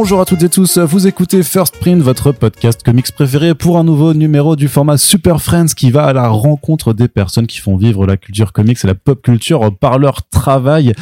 Bonjour à toutes et tous, vous écoutez First Print, votre podcast comics préféré pour un nouveau numéro du format Super Friends qui va à la rencontre des personnes qui font vivre la culture comics et la pop culture par leur travail.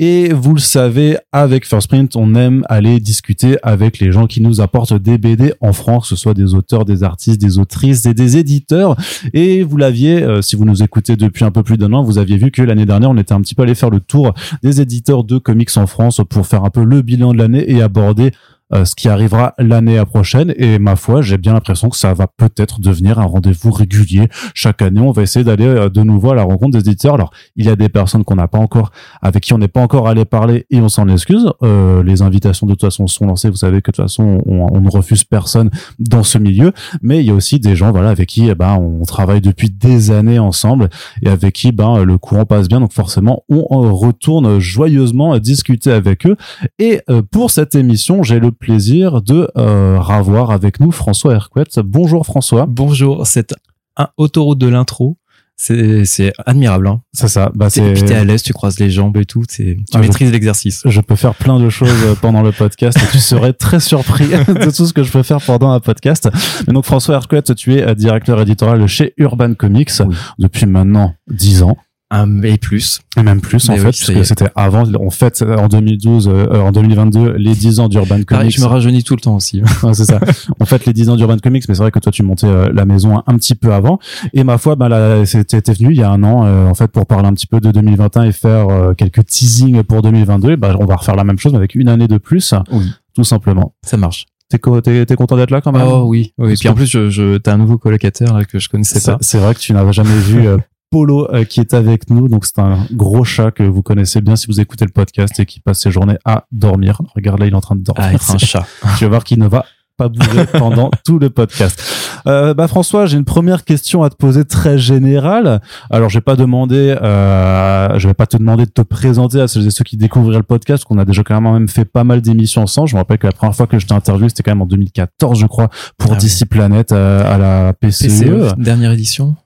Et vous le savez, avec First Print, on aime aller discuter avec les gens qui nous apportent des BD en France, que ce soit des auteurs, des artistes, des autrices et des éditeurs. Et vous l'aviez, euh, si vous nous écoutez depuis un peu plus d'un an, vous aviez vu que l'année dernière, on était un petit peu allé faire le tour des éditeurs de comics en France pour faire un peu le bilan de l'année et aborder euh, ce qui arrivera l'année prochaine. Et ma foi, j'ai bien l'impression que ça va peut-être devenir un rendez-vous régulier. Chaque année, on va essayer d'aller euh, de nouveau à la rencontre des éditeurs. Alors, il y a des personnes qu'on n'a pas encore, avec qui on n'est pas encore allé parler et on s'en excuse. Euh, les invitations de toute façon sont lancées. Vous savez que de toute façon, on, ne refuse personne dans ce milieu. Mais il y a aussi des gens, voilà, avec qui, eh ben, on travaille depuis des années ensemble et avec qui, ben, le courant passe bien. Donc forcément, on retourne joyeusement discuter avec eux. Et pour cette émission, j'ai le plaisir de euh, ravoir avec nous François Hercouet. Bonjour François. Bonjour, c'est un autoroute de l'intro. C'est admirable. Hein. C'est ça. Bah, et puis t'es à l'aise, tu croises les jambes et tout. Tu ah, maîtrises l'exercice. Je peux faire plein de choses pendant le podcast et tu serais très surpris de tout ce que je peux faire pendant un podcast. Mais donc François Hercouet, tu es directeur éditorial chez Urban Comics depuis maintenant 10 ans. Un et plus. Et même plus, en fait, puisque c'était avant, on fête en 2012, euh, en 2022, les 10 ans d'Urban Comics. je me rajeunis tout le temps aussi. c'est ça. On fête les 10 ans d'Urban Comics, mais c'est vrai que toi, tu montais euh, la maison un, petit peu avant. Et ma foi, bah, là, c'était venu il y a un an, euh, en fait, pour parler un petit peu de 2021 et faire quelques teasings pour 2022. bah, on va refaire la même chose, mais avec une année de plus. Oui. Tout simplement. Ça marche. T'es, t'es, content d'être là quand même? Oh oui, oui. Et puis en plus, je, je, t'as un nouveau colocataire là, que je connaissais pas. C'est vrai que tu n'avais jamais vu Polo euh, qui est avec nous. Donc c'est un gros chat que vous connaissez bien si vous écoutez le podcast et qui passe ses journées à dormir. Regarde là, il est en train de dormir. Ah, être un chat. tu vas voir qu'il ne va pas bouger pendant tout le podcast. Euh, bah François, j'ai une première question à te poser très générale. Alors je vais pas demander, euh, je vais pas te demander de te présenter à ceux et ceux qui découvriraient le podcast, qu'on a déjà quand même fait pas mal d'émissions ensemble. Je me rappelle que la première fois que je t'ai interviewé, c'était quand même en 2014, je crois, pour ah DC Planet euh, à la PCE. PCE. Dernière édition.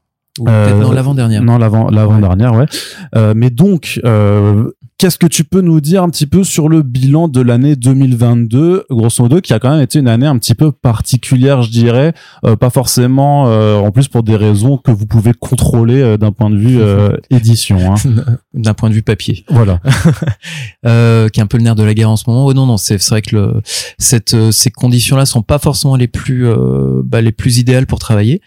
Ou peut-être non, l'avant-dernière. Non, l'avant, l'avant-dernière, ouais. Euh, mais donc, euh, Qu'est-ce que tu peux nous dire un petit peu sur le bilan de l'année 2022, grosso modo, qui a quand même été une année un petit peu particulière, je dirais, euh, pas forcément, euh, en plus pour des raisons que vous pouvez contrôler euh, d'un point de vue édition, hein. d'un point de vue papier. Voilà, qui est un peu le nerf de la guerre en ce moment. Oh non, non, c'est vrai que le, cette, ces conditions-là sont pas forcément les plus, bah, les plus idéales pour travailler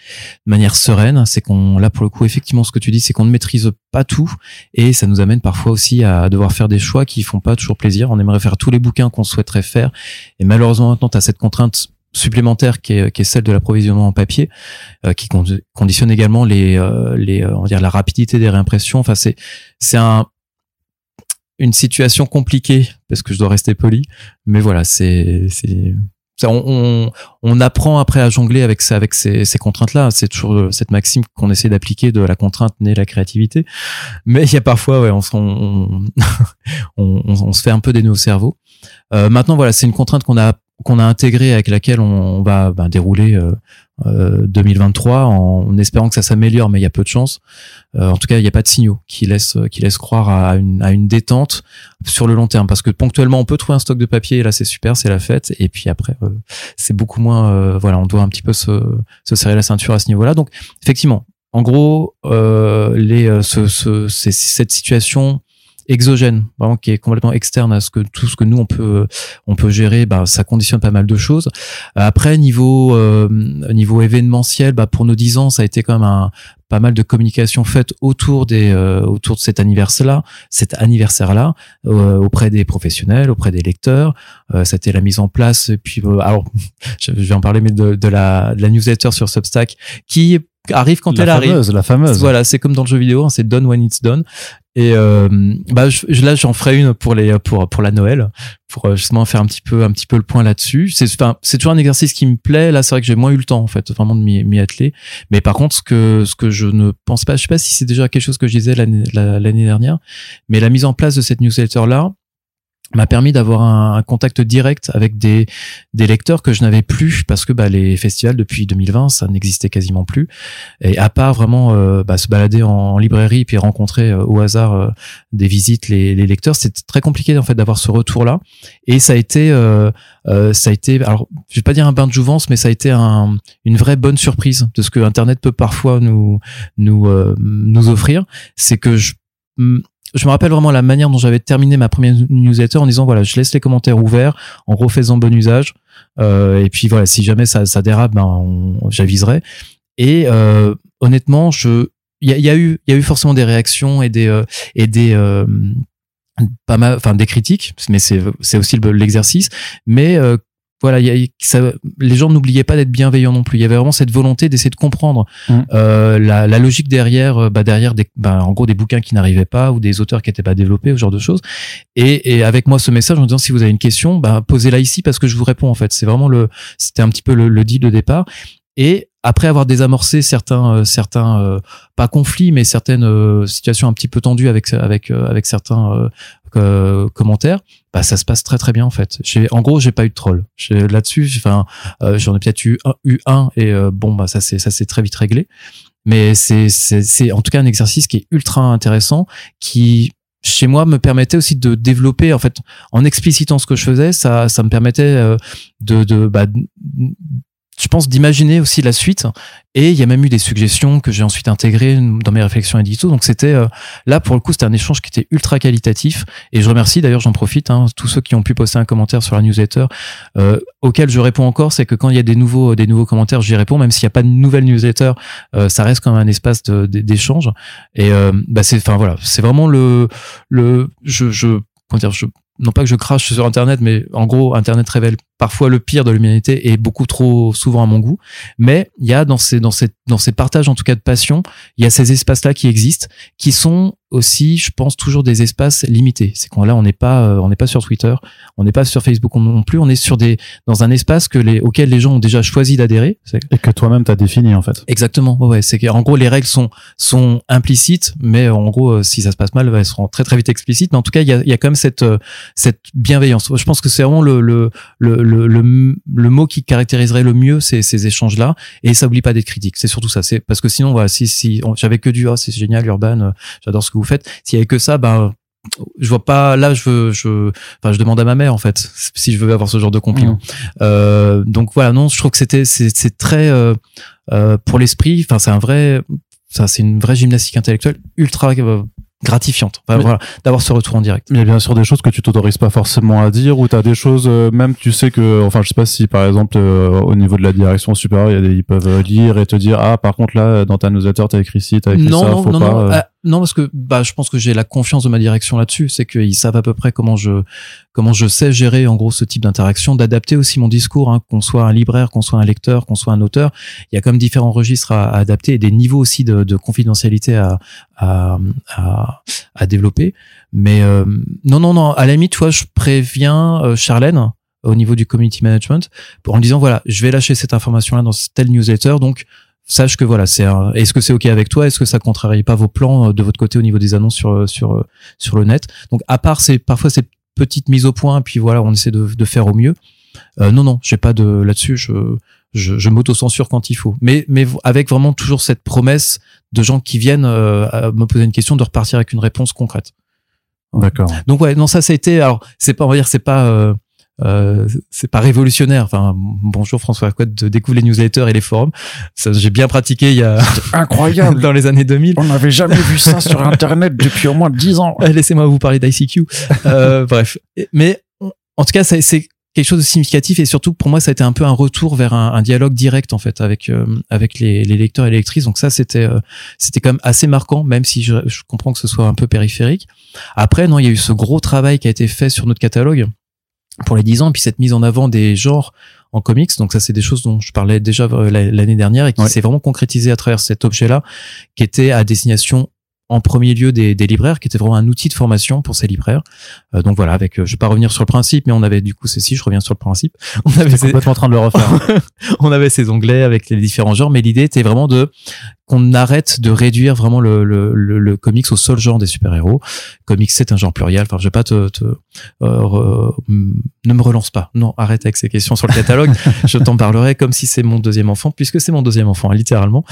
de manière sereine. C'est qu'on, là pour le coup, effectivement, ce que tu dis, c'est qu'on ne maîtrise pas tout, et ça nous amène parfois aussi à devoir faire des choix qui font pas toujours plaisir. On aimerait faire tous les bouquins qu'on souhaiterait faire. Et malheureusement, maintenant, tu as cette contrainte supplémentaire qui est, qui est celle de l'approvisionnement en papier, euh, qui conditionne également les, euh, les, euh, on va dire la rapidité des réimpressions. Enfin, c'est, c'est un, une situation compliquée parce que je dois rester poli, mais voilà, c'est, c'est, on, on, apprend après à jongler avec, avec ces, contraintes-là. C'est toujours euh, cette maxime qu'on essaie d'appliquer de la contrainte naît la créativité. Mais il y a parfois, ouais, on, on se fait un peu des nœuds au cerveau. Euh, maintenant, voilà, c'est une contrainte qu'on a qu'on a intégrée avec laquelle on, va ben, dérouler euh, 2023 euh, en, espérant que ça s'améliore, mais il y a peu de chance. Euh, en tout cas, il n'y a pas de signaux qui laissent qui laissent croire à une, à une détente sur le long terme, parce que ponctuellement on peut trouver un stock de papier et là c'est super, c'est la fête, et puis après euh, c'est beaucoup moins. voilà, on doit un petit peu se, se serrer la ceinture à ce niveau-là. Donc effectivement, en gros, les ce, ce, cette situation exogène, vraiment qui est complètement externe à ce que tout ce que nous on peut on peut gérer, bah ça conditionne pas mal de choses. Après niveau euh, niveau événementiel, bah pour nos 10 ans, ça a été quand même un pas mal de communication faite autour des euh, autour de cet anniversaire là, cet anniversaire là euh, auprès des professionnels, auprès des lecteurs. C'était la mise en place et puis alors je vais en parler mais de, de la de la newsletter sur Substack qui arrive quand elle arrive. La fameuse. Voilà, c'est comme dans le jeu vidéo, hein, c'est done when it's done. Et euh, bah je, là j'en ferai une pour les pour pour la Noël pour euh, justement faire un petit peu un petit peu le point là-dessus. C'est enfin c'est toujours un exercice qui me plaît. Là c'est vrai que j'ai moins eu le temps en fait vraiment de m'y atteler. Mais par contre ce que ce que je ne pense pas, je sais pas si c'est déjà quelque chose que je disais l'année l'année dernière, mais la mise en place de cette newsletter là m'a permis d'avoir un, contact direct avec des, des lecteurs que je n'avais plus parce que bah, les festivals depuis 2020 ça n'existait quasiment plus. Et à part vraiment euh, bah, se balader en, librairie puis rencontrer euh, au hasard euh, des visites les, les lecteurs c'était très compliqué en fait d'avoir ce retour là et ça a été ça a été alors je vais pas dire un bain de jouvence mais ça a été un, une vraie bonne surprise de ce que internet peut parfois nous nous nous offrir. C'est que je je me rappelle vraiment la manière dont j'avais terminé ma première newsletter en disant voilà, je laisse les commentaires ouverts, en refaisant bon usage. Euh, et puis voilà, si jamais ça, dérape, ben j'aviserai. Et euh, honnêtement, je il y a, eu il y a eu forcément des réactions et des euh, et des pas mal enfin des critiques mais c'est c'est aussi l'exercice mais voilà, y a, ça, les gens n'oubliaient pas d'être bienveillants non plus. Il y avait vraiment cette volonté d'essayer de comprendre mm. euh, la, la, logique derrière, euh, bah, derrière des, bah, en gros des bouquins qui n'arrivaient pas ou des auteurs qui n'étaient pas développés, ce genre de choses. Et, et, avec moi ce message en disant si vous avez une question, bah, posez-la ici parce que je vous réponds en fait. C'est vraiment le, c'était un petit peu le, le deal de départ. Et après avoir désamorcé certains, euh, certains euh, pas conflits, mais certaines euh, situations un petit peu tendues avec avec avec certains commentaires, bah ça se passe très très bien en fait. J'ai, en gros, j'ai pas eu de troll. Là-dessus, enfin, j'en ai peut-être eu un, eu un et bon bah ça c'est ça c'est très vite réglé. Mais c'est c'est c'est en tout cas un exercice qui est ultra intéressant, qui chez moi me permettait aussi de développer en fait en explicitant ce que je faisais ça ça me permettait de de bah, je pense d'imaginer aussi la suite. Et il y a même eu des suggestions que j'ai ensuite intégrées dans mes réflexions édito. Donc c'était euh, là pour le coup c'était un échange qui était ultra qualitatif. Et je remercie d'ailleurs j'en profite hein, tous ceux qui ont pu poster un commentaire sur la newsletter euh, auquel je réponds encore c'est que quand il y a des nouveaux des nouveaux commentaires j'y réponds. Même s'il n'y a pas de nouvelle newsletter euh, ça reste quand même un espace d'échange. Et euh, bah c'est enfin voilà c'est vraiment le le je je comment dire je non pas que je crache sur internet mais en gros internet révèle parfois le pire de l'humanité et beaucoup trop souvent à mon goût. Mais il y a dans ces, dans ces, dans ces partages, en tout cas de passion, il y a ces espaces-là qui existent, qui sont aussi, je pense, toujours des espaces limités. C'est qu'on là, on n'est pas, euh, on n'est pas sur Twitter, on n'est pas sur Facebook non plus, on est sur des, dans un espace que les, auquel les gens ont déjà choisi d'adhérer. Et que toi-même t'as défini, en fait. Exactement. Ouais, c'est qu'en gros, les règles sont, sont implicites, mais en gros, euh, si ça se passe mal, elles seront très, très vite explicites. Mais en tout cas, il y a, y a quand même cette, euh, cette bienveillance. Je pense que c'est vraiment le, le, le le, le, le, mot qui caractériserait le mieux ces, ces échanges-là. Et ça oublie pas d'être critique. C'est surtout ça. C'est parce que sinon, voilà, si, si j'avais que du, oh, c'est génial, Urban, euh, j'adore ce que vous faites. S'il y avait que ça, ben, je vois pas là je veux je enfin je demande à ma mère en fait si je veux avoir ce genre de compliment mmh. euh, donc voilà non je trouve que c'était c'est très euh, euh, pour l'esprit enfin c'est un vrai ça c'est une vraie gymnastique intellectuelle ultra gratifiante. voilà, d'avoir ce retour en direct. Il y a bien sûr des choses que tu t'autorises pas forcément à dire ou tu as des choses même tu sais que enfin je sais pas si par exemple au niveau de la direction supérieure, il y a des, ils peuvent lire et te dire ah par contre là dans ta newsletter tu as écrit ci, tu as écrit non, ça, non, faut non, pas non, parce que bah je pense que j'ai la confiance de ma direction là-dessus, c'est qu'ils savent à peu près comment je comment je sais gérer en gros ce type d'interaction, d'adapter aussi mon discours hein, qu'on soit un libraire, qu'on soit un lecteur, qu'on soit un auteur, il y a comme différents registres à, adapter et des niveaux aussi de, de confidentialité à, à, à, à développer. Mais euh, non, non, non. À la limite, toi, je préviens euh, Charlène au niveau du community management en lui disant voilà, je vais lâcher cette information-là dans telle newsletter, donc sache que voilà, c'est est-ce que c'est ok avec toi? Est-ce que ça contrarie pas vos plans euh, de votre côté au niveau des annonces sur sur sur le net? Donc à part c'est parfois ces petites mises au point, puis voilà, on essaie de, de faire au mieux. Euh, non non, j'ai pas de là-dessus. Je je, je m'auto-censure quand il faut. Mais, mais avec vraiment toujours cette promesse de gens qui viennent euh, me poser une question, de repartir avec une réponse concrète. D'accord. Donc ouais, non ça ça a été alors c'est pas on va dire c'est pas euh, euh, c'est pas révolutionnaire. Enfin, bonjour François Quoi de découvrir les newsletters et les forums. Ça, j'ai bien pratiqué il y a incroyable dans les années 2000. On n'avait jamais vu ça sur Internet depuis au moins 10 ans. Laissez-moi vous parler d'ICQ. Euh, bref, mais en tout cas, c'est quelque chose de significatif et surtout pour moi ça a été un peu un retour vers un, un dialogue direct en fait avec euh, avec les, les, lecteurs et les lectrices donc ça c'était euh, c'était quand même assez marquant même si je, je, comprends que ce soit un peu périphérique après non il y a eu ce gros travail qui a été fait sur notre catalogue pour les 10 ans puis cette mise en avant des genres en comics. Donc ça c'est des choses dont je parlais déjà euh, l'année dernière et qui s'est vraiment concrétisé à travers cet objet là qui était à destination en premier lieu des, des, libraires, qui était vraiment un outil de formation pour ces libraires. Euh, donc voilà, avec, je vais pas revenir sur le principe, mais on avait du coup, c'est si je reviens sur le principe, on avait complètement en train de le refaire. on avait ces onglets avec les différents genres, mais l'idée était vraiment de qu'on arrête de réduire vraiment le, le, le, comics au seul genre des super-héros. Comics, c'est un genre pluriel. Enfin, je vais pas te, te euh, ne me relance pas. Non, arrête avec ces questions sur le catalogue. je t'en parlerai comme si c'est mon deuxième enfant, puisque c'est mon deuxième enfant, littéralement.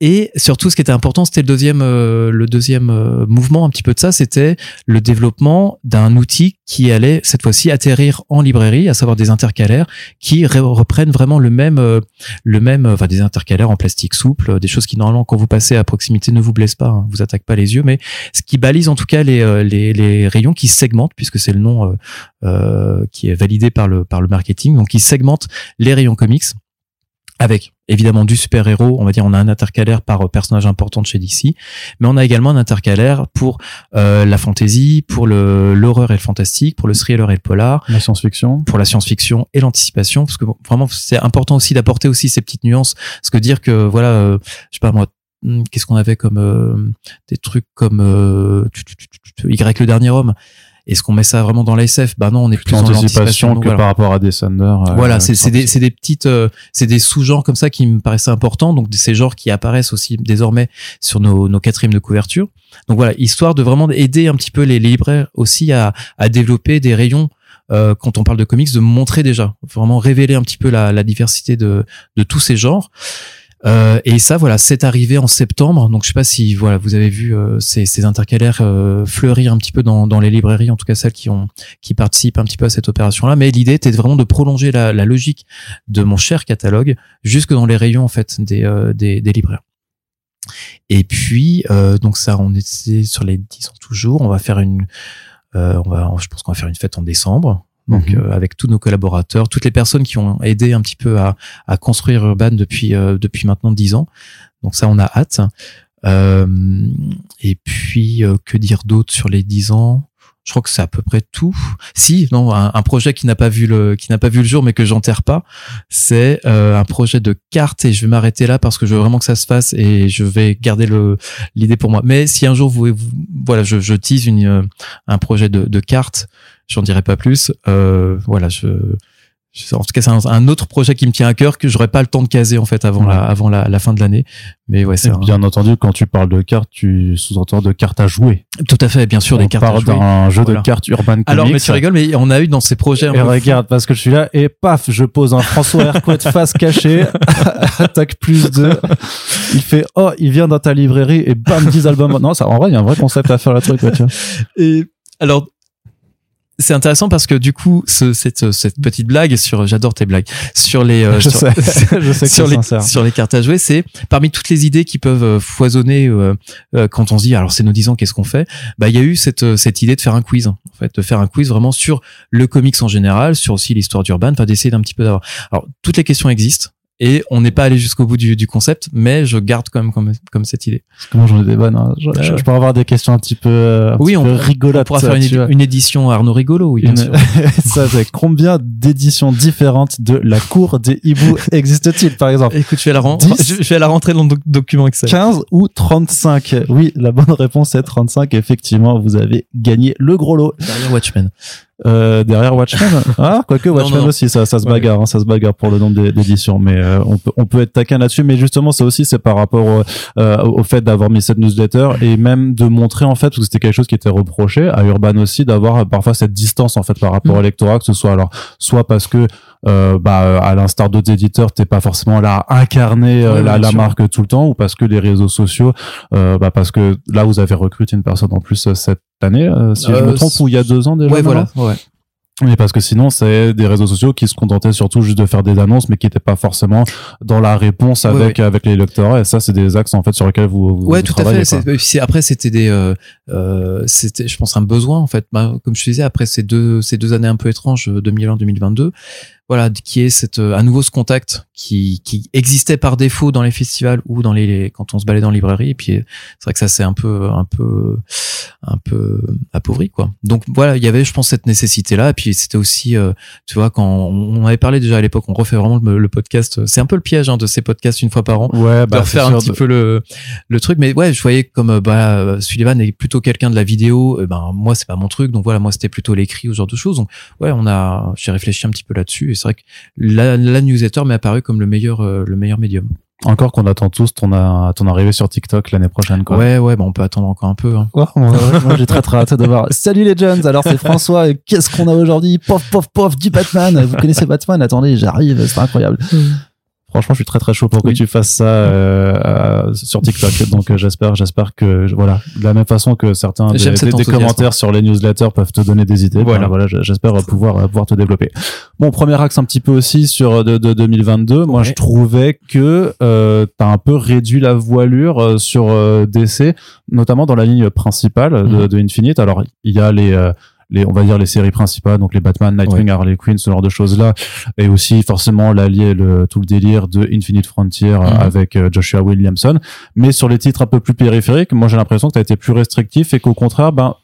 Et surtout, ce qui était important, c'était le deuxième, euh, le deuxième euh, mouvement un petit peu de ça, c'était le développement d'un outil qui allait cette fois-ci atterrir en librairie, à savoir des intercalaires qui reprennent vraiment le même, euh, le même, enfin des intercalaires en plastique souple, des choses qui normalement quand vous passez à proximité ne vous blessent pas, hein, vous attaquent pas les yeux, mais ce qui balise en tout cas les, les, les rayons qui segmentent, puisque c'est le nom qui est validé par le par le marketing, donc qui segmentent les rayons comics avec évidemment du super-héros, on va dire on a un intercalaire par personnage important de chez DC, mais on a également un intercalaire pour euh, la fantasy, pour le l'horreur et le fantastique, pour le thriller et le polar, la science-fiction, pour la science-fiction et l'anticipation. Parce que vraiment c'est important aussi d'apporter aussi ces petites nuances. Parce que dire que voilà euh, je sais pas moi hmm, qu'est-ce qu'on avait comme euh, des trucs comme Y le dernier homme est-ce qu'on met ça vraiment dans l'ASF Bah non, on est plus, en anticipation que par rapport à Descender. Euh, voilà, c'est des, des petites, euh, c'est des sous-genres comme ça qui me paraissaient importants. Donc ces genres qui apparaissent aussi désormais sur nos, nos quatrièmes de couverture. Donc voilà, histoire de vraiment aider un petit peu les, libraires aussi à, à développer des rayons euh, quand on parle de comics, de montrer déjà, vraiment révéler un petit peu la, la diversité de, de tous ces genres. Euh, et ça, voilà, c'est arrivé en septembre. Donc, je sais pas si voilà, vous avez vu euh, ces, ces, intercalaires euh, fleurir un petit peu dans, dans, les librairies, en tout cas celles qui ont qui participent un petit peu à cette opération-là. Mais l'idée était vraiment de prolonger la, la, logique de mon cher catalogue jusque dans les rayons en fait des, euh, des, des libraires. Et puis, donc ça, on était sur les 10 ans toujours. On va faire une, on va, je pense qu'on va faire une fête en décembre donc mhm. euh, avec tous nos collaborateurs, toutes les personnes qui ont aidé un petit peu à, à construire Urban depuis euh, depuis maintenant dix ans. Donc ça, on a hâte. Euh, et puis que dire d'autre sur les dix ans? Je crois que c'est à peu près tout. Si, non, un, projet qui n'a pas vu le qui n'a pas vu le jour, mais que j'enterre pas, c'est un projet de carte et je vais m'arrêter là parce que je veux vraiment que ça se fasse et je vais garder le l'idée pour moi. Mais si un jour vous, vous voilà, je, je tease une un projet de, de carte J'en dirai pas plus. Euh, voilà, je, en tout cas, c'est un, autre projet qui me tient à cœur que j'aurais pas le temps de caser en fait avant la avant la, la, fin de l'année. Mais ouais, c'est bien entendu quand tu parles de cartes, tu sous-entends de cartes à jouer. Tout à fait, bien sûr, des cartes à jouer. d'un jeu de cartes urban comics. Alors, mais tu rigoles, mais on a eu dans ces projets. et regarde, parce que je suis là et paf, je pose un François Hercouet face cachée, attaque plus de. Il fait oh, il vient dans ta librairie et bam, 10 albums. Non, ça en vrai, il y a un vrai concept à faire la truc, tu vois. Et alors c'est intéressant parce que du coup, ce, cette, cette petite blague sur, j'adore tes blagues, sur les, euh, je sais, je sais sur les, sur les cartes à jouer, c'est parmi toutes les idées qui peuvent euh, foisonner euh, quand on se dit, alors c'est nos 10 ans, qu'est-ce qu'on fait? Bah, il y a eu cette, cette idée de faire un quiz, en fait, de faire un quiz vraiment sur le comics en général, sur aussi l'histoire d'Urban, enfin d'essayer d'un petit peu d'avoir. Alors, toutes les questions existent et on n'est pas allé jusqu'au bout du, du, concept, mais je garde quand même comme, comme cette idée. Comment j'en ai des bonnes. Hein. Je, je, peux avoir des questions un petit peu, un oui, petit on, peu rigolotes. On pourra faire une, une, édition Arnaud Rigolo, oui, bien sûr. ça, c'est combien d'éditions différentes de la cour des hiboux existe-t-il, par exemple? Écoute, je vais, la je vais la rentrer dans le document Excel. 15 ou 35 Oui, la bonne réponse est 35. Effectivement, vous avez gagné le gros lot. Derrière Watchmen. Euh, derrière Watchmen. Ah quoique Watchmen aussi ça, ça se bagarre hein, ça se bagarre pour le nombre d'éditions mais euh, on peut on peut être taquin là-dessus mais justement ça aussi c'est par rapport au, euh, au fait d'avoir mis cette newsletter et même de montrer en fait parce que c'était quelque chose qui était reproché à Urban aussi d'avoir parfois cette distance en fait par rapport mm. au lectorat que ce soit alors soit parce que euh, bah, à l'instar d'autres éditeurs, t'es pas forcément là à incarner euh, la, la marque tout le temps, ou parce que les réseaux sociaux, euh, bah, parce que là vous avez recruté une personne en plus euh, cette année, si je me trompe, ou il y a deux ans déjà. Ouais, voilà. Ouais. Mais parce que sinon, c'est des réseaux sociaux qui se contentaient surtout juste de faire des annonces, mais qui n'étaient pas forcément dans la réponse avec avec les lecteurs. Et ça, c'est des axes en fait sur lesquels vous, vous ouais, tout à fait. Après, c'était des, euh, euh, c'était, je pense, un besoin en fait. Bah, comme je disais, après ces deux ces deux années un peu étranges, 2001-2022, voilà qui est cette à nouveau ce contact qui qui existait par défaut dans les festivals ou dans les quand on se baladait dans les librairies et puis c'est vrai que ça c'est un peu un peu un peu appauvri quoi. Donc voilà il y avait je pense cette nécessité là et puis c'était aussi tu vois quand on avait parlé déjà à l'époque on refait vraiment le, podcast. C'est un peu le piège hein, de ces podcasts une fois par an. Ouais bah, de refaire un petit peu le le truc. Mais ouais je voyais comme bah Sullivan est plutôt quelqu'un de la vidéo. Et ben moi c'est pas mon truc. Donc voilà moi c'était plutôt l'écrit ou ce genre de choses. Donc ouais on a j'ai réfléchi un petit peu là-dessus et c'est vrai que la, la newsletter m'est apparu comme le meilleur euh, le meilleur médium encore qu'on attend tous ton, ton arrivée sur TikTok l'année prochaine, quoi. Ouais, ouais, bah on peut attendre encore un peu. Hein. moi, j'ai très très hâte de voir. Salut les jeunes, alors c'est François, qu'est-ce qu'on a aujourd'hui? Pof, pof, pof, du Batman. Vous connaissez Batman? Attendez, j'arrive, c'est incroyable. Franchement, je suis très très chaud pour que tu fasses ça euh, euh, sur TikTok. Donc euh, j'espère, j'espère que voilà, de la même façon que certains des, commentaires sur les newsletters peuvent te donner des idées. Voilà, voilà, j'espère pouvoir pouvoir te développer. Bon, premier axe un petit peu aussi sur de, de 2022. Moi, je trouvais que euh, t'as un peu réduit la voilure sur DC, notamment dans la ligne principale de, mhm. de Infinite. Alors, il y a les les on va dire les séries principales donc les Batman Nightwing Harley Quinn ce genre de choses là et aussi forcément l'allier le tout le délire de Infinite Frontier mhm. avec euh, Joshua Williamson. Mais sur les titres un peu plus périphériques moi j'ai l'impression que tu as été plus restrictif et qu'au contraire ben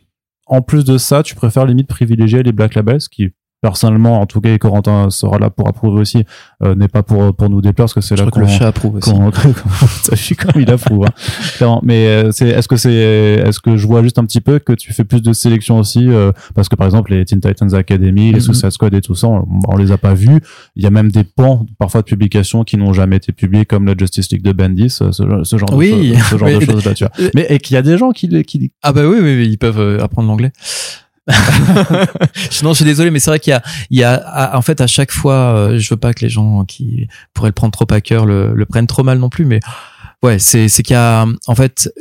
en plus de ça, tu préfères limite privilégier les Black Labels, qui personnellement, en tout cas, et Corentin sera là pour approuver aussi, euh, n'est pas pour pour nous déplaire parce que c'est là que le chat approuve aussi. ça fait comme il approuve. Hein. Mais euh, c'est est-ce que c'est est-ce que je vois juste un petit peu que tu fais plus de sélection aussi euh, parce que par exemple les Teen Titans Academy, les mm-hmm. Suicide Squad et tout ça, on, les a pas vus. Il y a même des pans parfois de publications qui n'ont jamais été publiés comme la Justice League de Bendis, ce, genre de choses, ce genre de choses là, tu vois. Mais et qu'il y a des gens qui qui ah bah oui oui, oui ils peuvent apprendre l'anglais. non, je suis désolé, mais c'est vrai qu'il y a, il y a, en fait, à chaque fois, euh, je veux pas que les gens qui pourraient le prendre trop à cœur le, le prennent trop mal non plus, mais ouais, c'est, c'est qu'il y a, en fait,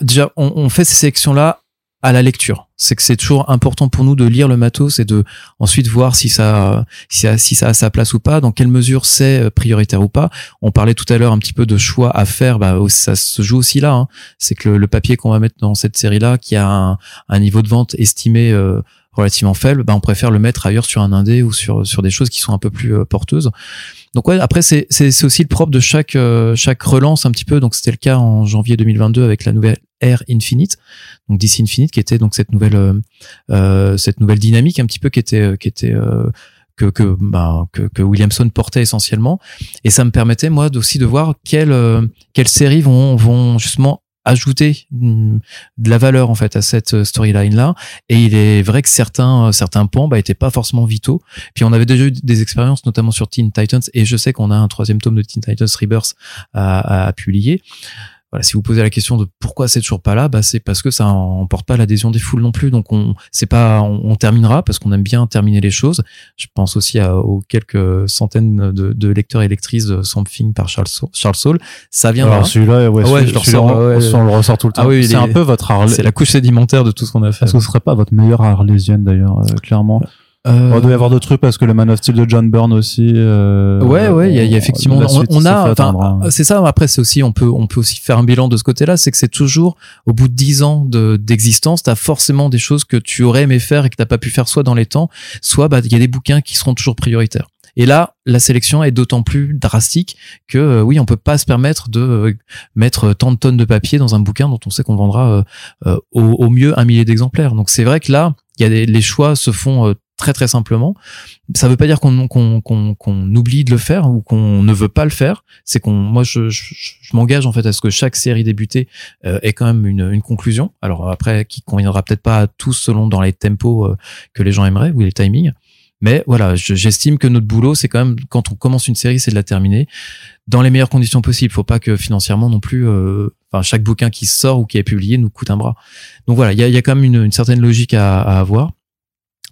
déjà, on, on fait ces sélections-là à la lecture. C'est que c'est toujours important pour nous de lire le matos et de ensuite voir si ça, si ça, si ça a sa place ou pas, dans quelle mesure c'est euh, prioritaire ou pas. On parlait tout à l'heure un petit peu de choix à faire, bah, ça se joue aussi là. Hein. C'est que le, papier qu'on va mettre dans cette série-là, qui a un, un niveau de vente estimé euh, relativement faible, bah, on préfère le mettre ailleurs sur un indé ou sur, sur des choses qui sont un peu plus euh, porteuses. Donc ouais, après c'est aussi le propre de chaque chaque relance un petit peu. Donc c'était le cas en janvier 2022 avec la nouvelle Air Infinite, donc DC Infinite, qui était donc cette nouvelle euh, euh, cette nouvelle dynamique un petit peu qui était euh, qui était que que, bah, que, que Williamson portait essentiellement. Et ça me permettait moi aussi de voir quelles quelles séries vont vont justement ajouter mm, de la valeur en fait à cette storyline là et il est vrai que certains certains points bah étaient pas forcément vitaux. Puis on avait déjà eu des expériences notamment sur Teen Titans et je sais qu'on a un troisième tome de Teen Titans Rebirth à, à publier voilà, si vous posez la question de pourquoi c'est toujours pas là, bah c'est parce que ça emporte pas l'adhésion des foules non plus. Donc on c'est pas on, terminera parce qu'on aime bien terminer les choses. Je pense aussi à, aux quelques centaines de, de lecteurs et lectrices de Something par Charles Charles Saul. Ça viendra. Alors celui-là, ouais, ouais, je le ressors, on le ressort tout le ah temps. Ah oui, c'est un peu votre C'est la couche sédimentaire de tout ce qu'on a fait. Est-ce que ce serait pas votre meilleure arlésienne d'ailleurs, euh, clairement euh... Il doit y avoir d'autres trucs parce que le Man of Steel de John Byrne aussi. Euh, ouais, ouais, il y, y, a effectivement. On, a, enfin, hein. c'est ça. Après, c'est aussi, on peut, on peut aussi faire un bilan de ce côté-là. C'est que c'est toujours, au bout de dix ans de d'existence, t'as forcément des choses que tu aurais aimé faire et que t'as pas pu faire soit dans les temps, soit bah il y a des bouquins qui seront toujours prioritaires. Et là, la sélection est d'autant plus drastique que euh, oui, on peut pas se permettre de euh, mettre tant de tonnes de papier dans un bouquin dont on sait qu'on vendra euh, au, au, mieux un millier d'exemplaires. Donc c'est vrai que là, il y a des, les choix se font très très simplement. Ça veut pas dire qu'on oublie de le faire ou qu'on ne veut pas le faire. C'est qu'on, moi, je, je, m'engage en fait à ce que chaque série débutée euh, ait quand même une, une conclusion. Alors après, qui conviendra peut-être pas à tous selon dans les tempos euh, que les gens aimeraient ou les timings. Mais voilà, j'estime que notre boulot, c'est quand même quand on commence une série, c'est de la terminer dans les meilleures conditions possibles. Faut pas que financièrement non plus, euh, enfin chaque bouquin qui sort ou qui est publié nous coûte un bras. Donc voilà, il y a, y a, quand même une, une certaine logique à, à avoir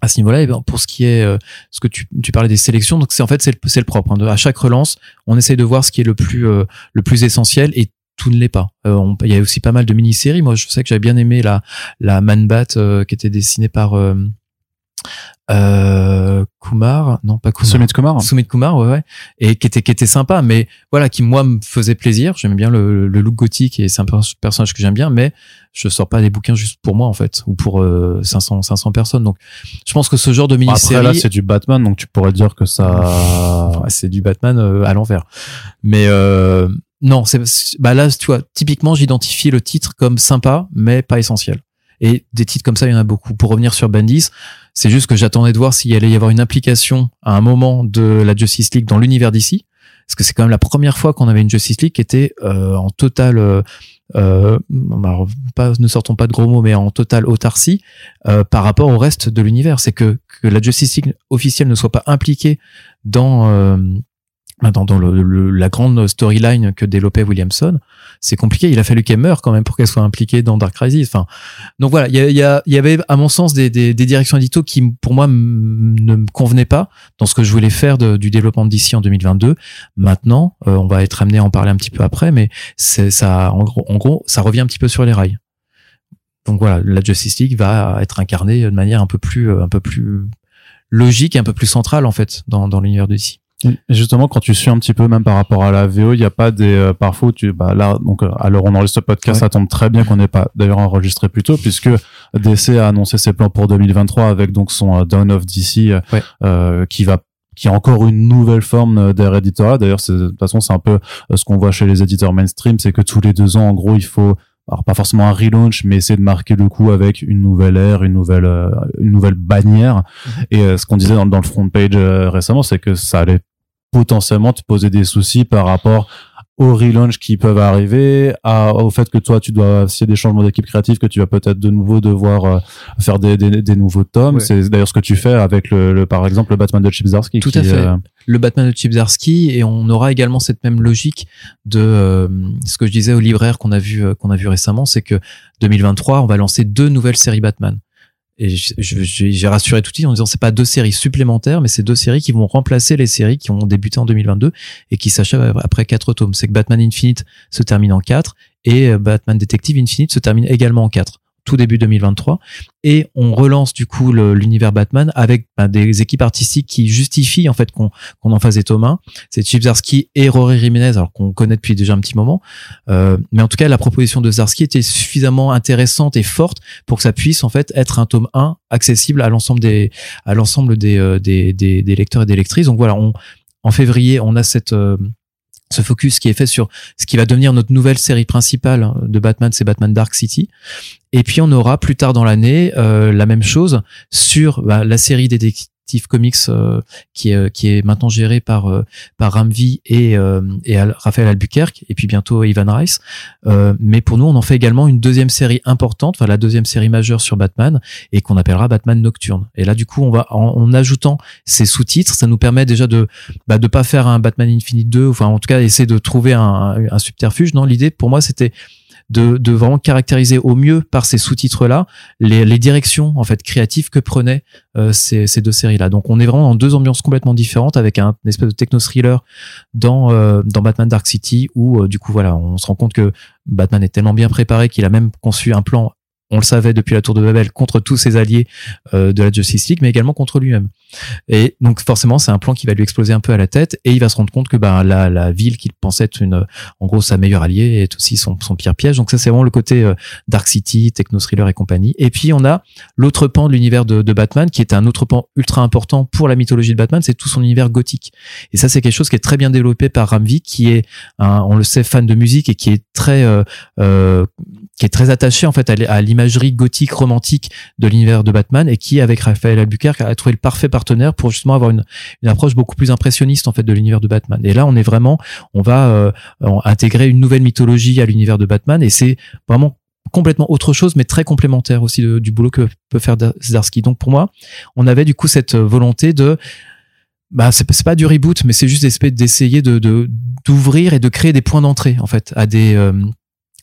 à ce niveau-là. Et ben, pour ce qui est euh, ce que tu, tu parlais des sélections, donc c'est en fait c'est le, le propre. Hein. à chaque relance, on essaye de voir ce qui est le plus euh, le plus essentiel et tout ne l'est pas. Euh, il y a aussi pas mal de mini-séries. Moi, je sais que j'avais bien aimé la la Man Bat qui était dessinée par Kuma Kumar, non pas Kumar, Sumit Kumar. Sumit Kumar, ouais, ouais, et qui était qui était sympa, mais voilà, qui moi me faisait plaisir. J'aimais bien le, le look gothique et c'est un personnage que j'aime bien, mais je sors pas des bouquins juste pour moi en fait, ou pour 500 500 personnes. Donc, je pense que ce genre de mini-série, Après là, c'est du Batman, donc tu pourrais dire que ça, Ouais, c'est du Batman euh, à l'envers. Mais euh, non, c'est bah là, tu vois, typiquement, j'identifie le titre comme sympa, mais pas essentiel. Et des titres comme ça, il y en a beaucoup. Pour revenir sur Bandis, c'est juste que j'attendais de voir s'il allait y avoir une implication à un moment de la Justice League dans l'univers d'ici. Parce que c'est quand même la première fois qu'on avait une Justice League qui était euh, en total, euh, euh, pas, ne sortons pas de gros mots, mais en total autarcie euh, par rapport au reste de l'univers. C'est que, que la Justice League officielle ne soit pas impliquée dans euh, dans, dans le, la grande storyline que développait Williamson, c'est compliqué. Il a fallu qu'elle meure quand même pour qu'elle soit impliquée dans Dark Crisis. Enfin, donc voilà, il y, y, y, avait à mon sens des, des, des directions édito qui, pour moi, ne me convenaient pas dans ce que je voulais faire du développement d'ici en 2022. Maintenant, euh, on va être amené à en parler un petit peu après, mais c'est ça, en gros, ça revient un petit peu sur les rails. Donc voilà, la Justice League va être incarnée de manière un peu plus, un peu plus logique et un peu plus centrale en fait dans, dans l'univers d'ici. Et justement, quand tu suis un petit peu, même par rapport à la VO, il n'y a pas des euh, parfois où tu bah là donc euh, alors on enregistre ce podcast, Ouais. ça tombe très bien qu'on n'ait pas d'ailleurs enregistré plus tôt puisque DC a annoncé ses plans pour 2023 avec donc son euh, Dawn of DC euh, Ouais. euh, qui va qui est encore une nouvelle forme euh, d'air éditorial. D'ailleurs, c'est- de toute façon, c'est un peu euh, ce qu'on voit chez les éditeurs mainstream, c'est que tous les deux ans, en gros, il faut alors pas forcément un relaunch, mais essayer de marquer le coup avec une nouvelle ère, une nouvelle, euh, une nouvelle bannière. Et euh, ce qu'on disait dans, dans le front page euh, récemment, c'est que ça allait potentiellement te poser des soucis par rapport aux relaunch qui peuvent arriver, à, au fait que toi, tu dois, s'il y a des changements d'équipe créative, que tu vas peut-être de nouveau devoir euh, faire des, des, des nouveaux tomes. Ouais. C'est d'ailleurs ce que tu fais avec le, le- par exemple, le Batman de Chip Zdarsky. Tout qui, à fait. euh, le Batman de Chip Zdarsky et on aura également cette même logique de euh, ce que je disais au libraire qu'on a vu qu'on a vu récemment, c'est que 2023 on va lancer deux nouvelles séries Batman. Et j'ai rassuré tout de suite en disant c'est pas deux séries supplémentaires, mais c'est deux séries qui vont remplacer les séries qui ont débuté en 2022 et qui s'achèvent après quatre tomes. C'est que Batman Infinite se termine en quatre et euh, Batman Detective Infinite se termine également en quatre tout début 2023 et on relance du coup l'univers Batman avec bah, des équipes artistiques qui justifient en fait qu'on qu'on en fasse des tomes 1. C'est Chip Zdarsky et Rory Jiménez, alors qu'on connaît depuis déjà un petit moment. Euh, mais en tout cas, la proposition de Zdarsky était suffisamment intéressante et forte pour que ça puisse en fait être un tome 1 accessible à l'ensemble des à l'ensemble des, euh, des, des des lecteurs et des lectrices. Donc voilà, on en février, on a cette euh, ce focus qui est fait sur ce qui va devenir notre nouvelle série principale de Batman, c'est Batman Dark City. Et puis on aura plus tard dans l'année euh, la même chose sur bah, la série Détective Comics euh, qui, est, qui est maintenant gérée par euh, par Ramvi et, euh, et Raphaël Albuquerque et puis bientôt Ivan Rice. Euh, mais pour nous, on en fait également une deuxième série importante, enfin la deuxième série majeure sur Batman et qu'on appellera Batman Nocturne. Et là, du coup, on va en, en ajoutant ces sous-titres, ça nous permet déjà de bah, de pas faire un Batman Infinite 2, enfin en tout cas essayer de trouver un, un subterfuge. Non, l'idée pour moi c'était de, de vraiment caractériser au mieux par ces sous-titres-là les, les directions en fait créatives que prenaient euh, ces, deux séries-là. Donc on est vraiment dans deux ambiances complètement différentes avec un espèce de techno-thriller dans euh, dans Batman Dark City où euh, du coup voilà on se rend compte que Batman est tellement bien préparé qu'il a même conçu un plan on le savait depuis la tour de Babel contre tous ses alliés euh, de la Justice League mais également contre lui-même. Et donc forcément, c'est un plan qui va lui exploser un peu à la tête et il va se rendre compte que bah, la, la ville qu'il pensait être une, en gros sa meilleure alliée est aussi son, son pire piège. Donc ça, c'est vraiment le côté euh, Dark City, Techno Thriller et compagnie. Et puis on a l'autre pan de l'univers de, de Batman qui est un autre pan ultra important pour la mythologie de Batman, c'est tout son univers gothique. Et ça, c'est quelque chose qui est très bien développé par Ramvi, qui est, on le sait, fan de musique et qui est très, euh, euh, qui est très attaché en fait à l'imagerie gothique romantique de l'univers de Batman et qui, avec Raphaël Albuquerque, a trouvé le parfait partenaire pour justement avoir une, approche beaucoup plus impressionniste en fait de l'univers de Batman. Et là, on est vraiment, on va euh, intégrer une nouvelle mythologie à l'univers de Batman et c'est vraiment complètement autre chose, mais très complémentaire aussi du boulot que peut faire Da- Zdarsky. Donc pour moi, on avait du coup cette volonté de bah c'est pas du reboot mais c'est juste d'essayer de de- d'ouvrir et de créer des points d'entrée en fait à des euh,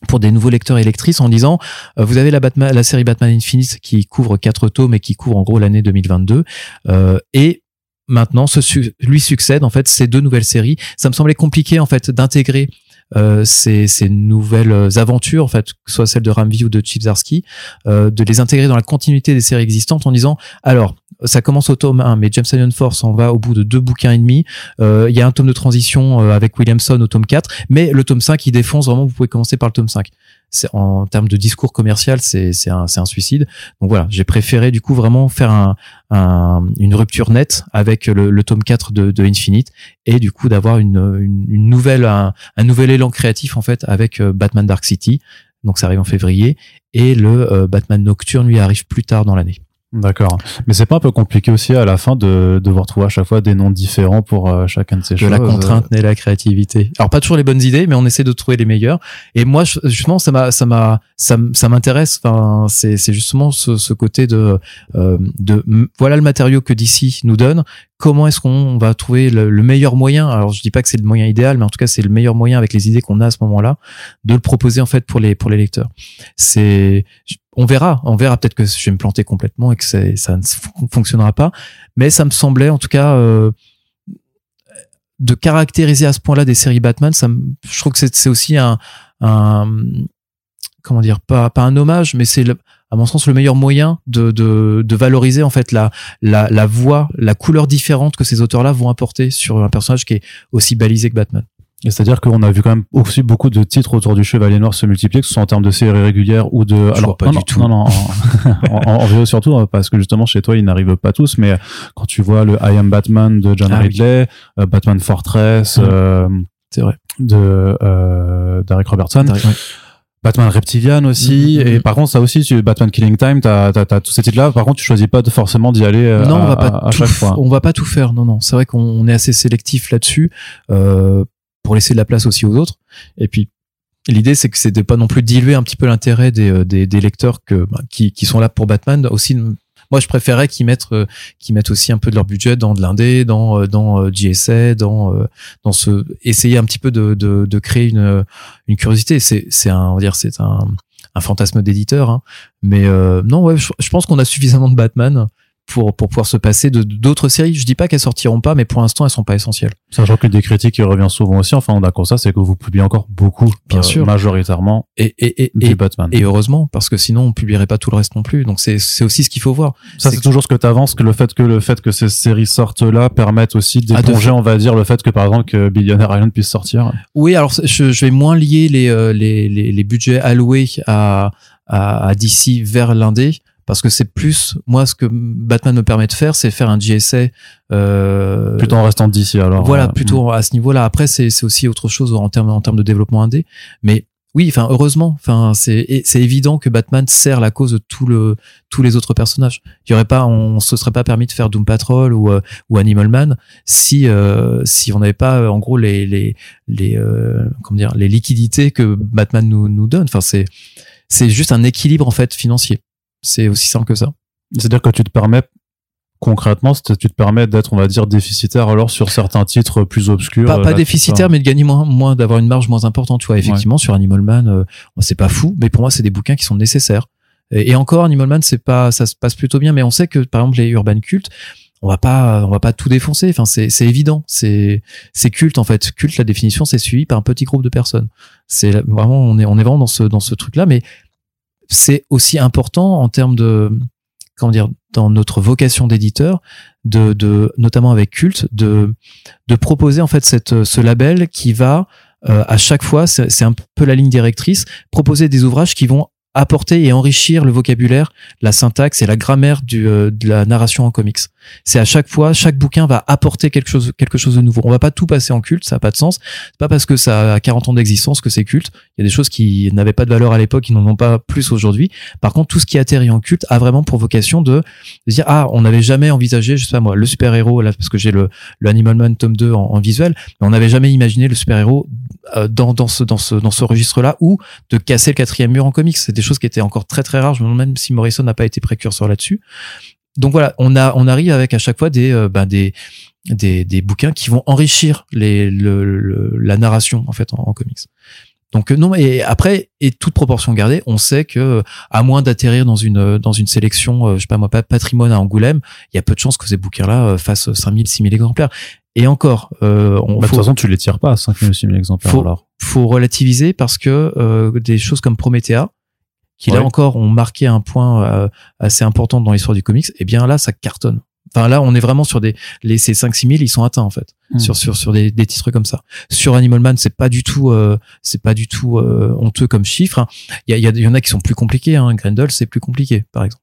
pour des nouveaux lecteurs et lectrices en disant euh, vous avez la Batman la série Batman Infinite qui couvre quatre tomes et qui couvre en gros l'année 2022 euh, et maintenant ce lui succède en fait ces deux nouvelles séries. Ça me semblait compliqué en fait d'intégrer euh, ces, ces nouvelles aventures, en fait, que ce soit celle de Ramvi ou de Chip Zdarsky, euh, de les intégrer dans la continuité des séries existantes en disant, alors, ça commence au tome 1, mais James Iron Force en va au bout de deux bouquins et demi. Euh, Il y a un tome de transition euh, avec Williamson au tome 4, mais le tome 5 il défonce vraiment. Vous pouvez commencer par le tome 5. C'est en termes de discours commercial, c'est un un suicide. Donc voilà, j'ai préféré du coup vraiment faire un, un une rupture nette avec le, le tome 4 de, de Infinite et du coup d'avoir une, une une nouvelle un, un nouvel élan créatif en fait avec euh, Batman Dark City. Donc ça arrive en février et le euh, Batman Nocturne lui arrive plus tard dans l'année. D'accord. Mais c'est pas un peu compliqué aussi à la fin de devoir trouver à chaque fois des noms différents pour euh, chacun de ces de choses. la contrainte naît la créativité. Alors pas toujours les bonnes idées, mais on essaie de trouver les meilleures. Et moi, justement, ça m'a, ça m'a, ça, m'intéresse. Enfin, c'est, c'est justement ce, ce côté de, euh, de, voilà le matériau que DC nous donne. Comment est-ce qu'on va trouver le, le meilleur moyen? Alors, je dis pas que c'est le moyen idéal, mais en tout cas, c'est le meilleur moyen avec les idées qu'on a à ce moment-là de le proposer en fait pour les pour les lecteurs. C'est, on verra, on verra peut-être que je vais me planter complètement et que ça ne fon- fonctionnera pas. Mais ça me semblait, en tout cas. Euh, de caractériser à ce point-là des séries Batman, ça je trouve que c'est aussi un, comment dire pas un hommage, mais c'est à mon sens le meilleur moyen de, valoriser en fait la voix, la couleur différente que ces auteurs-là vont apporter sur un personnage qui est aussi balisé que Batman. Et c'est-à-dire qu'on a vu quand même aussi beaucoup de titres autour du Chevalier Noir se multiplier, que ce soit en termes de séries régulières ou de. vois pas non, du non, tout. Non, non, en, en, en VO surtout, hein, parce que justement chez toi ils n'arrivent pas tous, mais quand tu vois le I Am Batman de John Ah. Ridley, euh, Batman Fortress Mhm. euh, C'est vrai. de euh, Derek Robertson. Batman Reptilian aussi, Mhm, mhm. et par contre ça aussi, tu, Batman Killing Time, t'as as, tous ces titres-là. Par contre, tu choisis pas de forcément d'y aller non, à, on va pas à- à chaque fois. on va pas tout faire. Non, non. C'est vrai qu'on on est assez sélectif là-dessus euh, pour laisser de la place aussi aux autres. Et puis l'idée, c'est que c'est de pas non plus diluer un petit peu l'intérêt des, euh, des, des lecteurs que bah, qui, qui sont là pour Batman. Aussi, moi, je préférais qu'ils mettent euh, qu'ils mettent aussi un peu de leur budget dans de l'indé, dans euh, dans JSA, dans dans ce essayer un petit peu de de, de créer une une curiosité. C'est c'est un on va dire c'est un un fantasme d'éditeur, hein. mais euh, non ouais, je pense qu'on a suffisamment de Batman pour pour pouvoir se passer de d'autres séries. Je dis pas qu'elles sortiront pas, mais pour l'instant elles sont pas essentielles. Sachant qu'une des critiques qui revient souvent aussi, enfin on d'accord ça, c'est que vous publiez encore beaucoup, Bien euh, sûr. majoritairement Et et et, du et, Batman. et heureusement parce que sinon on publierait pas tout le reste non plus. Donc c'est c'est aussi ce qu'il faut voir. ça c'est toujours ce que tu avances, que le fait que le fait que ces séries sortent là permettent aussi Ah, de d'éponger, on va dire, le fait que par exemple que Billionaire Island puisse sortir. Oui, alors je, je vais moins lier les, euh, les, les, les budgets alloués à, à, à DC vers l'indé parce que c'est plus moi ce que Batman me permet de faire, c'est faire un GSA. Euh, Plutôt en restant d'ici alors. voilà, plutôt à ce niveau-là. Après, c'est aussi autre chose en termes en termes de développement indé, mais oui, enfin heureusement, enfin c'est évident que Batman sert la cause de tout le tous les autres personnages. Il y aurait pas, on se serait pas permis de faire Doom Patrol ou euh, ou Animal Man si euh, si on n'avait pas euh, en gros les les les euh, comment dire les liquidités que Batman nous nous donne. Enfin c'est c'est juste un équilibre en fait financier. C'est aussi simple que ça. C'est-à-dire que tu te permets concrètement, tu te permets d'être, on va dire, déficitaire alors sur certains titres plus obscurs. Pas, euh, pas là, déficitaire, mais de gagner moins, moins d'avoir une marge moins importante. Tu vois, effectivement, sur Animal Man, euh, c'est pas fou, mais pour moi, c'est des bouquins qui sont nécessaires. Et, et encore, Animal Man, c'est pas, ça se passe plutôt bien, mais on sait que, par exemple, les Urban Cult, on va pas, on va pas tout défoncer. Enfin, c'est, c'est évident. C'est, c'est culte, en fait. Culte, la définition, c'est suivi par un petit groupe de personnes. C'est vraiment, on est, on est vraiment dans ce, dans ce truc-là, mais c'est aussi important en termes de, comment dire, dans notre vocation d'éditeur, de, notamment avec Culte, de, proposer en fait ce label qui va euh, à chaque fois, c'est c'est un peu la ligne directrice, proposer des ouvrages qui vont apporter et enrichir le vocabulaire, la syntaxe et la grammaire du, euh, de la narration en comics. C'est à chaque fois, chaque bouquin va apporter quelque chose, quelque chose de nouveau. On va pas tout passer en culte, ça a pas de sens. C'est pas parce que ça a 40 ans d'existence que c'est culte. Il y a des choses qui n'avaient pas de valeur à l'époque, qui n'en ont pas plus aujourd'hui. Par contre, tout ce qui atterrit en culte a vraiment pour vocation de, dire ah, on n'avait jamais envisagé, je sais pas moi, le super héros là parce que j'ai le, le Animal Man tome 2 en, visuel, mais on n'avait jamais imaginé le super héros euh, dans dans ce dans ce dans ce registre là ou de casser le quatrième mur en comics. C'est des choses qui étaient encore très très rares. Je me demande même si Morrison n'a pas été précurseur là-dessus. Donc voilà, on a on arrive avec à chaque fois des euh, ben des des, des bouquins qui vont enrichir les, le, le- la narration en fait en, en comics. Donc euh, non et après et toute proportion gardée, on sait que euh, à moins d'atterrir dans une dans une sélection je sais pas moi pas patrimoine à Angoulême, il y a peu de chances que ces bouquins-là euh, fassent 5000 6000 exemplaires. Et encore euh, on Bah, de toute façon, tu les tires pas à 5000 ou 6000 exemplaires Faut- alors. faut relativiser parce que euh, des choses comme Promethea qui là encore ont marqué un point euh, assez important dans l'histoire du comics, et bien là ça cartonne. Enfin là, on est vraiment sur des les ces 5 6 000, ils sont atteints en fait Hmm. sur sur sur des, des titres comme ça. Sur Animal Man, c'est pas du tout euh, c'est pas du tout euh, honteux comme chiffre. hein. Il y, a, y en a qui sont plus compliqués. Hein. Grendel, c'est plus compliqué par exemple.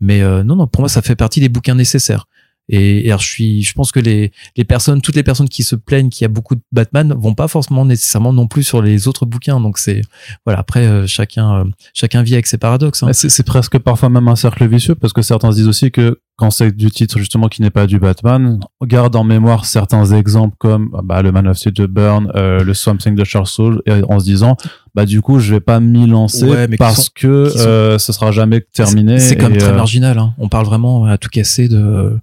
Mais euh, non non, pour moi, ça fait partie des bouquins nécessaires. Et, et alors, je suis, je pense que les les personnes, toutes les personnes qui se plaignent qu'il y a beaucoup de Batman, vont pas forcément nécessairement non plus sur les autres bouquins. Donc c'est voilà. Après, euh, chacun euh, chacun vit avec ses paradoxes. hein. Mais C'est presque parfois même un cercle vicieux parce que certains se disent aussi que quand c'est du titre justement qui n'est pas du Batman, on garde en mémoire certains exemples comme bah, le Man of Steel de Burn, euh, le Swamp Thing de Charles Soule, et en se disant bah du coup je vais pas m'y lancer Ouais, mais qui parce que sont- euh, ce sera jamais terminé. C'est comme et, très euh, marginal. Hein. On parle vraiment à tout casser de.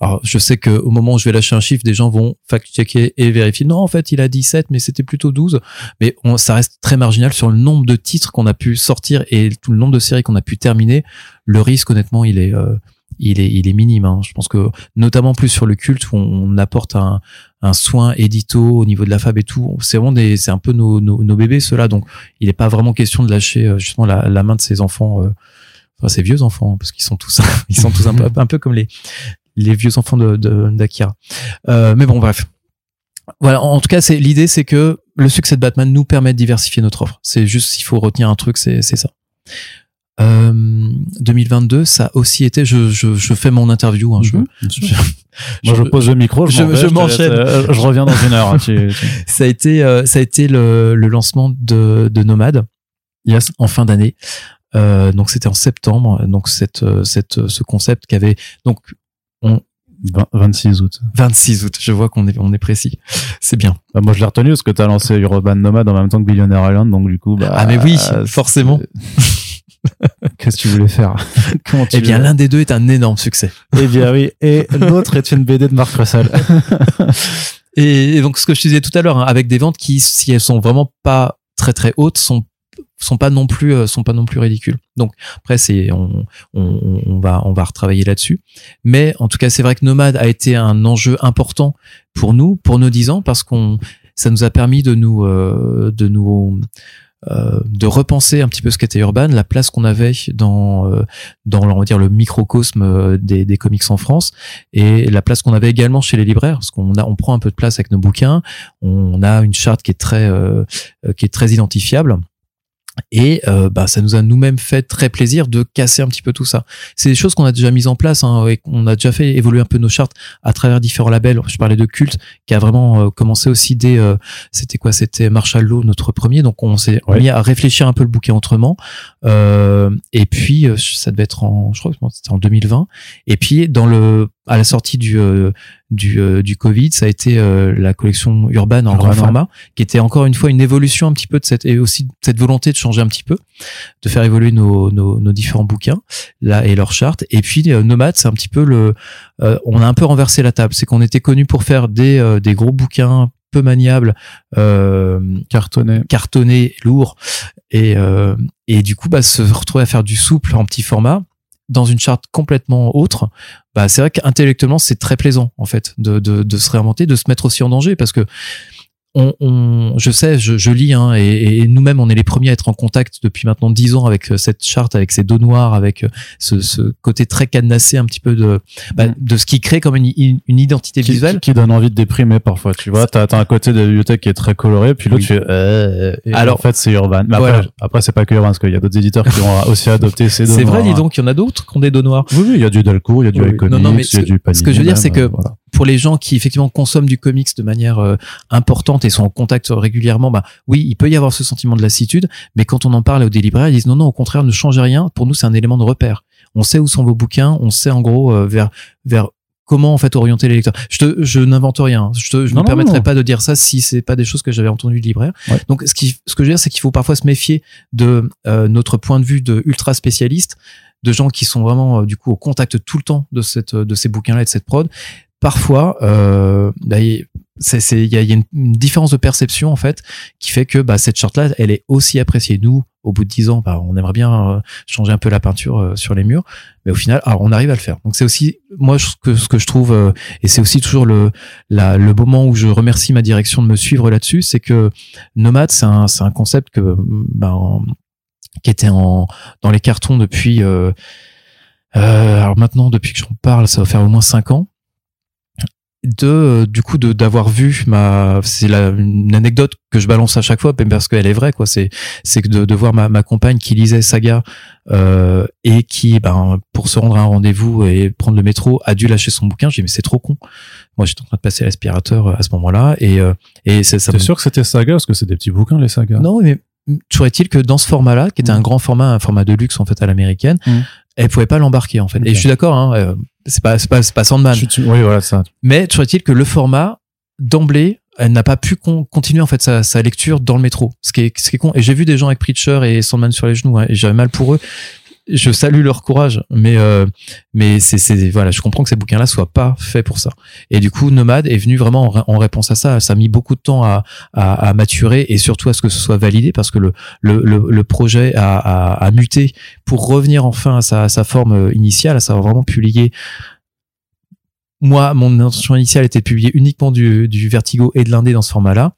Alors, je sais que au moment où je vais lâcher un chiffre, des gens vont fact-checker et vérifier. Non, en fait, il a 17, mais c'était plutôt 12. Mais on, ça reste très marginal sur le nombre de titres qu'on a pu sortir et tout le nombre de séries qu'on a pu terminer. Le risque, honnêtement, il est, euh, il est, il est minime. hein. Je pense que, notamment plus sur le culte où on apporte un, un soin édito au niveau de la fab et tout. C'est vraiment des, c'est un peu nos, nos, nos bébés, ceux-là. Donc, il n'est pas vraiment question de lâcher euh, justement la, la main de ses enfants. euh, enfin ces vieux enfants hein, parce qu'ils sont tous ils sont tous un peu un peu comme les les vieux enfants de de- d'Akira. Euh, mais bon bref. Voilà en tout cas c'est l'idée c'est que le succès de Batman nous permet de diversifier notre offre. C'est juste s'il faut retenir un truc c'est c'est ça. Euh, 2022 ça a aussi été je je, je fais mon interview hein, je- Mhm, je- Moi, je pose le micro, je, je- m'enchaîne. euh, je reviens dans une heure. hein, tu- tu- ça a été euh, ça a été le, le lancement de, de Nomade yes, en fin d'année. Euh, donc c'était en septembre. Donc cette euh, cette ce concept qui avait donc on 20 26 août. 26 août je vois qu'on est on est précis c'est bien Bah, moi, je l'ai retenu parce que t'as lancé Urban Nomad en même temps que Billionaire Island, donc du coup, bah. Ah, mais oui, forcément. Qu'est-ce que tu voulais faire? Comment tu eh bien l'un des deux est un énorme succès Eh bien oui, et l'autre est une BD de Marc Russell. et, et donc ce que je te disais tout à l'heure hein, avec des ventes qui si elles sont vraiment pas très très hautes sont sont pas non plus euh, sont pas non plus ridicules. Donc après c'est on, on, on va on va retravailler là-dessus. Mais en tout cas c'est vrai que Nomade a été un enjeu important pour nous pour nos 10 ans parce qu'on ça nous a permis de nous euh, de nous euh, de repenser un petit peu ce qu'était Urban, la place qu'on avait dans euh, dans on va dire le microcosme euh, des, des comics en France et la place qu'on avait également chez les libraires parce qu'on a on prend un peu de place avec nos bouquins, on a une charte qui est très euh, qui est très identifiable et euh, bah, ça nous a nous-mêmes fait très plaisir de casser un petit peu tout ça. C'est des choses qu'on a déjà mises en place hein, et qu'on a déjà fait évoluer un peu nos chartes à travers différents labels. Je parlais de Culte qui a vraiment euh, commencé aussi dès euh, c'était quoi C'était Marshall Law notre premier. Donc on s'est Ouais. mis à réfléchir un peu le bouquin autrement. Euh, et puis ça devait être en je crois que c'était en 2020. Et puis dans le à la sortie du euh, du, euh, du Covid, ça a été euh, la collection Urban en Urban, grand ouais. format, qui était encore une fois une évolution un petit peu de cette et aussi de cette volonté de changer un petit peu, de faire évoluer nos, nos, nos différents bouquins là et leurs chartes. Et puis euh, Nomad, c'est un petit peu le, euh, on a un peu renversé la table, c'est qu'on était connu pour faire des euh, des gros bouquins peu maniables, euh, Cartonné. cartonné, lourd, et euh, et du coup bah se retrouver à faire du souple en petit format dans une charte complètement autre, bah c'est vrai qu'intellectuellement c'est très plaisant en fait de, de de se réinventer, de se mettre aussi en danger parce que on, on je sais, je, je lis hein, et, et nous-mêmes on est les premiers à être en contact depuis maintenant dix ans avec euh, cette charte, avec ces dos noirs, avec euh, ce, ce côté très cadenassé un petit peu de bah, de ce qui crée comme une, une identité Qui, visuelle. qui donne envie de déprimer parfois, tu vois. T'as, un côté de la bibliothèque qui est très coloré, puis l'autre, Oui. tu fais, euh, et Alors- en fait, c'est Urban. Mais après, Voilà. après, c'est pas que Urban, parce qu'il y a d'autres éditeurs qui ont aussi adopté ces deux C'est vrai, noirs, dis donc, il y en a d'autres qui ont des dos noirs. Oui, oui, il y a du Delcourt, il y a du Oui, Non, non, mais il y a du Panini. ce que je veux dire, c'est que euh, voilà. pour les gens qui effectivement consomment du comics de manière euh, importante et sont en contact régulièrement, bah oui, il peut y avoir ce sentiment de lassitude, mais quand on en parle aux délibérés, ils disent non, non, au contraire, ne changez rien. Pour nous, c'est un élément de repère. On sait où sont vos bouquins, on sait en gros euh, vers vers comment en fait orienter les lecteurs. Je te, je n'invente rien. Je Non, me permettrai non. pas de dire ça si c'est pas des choses que j'avais entendues de libraire. Ouais. Donc, ce qui, ce que je veux dire, c'est qu'il faut parfois se méfier de euh, notre point de vue de ultra spécialiste, de gens qui sont vraiment euh, du coup au contact tout le temps de cette, de ces bouquins-là et de cette prod. Parfois, euh, bah, c'est, il y a, y a une, différence de perception en fait qui fait que bah, cette charte-là, elle est aussi appréciée. Nous, au bout de dix ans, bah, on aimerait bien euh, changer un peu la peinture euh, sur les murs, mais au final, on arrive à le faire. Donc c'est aussi moi ce que ce que je trouve, euh, et c'est aussi toujours le le moment où je remercie ma direction de me suivre là-dessus, c'est que Nomade, c'est un c'est un concept que ben, qui était en dans les cartons depuis. euh, euh, alors maintenant depuis que j'en parle ça va faire au moins cinq ans de euh, du coup de d'avoir vu ma c'est la une anecdote que je balance à chaque fois parce qu'elle est vraie quoi. C'est c'est que de, de voir ma, ma compagne qui lisait Saga euh, et qui ben pour se rendre à un rendez-vous et prendre le métro a dû lâcher son bouquin. J'ai dit mais c'est trop con. Moi j'étais en train de passer l'aspirateur euh, à ce moment-là et euh, et c'est ça sûr que c'était Saga parce que c'est des petits bouquins les sagas non mais toujours est-il que dans ce format-là, qui était un grand format, un format de luxe en fait à l'américaine, Mm. elle pouvait pas l'embarquer en fait. Et je suis d'accord, hein, euh, c'est pas c'est pas c'est pas Sandman, Tu- tu- Oui, voilà, ça. mais toujours est-il que le format d'emblée, elle n'a pas pu con- continuer en fait sa, sa lecture dans le métro, ce qui est ce qui est con. Et j'ai vu des gens avec Preacher et Sandman sur les genoux, hein, et j'avais mal pour eux. Je salue leur courage, mais euh, mais c'est voilà, je comprends que ces bouquins-là soient pas faits pour ça. Et du coup, Nomade est venu vraiment en réponse à ça. Ça a mis beaucoup de temps à, à, à maturer et surtout à ce que ce soit validé parce que le le, le, le projet a, a, a muté pour revenir enfin à sa, à sa forme initiale, à savoir vraiment publier. Moi, mon intention initiale était de publier uniquement du, du Vertigo et de l'Indé dans ce format-là.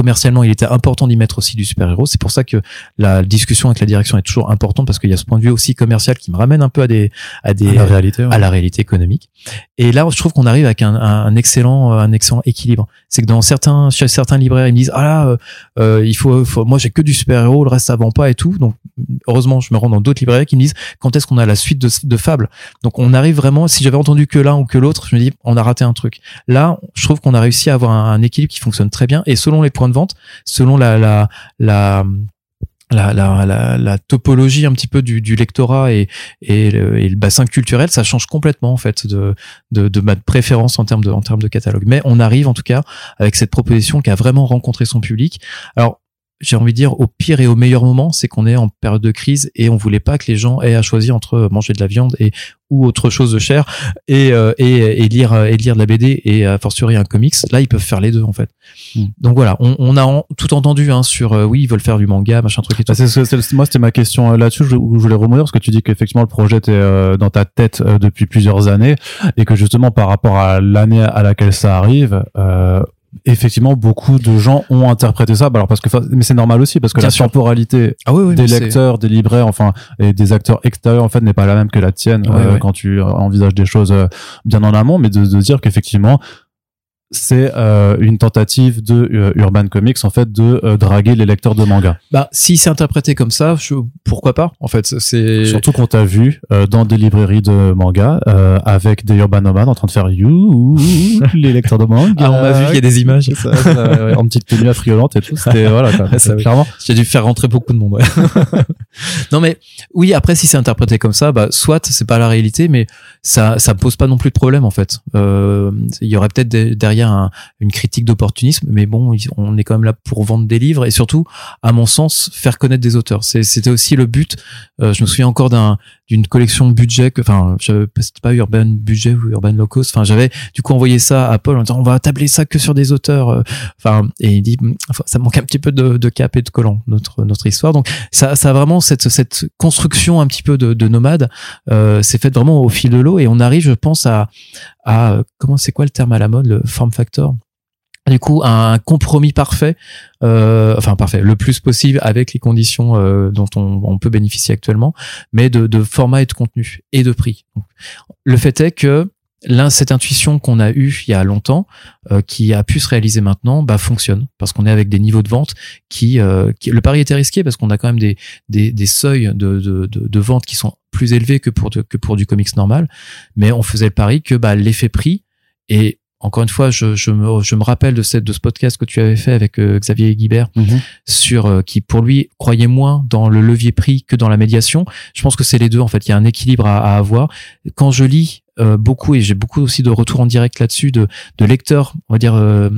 Commercialement, il était important d'y mettre aussi du super-héros. C'est pour ça que la discussion avec la direction est toujours importante parce qu'il y a ce point de vue aussi commercial qui me ramène un peu à des à des la réalité. ouais. à la réalité économique. Et là, je trouve qu'on arrive avec un, un, un excellent, un excellent équilibre. C'est que dans certains, chez certains libraires, ils me disent ah là, euh, euh, il faut, moi j'ai que du super héros, le reste ça vend pas et tout. Donc heureusement, je me rends dans d'autres librairies qui me disent quand est-ce qu'on a la suite de, de Fable? Donc on arrive vraiment. Si j'avais entendu que l'un ou que l'autre, je me dis on a raté un truc. Là, je trouve qu'on a réussi à avoir un, un équilibre qui fonctionne très bien et selon les points de vente, selon la la la la, la, la, la topologie un petit peu du, du lectorat et, et, le, et le bassin culturel, ça change complètement en fait de, de, de ma préférence en termes de, en termes de catalogue. Mais on arrive en tout cas avec cette proposition qui a vraiment rencontré son public. Alors j'ai envie de dire au pire et au meilleur moment, c'est qu'on est en période de crise et on voulait pas que les gens aient à choisir entre manger de la viande et ou autre chose de cher et, euh, et, et lire et lire de la BD et a fortiori un comics. Là, ils peuvent faire les deux en fait. Mm. Donc voilà, on, on a en- tout entendu hein, sur euh, oui, ils veulent faire du manga, machin truc et tout. Bah, c'est- c'est- c'est- moi, c'était ma question euh, là-dessus. Je, où je voulais remonter parce que tu dis qu'effectivement le projet était euh, dans ta tête euh, depuis plusieurs années et que justement par rapport à l'année à laquelle ça arrive, euh, effectivement beaucoup de gens ont interprété ça. Bah, alors parce que, mais c'est normal aussi parce que Bien la sûr. temporalité Ah oui, oui, des lecteurs, des libraires, enfin, et des acteurs extérieurs en fait n'est pas la même que la tienne euh, quand tu envisages des choses euh, bien en amont, mais de, de dire qu'effectivement c'est euh, une tentative de euh, Urban Comics en fait de euh, draguer les lecteurs de manga. Bah, si c'est interprété comme ça, je, pourquoi pas En fait, c'est Surtout qu'on t'a vu euh, dans des librairies de manga euh, avec des Urban Nomades en train de faire you les lecteurs de manga. Ah, on m'a vu, il y a des images. Ça, ça, ouais, en petite tenue affriolante et tout. C'était voilà, quoi. Ça, oui. clairement. J'ai dû faire rentrer beaucoup de monde. Ouais. non mais oui, après si c'est interprété comme ça, bah soit c'est pas la réalité, mais ça ça pose pas non plus de problème en fait. Euh, Il y aurait peut-être de- une critique d'opportunisme, mais bon, on est quand même là pour vendre des livres et surtout, à mon sens, faire connaître des auteurs. C'était aussi le but. Euh, je me souviens encore d'un d'une collection budget enfin j'avais pas- Urban Budget ou Urban Locos enfin j'avais du coup envoyé ça à Paul en disant on va tabler ça que sur des auteurs euh, enfin et il dit ça manque un petit peu de, cap et de collant notre notre histoire donc ça a vraiment cette cette construction un petit peu de, de nomade euh, c'est fait vraiment au fil de l'eau et on arrive je pense à à euh, comment c'est quoi le terme à la mode le form factor? Du coup un compromis parfait euh, enfin parfait le plus possible avec les conditions euh, dont on, on peut bénéficier actuellement mais de, de format et de contenu et de prix. Le fait est que Là, cette intuition qu'on a eue il y a longtemps, euh, qui a pu se réaliser maintenant, bah, fonctionne parce qu'on est avec des niveaux de vente qui, euh, qui- le pari était risqué parce qu'on a quand même des, des, des seuils de, de, de, de vente qui sont plus élevés que pour de- que pour du comics normal, mais on faisait le pari que bah, l'effet prix et encore une fois, je, je, me, je me rappelle de, cette, de ce podcast que tu avais fait avec euh, Xavier Guibert sur euh, qui pour lui croyait moins dans le levier prix que dans la médiation. Je pense que c'est les deux en fait. Il y a un équilibre à, à avoir. Quand je lis euh, beaucoup et j'ai beaucoup aussi de retours en direct là-dessus de, de lecteurs, on va dire euh,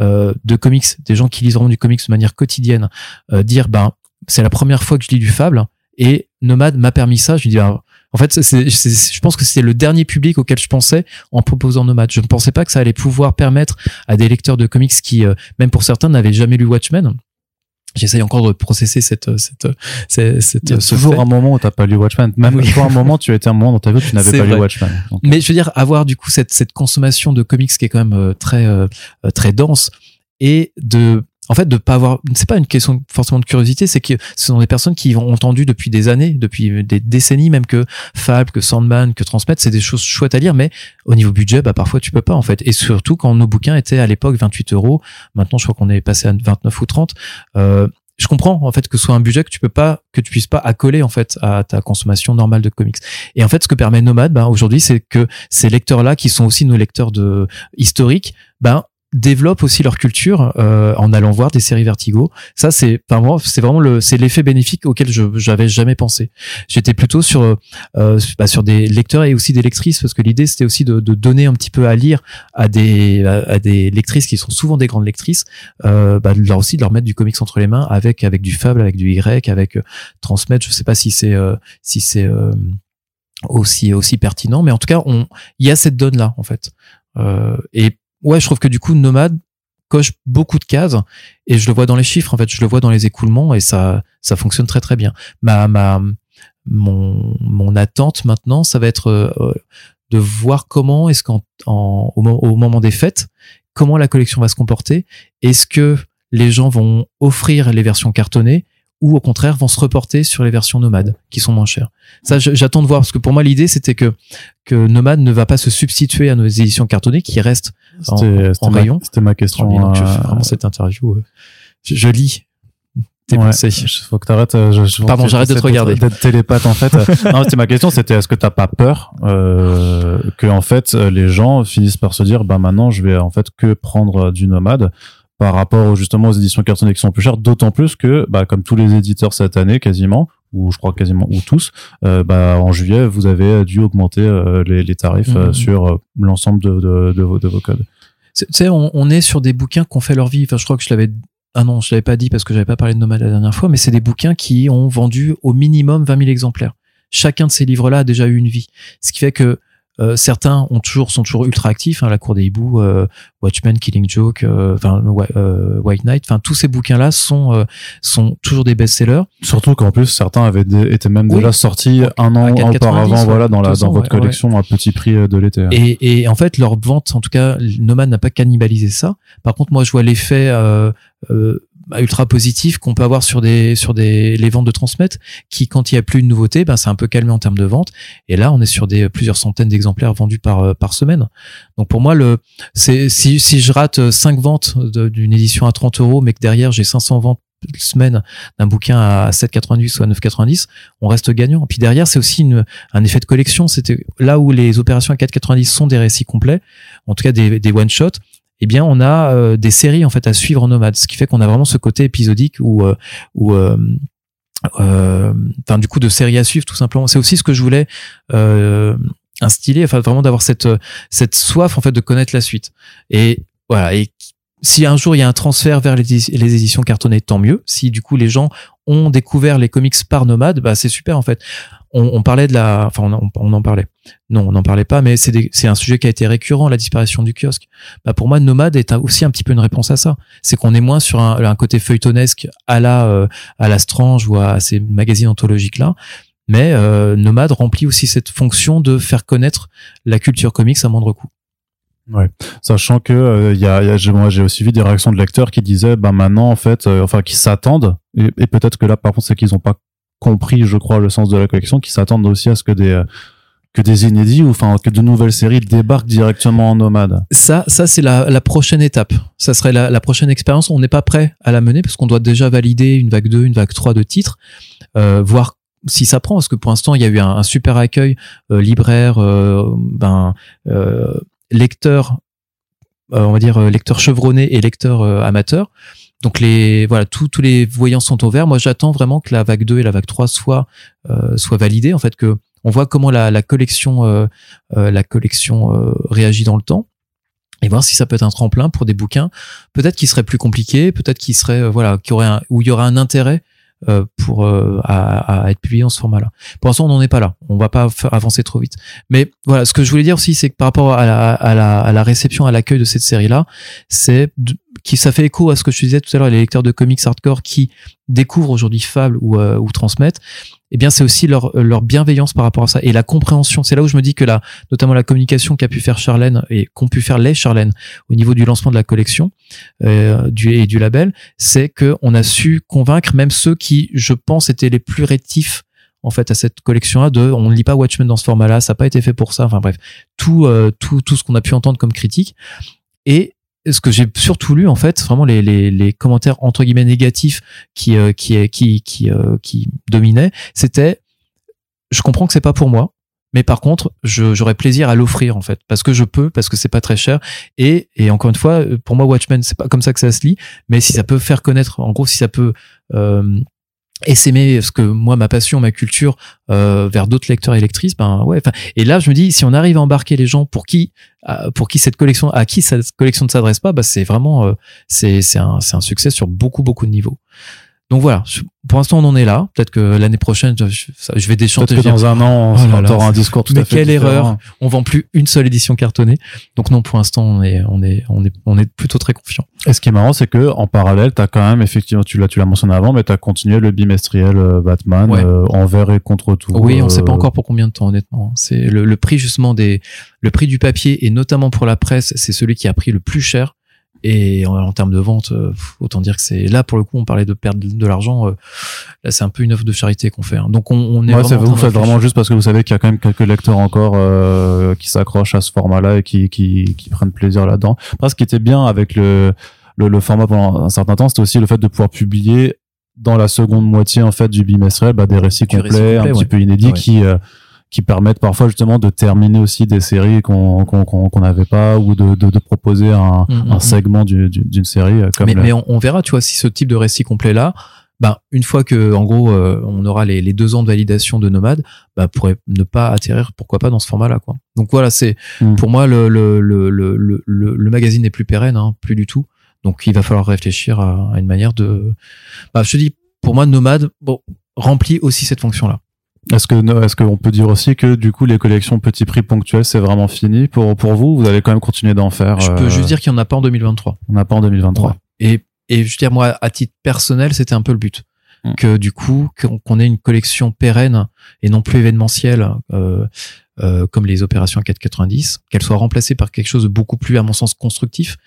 euh, de comics, des gens qui lisent vraiment du comics de manière quotidienne, euh, dire ben c'est la première fois que je lis du Fable et Nomade m'a permis ça. Je me dis ben, en fait, c'est, c'est- je pense que c'était le dernier public auquel je pensais en proposant Nomade. Je ne pensais pas que ça allait pouvoir permettre à des lecteurs de comics qui, euh, même pour certains, n'avaient jamais lu Watchmen. J'essaye encore de processer cette, cette, cette, cette- Il y a ce toujours fait. un moment où t'as pas lu Watchmen. Même Oui. toi, un moment, tu as été un moment dans ta vie où tu n'avais pas lu. Watchmen. Donc, Mais je veux dire, avoir du coup cette, cette consommation de comics qui est quand même euh, très, euh, euh, très dense et de en fait de pas avoir c'est pas une question forcément de curiosité c'est que ce sont des personnes qui ont entendu depuis des années depuis des décennies même que Fab que Sandman que Transmettre c'est des choses chouettes à lire mais au niveau budget bah parfois tu peux pas en fait. Et surtout quand nos bouquins étaient à l'époque 28 euros maintenant je crois qu'on est passé à 29 ou 30 euh, je comprends en fait que ce soit un budget que tu peux pas que tu puisses pas accoler en fait à ta consommation normale de comics. Et en fait ce que permet Nomad ben, aujourd'hui c'est que ces lecteurs là qui sont aussi nos lecteurs de historiques ben développent aussi leur culture euh, en allant voir des séries Vertigo. Ça, c'est enfin moi, c'est vraiment le c'est l'effet bénéfique auquel je j'avais jamais pensé. J'étais plutôt sur euh, bah, sur des lecteurs et aussi des lectrices parce que l'idée c'était aussi de, de, donner un petit peu à lire à des à, des lectrices qui sont souvent des grandes lectrices, euh, bah, leur aussi de leur mettre du comics entre les mains avec avec du fable, avec du Y, avec euh, transmettre. Je sais pas si c'est euh, si c'est euh, aussi aussi pertinent, mais en tout cas, on il y a cette donne là en fait. et ouais, je trouve que du coup, Nomade coche beaucoup de cases et je le vois dans les chiffres. En fait, je le vois dans les écoulements et ça, ça fonctionne très très bien. Ma, ma, mon, mon attente maintenant, ça va être euh, de voir comment est-ce qu'en en, au, au, moment des fêtes, comment la collection va se comporter. Est-ce que les gens vont offrir les versions cartonnées ou au contraire vont se reporter sur les versions nomades qui sont moins chères. Ça, j'attends de voir parce que pour moi l'idée c'était que que Nomade ne va pas se substituer à nos éditions cartonnées qui restent en, en rayon. C'était ma question. Donc, je fais vraiment cette interview. Euh, je, je lis tes ouais, pensées. Faut que t'arrêtes. euh, Je, je Pardon, j'arrête de te regarder. D'être télépathe en fait. non, c'était ma question. C'était est-ce que t'as pas peur euh, que en fait les gens finissent par se dire bah maintenant je vais en fait que prendre du nomade par rapport justement aux éditions cartonnées qui sont plus chères, d'autant plus que, bah, comme tous les éditeurs cette année quasiment, ou je crois quasiment ou tous, euh, bah, en juillet, vous avez dû augmenter euh, les, les, tarifs euh, Mhm. sur euh, l'ensemble de, de, de, vos, de vos codes. Tu sais, on, on est sur des bouquins qui ont fait leur vie. Enfin, je crois que je l'avais. Ah non, je l'avais pas dit parce que j'avais pas parlé de Nomade la dernière fois, mais c'est des bouquins qui ont vendu au minimum 20 000 exemplaires. Chacun de ces livres-là a déjà eu une vie. Ce qui fait que euh, certains ont toujours sont toujours ultra actifs, hein, La Cour des hiboux, euh, Watchmen, Killing Joke, euh, enfin euh, White Knight, enfin tous ces bouquins-là sont euh, sont toujours des best-sellers. Surtout qu'en plus certains avaient été même Oui. déjà sortis un an À 4,90, auparavant, voilà, dans la dans ans, votre ouais, collection à petit prix de l'été. hein. Et, et en fait, leur vente, en tout cas, Nomad n'a pas cannibalisé ça. Par contre, moi, je vois l'effet euh, euh, bah, ultra positif qu'on peut avoir sur des sur des les ventes de transmettre, qui quand il y a plus de nouveautés, ben c'est un peu calmé en termes de vente. Et là, on est sur des plusieurs centaines d'exemplaires vendus par euh, par semaine. Donc pour moi, le c'est si si je rate cinq ventes de- d'une édition à 30 euros, mais que derrière j'ai 500 ventes semaine d'un bouquin à 7,90 ou à 9,90, on reste gagnant. Puis derrière, c'est aussi une, un effet de collection. C'était là où les opérations à 4,90 sont des récits complets, en tout cas des, des one shot. Eh bien, on a euh, des séries en fait à suivre en nomade, ce qui fait qu'on a vraiment ce côté épisodique où, euh, où euh, euh, enfin du coup de séries à suivre tout simplement. C'est aussi ce que je voulais instiller, enfin vraiment d'avoir cette cette soif en fait de connaître la suite. Et voilà. Et si un jour il y a un transfert vers les, les éditions cartonnées, tant mieux. Si du coup les gens ont découvert les comics par Nomade, bah c'est super en fait. On, on parlait de la, enfin on, on en parlait. Non, on n'en parlait pas, mais c'est un sujet qui a été récurrent, la disparition du kiosque. Bah pour moi, Nomade est aussi un petit peu une réponse à ça. C'est qu'on est moins sur un, un côté feuilletonesque à la euh, à la Strange ou à ces magazines anthologiques là. Mais euh, Nomade remplit aussi cette fonction de faire connaître la culture comics à moindre coût. Sachant que euh, y a, y a- moi, j'ai aussi vu des réactions de lecteurs qui disaient bah maintenant en fait euh, enfin qui s'attendent et, et peut-être que là par contre c'est qu'ils ont pas compris je crois le sens de la collection qui s'attendent aussi à ce que des euh, que des inédits ou enfin que de nouvelles séries débarquent directement en nomade. Ça, ça c'est la, la prochaine étape. Ça serait la, la prochaine expérience. On n'est pas prêt à la mener parce qu'on doit déjà valider une vague 2, une vague 3 de titres, euh, voir si ça prend. Parce que pour l'instant, il y a eu un, un super accueil euh, libraire, euh, ben, euh, lecteur, euh, on va dire euh, lecteur chevronné et lecteur euh, amateur. Donc les voilà, tous tous les voyants sont au vert. Moi, j'attends vraiment que la vague 2 et la vague 3 soient euh, soient validées. En fait, que on voit comment la, la collection la collection réagit dans le temps et voir si ça peut être un tremplin pour des bouquins peut-être qui seraient plus compliqués peut-être qui seraient voilà qui aurait un, où il y aurait un intérêt pour euh, à, à être publié en ce format-là. Pour l'instant, on n'en est pas là. On va pas avancer trop vite. Mais voilà, ce que je voulais dire aussi, c'est que par rapport à la, réception, à l'accueil de cette série-là, c'est qui ça fait écho à ce que je disais tout à l'heure, les lecteurs de comics hardcore qui découvrent aujourd'hui Fable ou, euh, ou transmettent, eh bien c'est aussi leur, leur bienveillance par rapport à ça et la compréhension. C'est là où je me dis que là, notamment la communication qu'a pu faire Charlène et qu'ont pu faire les Charlène au niveau du lancement de la collection euh, du, et du label, c'est que on a su convaincre même ceux qui, je pense, étaient les plus rétifs en fait à cette collection-là de on ne lit pas Watchmen dans ce format-là, ça n'a pas été fait pour ça. Enfin bref, tout euh, tout tout ce qu'on a pu entendre comme critique et ce que j'ai surtout lu en fait, vraiment les, les, les commentaires entre guillemets négatifs qui euh, qui qui qui, euh, qui dominaient, c'était je comprends que c'est pas pour moi, mais par contre, j'aurais plaisir à l'offrir en fait, parce que je peux, parce que c'est pas très cher. Et, et encore une fois, pour moi, Watchmen, c'est pas comme ça que ça se lit, mais si ça peut faire connaître, en gros, si ça peut euh, et s'aimer ce que moi ma passion ma culture euh, vers d'autres lecteurs et lectrices ben ouais et là je me dis si on arrive à embarquer les gens pour qui euh, pour qui cette collection à qui cette collection ne s'adresse pas bah c'est vraiment euh, c'est c'est un c'est un succès sur beaucoup beaucoup de niveaux donc voilà, pour l'instant on en est là. Peut-être que l'année prochaine, je, vais déchanter. Que dans un an, on oh aura un discours tout Mais à fait quelle différent. erreur On vend plus une seule édition cartonnée. Donc non, pour l'instant, on est, on est, on est, on est plutôt très confiant. Et ce qui est marrant, c'est que en parallèle, t'as quand même effectivement, tu l'as, tu l'as mentionné avant, mais t'as continué le bimestriel euh, Batman Ouais. euh, envers et contre tout. Oui, on sait pas euh, encore pour combien de temps, honnêtement. C'est le, le prix justement des, le prix du papier et notamment pour la presse, c'est celui qui a pris le plus cher. Et en, en termes de vente, euh, autant dire que c'est là pour le coup, on parlait de perdre de l'argent. euh, là, c'est un peu une offre de charité qu'on fait. hein. Donc on, on est Ouais, vraiment vous faites vraiment juste parce que vous savez qu'il y a quand même quelques lecteurs encore euh, qui s'accrochent à ce format-là et qui, qui, qui prennent plaisir là-dedans. Après, ce qui était bien avec le, le, le format pendant un certain temps, c'était aussi le fait de pouvoir publier dans la seconde moitié en fait du bimestriel bah, des récits Du complets, récit complet, un petit peu inédits Ouais. qui euh, qui permettent parfois justement de terminer aussi des séries qu'on qu'on qu'on qu'on n'avait pas ou de, de, de proposer un, Mm, mm, un mm. segment du- du- d'une série euh, comme mais, le- mais on, on verra, tu vois, si ce type de récit complet là, ben une fois que en gros euh, on aura les, les deux ans de validation de Nomade, bah pourrait ne pas atterrir, pourquoi pas dans ce format là quoi. Donc voilà, c'est pour moi le le, le, le, le, magazine n'est plus pérenne, hein, plus du tout. Donc il va falloir réfléchir à, à une manière de. Bah, je te dis, pour moi Nomade, bon, remplit aussi cette fonction là. Est-ce que est-ce qu'on peut dire aussi que du coup les collections petit prix ponctuels c'est vraiment fini pour pour vous? Vous allez quand même continuer d'en faire. Je peux euh, juste dire qu'il n'y en a pas en 2023. On n'a pas en 2023. Ouais. Et, et je veux dire, moi, à titre personnel, c'était un peu le but. Mm. Que du coup, qu'on qu'on ait une collection pérenne et non plus événementielle, euh, euh, comme les opérations à 4,90, qu'elle soit remplacée par quelque chose de beaucoup plus, à mon sens, constructif.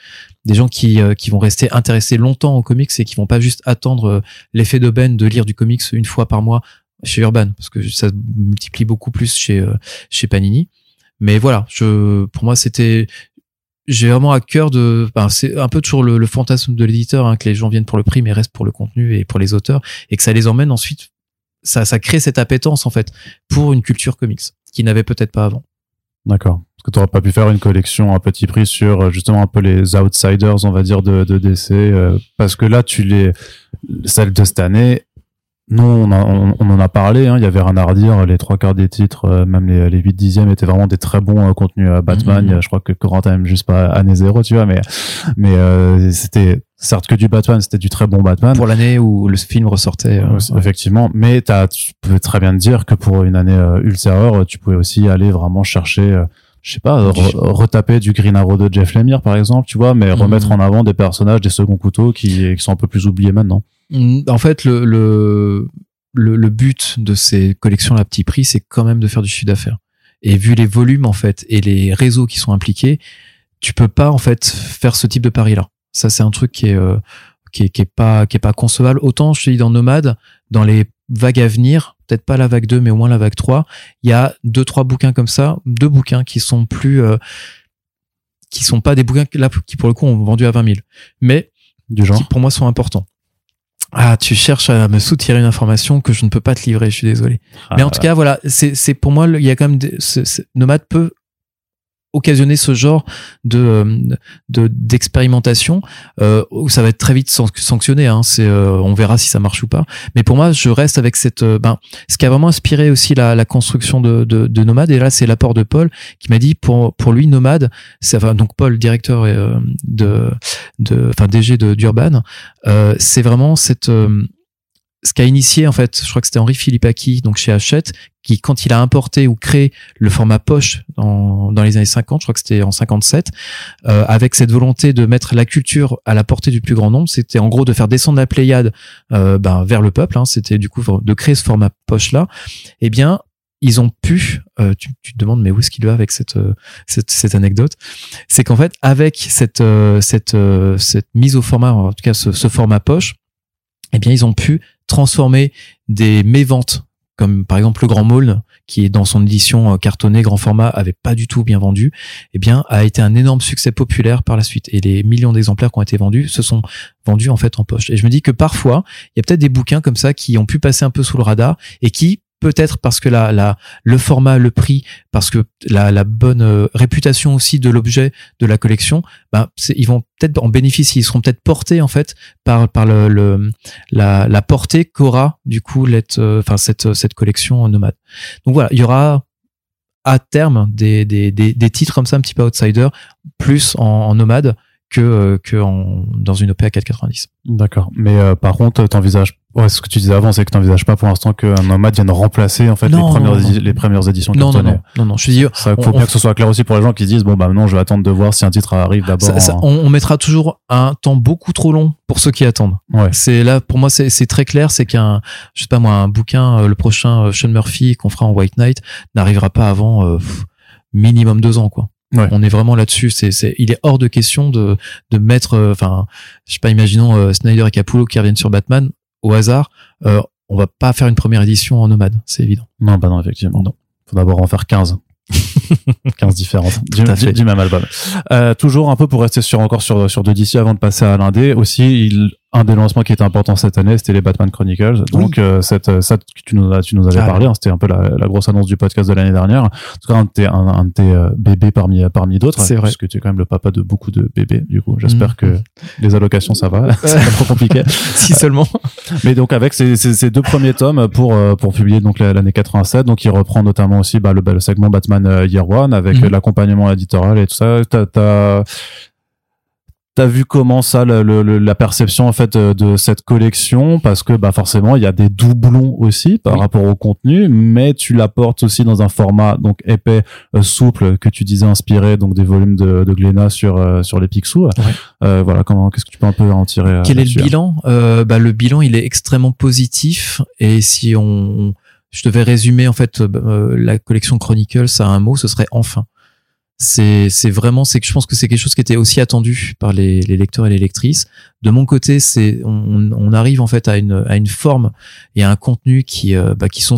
Des gens qui, euh, qui vont rester intéressés longtemps aux comics et qui vont pas juste attendre euh, l'effet d'aubaine de lire du comics une fois par mois chez Urban, parce que ça multiplie beaucoup plus chez, euh, chez Panini. Mais voilà, je, pour moi, c'était, j'ai vraiment à cœur de ben, c'est un peu toujours le, le fantasme de l'éditeur hein, que les gens viennent pour le prix mais restent pour le contenu et pour les auteurs et que ça les emmène ensuite ça ça crée cette appétence en fait pour une culture comics qui n'avait peut-être pas avant D'accord. Parce que tu n'aurais pas pu faire une collection à petit prix sur euh, justement un peu les outsiders, on va dire, de, de DC. euh, parce que là, tu les. Celle de cette année, nous, on, a- on, on en a parlé. hein, Il y avait rien à redire. Les trois quarts des titres, euh, même les, les 8 dixièmes, étaient vraiment des très bons euh, contenus à Batman. Mhm. A- Je crois que Corentin aime juste pas année zéro, tu vois. Mais, mais euh, c'était certes que du Batman, c'était du très bon Batman. pour l'année où le film ressortait Ouais, Effectivement, mais tu peux très bien te dire que pour une année ultérieure, tu pouvais aussi aller vraiment chercher, je sais pas, re- retaper du Green Arrow de Jeff Lemire par exemple, tu vois, mais Mhm. remettre en avant des personnages, des seconds couteaux qui, qui sont un peu plus oubliés maintenant. En fait le, le le le but de ces collections à petit prix c'est quand même de faire du chiffre d'affaires. Et vu les volumes en fait et les réseaux qui sont impliqués tu peux pas en fait faire ce type de pari là ça c'est un truc qui est euh, qui est, qui est pas qui est pas concevable. Autant je te dis dans Nomade dans les vagues à venir peut-être pas la vague 2 mais au moins la vague 3 il y a deux trois bouquins comme ça deux bouquins qui sont plus euh, qui sont pas des bouquins qui, là qui pour le coup ont vendu à 20 000 mais Du genre. qui pour moi sont importants ah tu cherches à me soutirer une information que je ne peux pas te livrer je suis désolé. Mais en tout cas, voilà, c'est c'est pour moi, il y a quand même des, Nomade peut occasionner ce genre de euh, de d'expérimentation euh, où ça va être très vite san- sanctionné hein, c'est euh, on verra si ça marche ou pas. Mais pour moi je reste avec cette euh, ben ce qui a vraiment inspiré aussi la, la construction de, de, de Nomade et là c'est l'apport de Paul qui m'a dit pour pour lui Nomade c'est enfin, donc Paul directeur euh, de de enfin DG de d'Urban euh, c'est vraiment cette euh, ce qu'a initié en fait, je crois que c'était Henri Philippaki, donc chez Hachette, qui quand il a importé ou créé le format poche dans, dans les années 50, je crois que c'était en 57, euh, avec cette volonté de mettre la culture à la portée du plus grand nombre, c'était en gros de faire descendre la Pléiade euh, ben, vers le peuple, hein, c'était du coup de créer ce format poche là. Eh bien, ils ont pu, euh, tu, tu, te demandes mais où est-ce qu'il va avec cette, euh, cette, cette anecdote, c'est qu'en fait avec cette, euh, cette, cette mise au format, en tout cas ce, ce format poche, eh bien ils ont pu transformer des méventes comme par exemple le Grand Maulne, qui dans son édition cartonnée grand format, avait pas du tout bien vendu, eh bien a été un énorme succès populaire par la suite. Et les millions d'exemplaires qui ont été vendus se sont vendus en fait en poche. Et je me dis que parfois, il y a peut-être des bouquins comme ça qui ont pu passer un peu sous le radar et qui peut-être parce que la, la, le format, le prix, parce que la, la bonne euh, réputation aussi de l'objet de la collection, ben, ils vont peut-être en bénéficier, ils seront peut-être portés en fait par, par le, le la, la portée qu'aura du coup euh, enfin cette, cette collection nomade. Donc voilà, il y aura à terme des, des, des, titres comme ça un petit peu outsider, plus en nomade que, euh, que en, dans une OP à 4,90. D'accord. Mais euh, par contre, t'envisages Ouais, ce que tu disais avant, c'est que tu n'envisages pas pour l'instant qu'un nomade vienne remplacer en fait les premières les premières éditions non, non, non, non, non, je ça faut bien que ce soit clair aussi pour les gens qui disent bon bah non, je vais attendre de voir si un titre arrive d'abord. On, on, mettra toujours un temps beaucoup trop long pour ceux qui attendent. Ouais. C'est là pour moi c'est très clair, c'est qu'un je sais pas moi un bouquin, euh, le prochain Sean Murphy qu'on fera en White Knight n'arrivera pas avant euh, minimum deux ans quoi. Ouais. On est vraiment là-dessus. C'est, c'est, il est hors de question de, de mettre, enfin, je sais pas, imaginons Snyder et Capullo qui reviennent sur Batman au hasard, euh, on va pas faire une première édition en nomade, c'est évident. Non, bah non, effectivement. Non. Faut d'abord en faire 15. 15 différentes du, du, du, même album. Euh, toujours un peu pour rester sur encore sur sur de DC avant de passer à l'indé aussi il un des lancements qui était important cette année, c'était les Batman Chronicles. Donc euh, cette ça tu nous as, tu nous avais ah, parlé, hein, c'était un peu la, la, grosse annonce du podcast de l'année dernière. En tout cas un de tes un, un de tes euh, bébés parmi parmi d'autres. C'est vrai. Parce que tu es quand même le papa de beaucoup de bébés. Du coup, j'espère mmh. que les allocations ça va, c'est pas trop compliqué. si seulement. Mais donc avec ces, ces, ces, deux premiers tomes pour euh, pour publier donc l'année 87, donc il reprend notamment aussi bah, le, bah, le segment Batman Year One avec mmh. l'accompagnement éditorial et tout ça. T'as T'as vu comment ça, le, le, la perception en fait euh, de cette collection? Parce que bah forcément, il y a des doublons aussi par rapport au contenu, mais tu l'apportes aussi dans un format donc épais, euh, souple que tu disais inspiré donc des volumes de, de Glénat sur euh, sur les Picsou. Ouais. Euh, voilà, comment qu'est-ce que tu peux un peu en tirer Quel est le bilan? Bah le bilan, il est extrêmement positif et si on je devais résumer en fait la collection Chronicles à un mot, ce serait enfin c'est c'est vraiment c'est que je pense que c'est quelque chose qui était aussi attendu par les, les lecteurs et les lectrices. De mon côté c'est on, on arrive en fait à une à une forme et à un contenu qui euh, bah, qui sont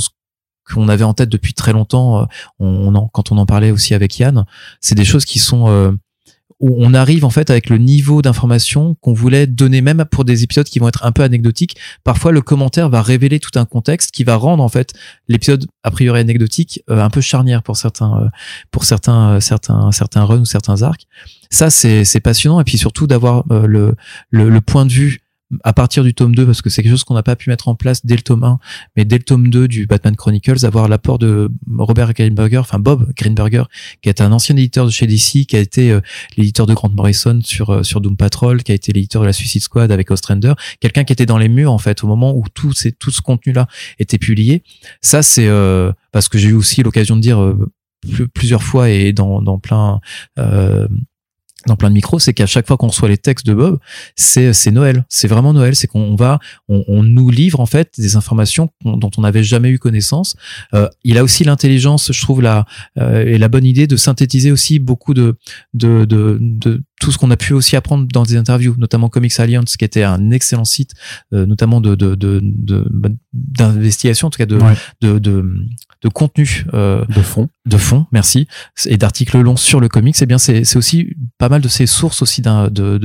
qu'on avait en tête depuis très longtemps euh, on, en, quand on en parlait aussi avec Yann c'est des choses qui sont euh, où on arrive en fait avec le niveau d'information qu'on voulait donner même pour des épisodes qui vont être un peu anecdotiques. Parfois, le commentaire va révéler tout un contexte qui va rendre en fait l'épisode a priori anecdotique euh, un peu charnière pour certains, euh, pour certains, euh, certains, certains runs ou certains arcs. Ça, c'est passionnant et puis surtout d'avoir le point de vue à partir du tome 2, parce que c'est quelque chose qu'on n'a pas pu mettre en place dès le tome 1, mais dès le tome 2 du Batman Chronicles, avoir l'apport de Robert Greenberger, enfin Bob Greenberger, qui est un ancien éditeur de chez DC, qui a été euh, l'éditeur de Grant Morrison sur euh, sur Doom Patrol, qui a été l'éditeur de la Suicide Squad avec Ostrander, quelqu'un qui était dans les murs en fait au moment où tout ces, tout ce contenu-là était publié. Ça c'est euh, parce que j'ai eu aussi l'occasion de dire plusieurs fois et dans, dans plein euh, dans plein de micros, c'est qu'à chaque fois qu'on reçoit les textes de Bob, c'est c'est Noël, c'est vraiment Noël, c'est qu'on va, on, on, nous livre en fait des informations dont on n'avait jamais eu connaissance. Euh, il a aussi l'intelligence, je trouve la euh, et la bonne idée de synthétiser aussi beaucoup de de de, de tout ce qu'on a pu aussi apprendre dans des interviews, notamment Comics Alliance, qui était un excellent site, euh, notamment de d'investigation, de, de, en tout cas de, de, de, de contenu euh, de fond, de fond, merci, et d'articles longs sur le comics. Et eh bien, c'est c'est aussi pas mal de ces sources aussi d'un de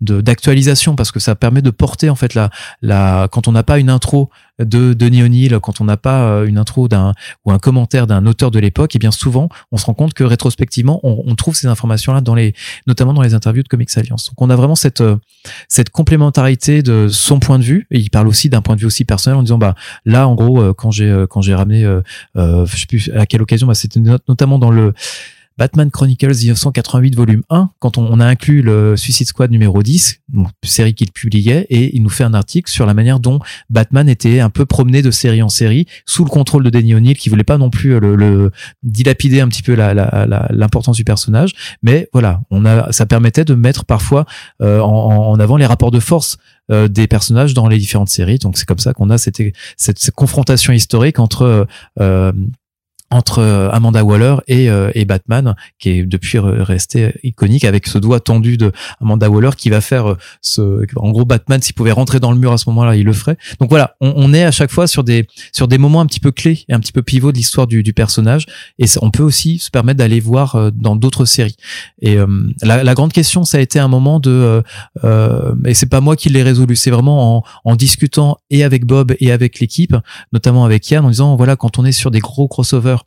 de d'actualisation parce que ça permet de porter en fait la la quand on n'a pas une intro de Denis O'Neill, quand on n'a pas euh, une intro d'un ou un commentaire d'un auteur de l'époque, et eh bien souvent on se rend compte que rétrospectivement on, trouve ces informations là dans les notamment dans les interviews de Comics Alliance. Donc on a vraiment cette euh, cette complémentarité de son point de vue et il parle aussi d'un point de vue aussi personnel en disant bah là en gros euh, quand j'ai quand j'ai ramené euh, je sais plus à quelle occasion bah, c'était notamment dans le Batman Chronicles 1988 volume 1 quand on, a inclus le Suicide Squad numéro 10, série qu'il publiait, et il nous fait un article sur la manière dont Batman était un peu promené de série en série sous le contrôle de Danny O'Neill qui voulait pas non plus le, le dilapider un petit peu l'importance du personnage, mais voilà, on a, ça permettait de mettre parfois euh, en, en, avant les rapports de force euh, des personnages dans les différentes séries. Donc c'est comme ça qu'on a cette, cette, cette, confrontation historique entre euh, entre euh, Amanda Waller et, euh, et Batman, qui est depuis resté iconique avec ce doigt tendu de Amanda Waller qui va faire euh, ce, en gros Batman s'il pouvait rentrer dans le mur à ce moment-là, il le ferait. Donc voilà, on, on, est à chaque fois sur des sur des moments un petit peu clés et un petit peu pivots de l'histoire du, du, personnage, et on peut aussi se permettre d'aller voir dans d'autres séries. Et la, la, grande question, ça a été un moment de, euh, et c'est pas moi qui l'ai résolu, c'est vraiment en, en discutant et avec Bob et avec l'équipe, notamment avec Yann, en disant voilà quand on est sur des gros crossovers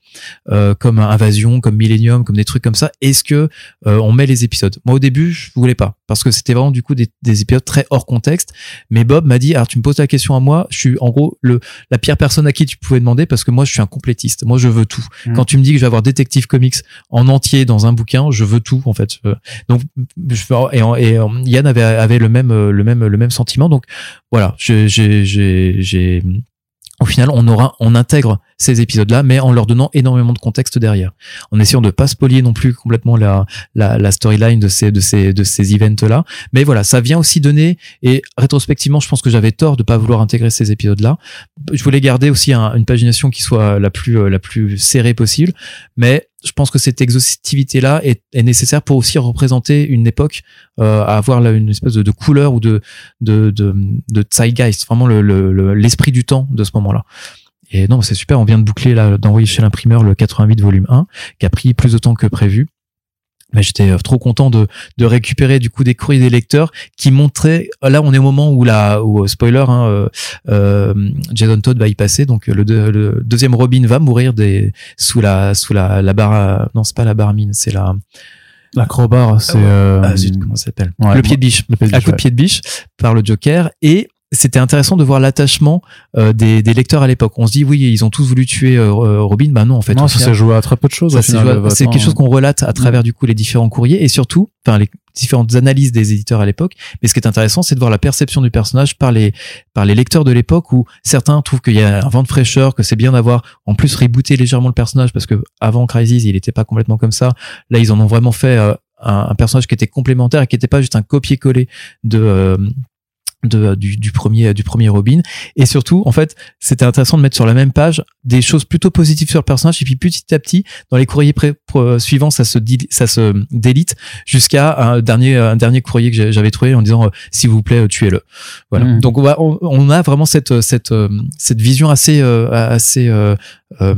euh, comme Invasion, comme Millennium, comme des trucs comme ça, est-ce que euh, on met les épisodes? Moi au début, je voulais pas parce que c'était vraiment du coup des, épisodes très hors contexte. Mais Bob m'a dit alors tu me poses la question à moi, je suis en gros le la pire personne à qui tu pouvais demander parce que moi je suis un complétiste. Moi je veux tout. Mmh. Quand tu me dis que je vais avoir Detective Comics en entier dans un bouquin, je veux tout en fait. Donc je, et, et Yann avait avait le même le même le même sentiment. Donc voilà, j'ai j'ai au final, on aura, on intègre ces épisodes-là, mais en leur donnant énormément de contexte derrière, en essayant de pas spolier non plus complètement la, la, la storyline de ces, de ces, de ces events-là. Mais voilà, ça vient aussi donner, et rétrospectivement, je pense que j'avais tort de pas vouloir intégrer ces épisodes-là. Je voulais garder aussi une pagination qui soit la plus, la plus serrée possible, mais je pense que cette exhaustivité-là est, est, nécessaire pour aussi représenter une époque, euh, à avoir une espèce de, couleur ou de, de, de, de zeitgeist, vraiment l'esprit le, du temps de ce moment-là. Et non, c'est super, on vient de boucler là, d'envoyer chez l'imprimeur le 88 volume 1, qui a pris plus de temps que prévu mais j'étais euh, trop content de, de récupérer du coup des courriers des lecteurs qui montraient là on est au moment où la où, euh, spoiler hein, euh, euh, Jason Todd va y passer. Donc le, le, deuxième Robin va mourir des sous la sous la la barre non c'est pas la barre mine c'est la L'acrobar, c'est euh... ah, zut, comment ça s'appelle? Le pied de biche. Le pied de biche, à coup de pied de biche par le Joker. Et c'était intéressant de voir l'attachement euh, des, des, lecteurs à l'époque. On se dit oui, ils ont tous voulu tuer euh, euh, Robin. Bah non, en fait. Non, ça s'est joué à très peu de choses. C'est quelque chose qu'on relate à travers du coup les différents courriers et surtout, enfin les différentes analyses des éditeurs à l'époque. Mais ce qui est intéressant, c'est de voir la perception du personnage par les par les lecteurs de l'époque où certains trouvent qu'il y a un vent de fraîcheur, que c'est bien d'avoir en plus rebooté légèrement le personnage parce que avant Crisis, il n'était pas complètement comme ça. Là, ils en ont vraiment fait un, un, personnage qui était complémentaire et qui n'était pas juste un copier-coller de de, du, du, premier du premier Robin. Et surtout en fait c'était intéressant de mettre sur la même page des choses plutôt positives sur le personnage. Et puis petit à petit dans les courriers pré, suivants ça se ça se délite jusqu'à un dernier un dernier courrier que j'avais trouvé en disant euh, s'il vous plaît tuez-le voilà. Mmh. donc on, on, a vraiment cette cette cette vision assez euh, assez euh, euh,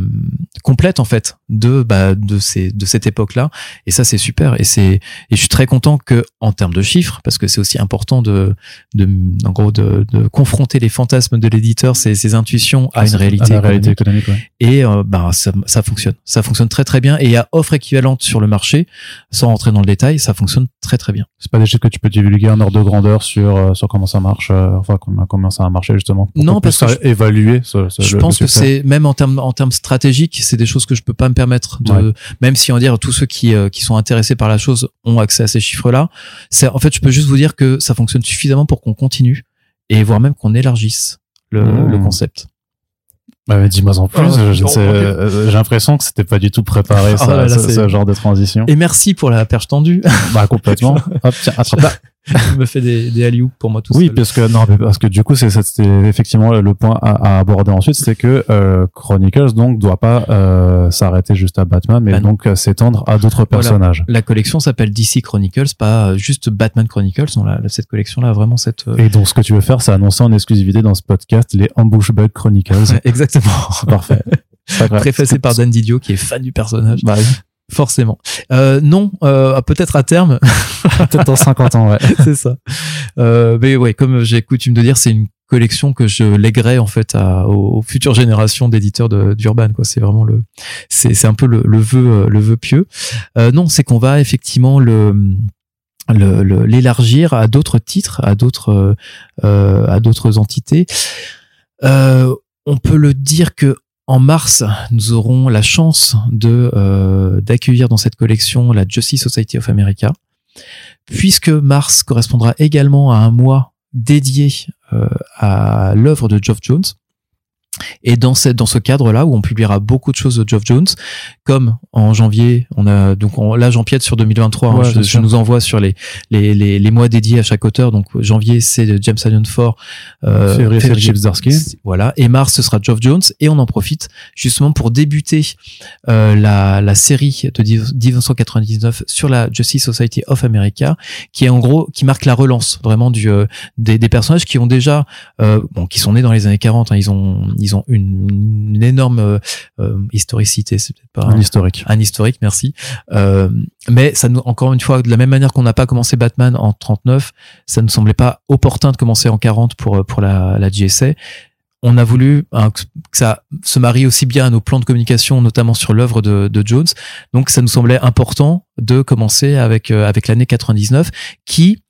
complète en fait de bah, de ces de cette époque là et ça c'est super. Et c'est et je suis très content que en termes de chiffres parce que c'est aussi important de de en gros de, de confronter les fantasmes de l'éditeur ses, ses intuitions à une réalité, réalité économique, et euh, bah ça, ça fonctionne. Ça fonctionne très très bien. Et il y a offre équivalente sur le marché sans rentrer dans le détail ça fonctionne très très bien. C'est pas des choses que tu peux divulguer en ordre de grandeur sur euh, sur comment ça marche enfin comment, comment ça a marché justement non parce que je, évaluer ce, ce, je pense que c'est même en termes en termes stratégiques, c'est des choses que je peux pas me permettre de, même si on va dire tous ceux qui, euh, qui sont intéressés par la chose ont accès à ces chiffres-là. C'est, en fait, je peux juste vous dire que ça fonctionne suffisamment pour qu'on continue et voire même qu'on élargisse le, mmh. le concept. Bah, dis-moi en plus. Oh, j'ai l'impression que c'était pas du tout préparé, oh ça, ce, genre de transition. Et merci pour la perche tendue. Bah, complètement. Hop, tiens, attrape me fait des, des alley pour moi tout oui, parce que non, parce que du coup, c'est c'était effectivement le point à, à aborder ensuite, c'est que euh, Chronicles donc doit pas euh, s'arrêter juste à Batman, mais bah donc euh, s'étendre à d'autres personnages. La collection s'appelle DC Chronicles, pas juste Batman Chronicles. Non, la, cette collection-là a vraiment cette. Et donc, ce que tu veux faire, c'est annoncer en exclusivité dans ce podcast les Ambush Bug Chronicles. exactement. Parfait. Préfacé par Dan Didio, qui est fan du personnage. Bah, Forcément. Euh, non, euh, peut-être à terme. peut-être dans 50 ans, ouais. c'est ça. Euh, mais ouais, comme j'ai coutume de dire, c'est une collection que je léguerai en fait à, aux, futures générations d'éditeurs d'Urban. Quoi, c'est vraiment le, c'est un peu le, le vœu le vœu pieux. Euh, non, c'est qu'on va effectivement le l'élargir à d'autres titres, à d'autres euh, à d'autres entités. Euh, on peut le dire que en mars, nous aurons la chance de euh, d'accueillir dans cette collection la Justice Society of America, puisque mars correspondra également à un mois dédié euh, à l'œuvre de Geoff Jones. Et dans, cette, dans ce cadre-là, où on publiera beaucoup de choses de Geoff Jones, comme en janvier, on a donc là j'empiète sur 2023, hein, je, nous envoie sur les, les, les, les mois dédiés à chaque auteur. Donc janvier c'est James Allen Ford, euh, Février, c'est Chip Zdarsky. voilà, et mars ce sera Geoff Jones, et on en profite justement pour débuter euh, la, la série de 1999 sur la Justice Society of America, qui est en gros qui marque la relance vraiment du euh, des, des personnages qui ont déjà euh, bon qui sont nés dans les années 40 hein, ils ont ils ont une, une énorme euh, euh, historicité c'est peut-être pas Un historique. un historique, merci. Euh, mais ça nous, encore une fois, de la même manière qu'on n'a pas commencé Batman en 39, ça ne semblait pas opportun de commencer en 40 pour pour la, la JSA. On a voulu hein, que ça se marie aussi bien à nos plans de communication, notamment sur l'œuvre de, de Jones. Donc, ça nous semblait important de commencer avec euh, avec l'année 99, qui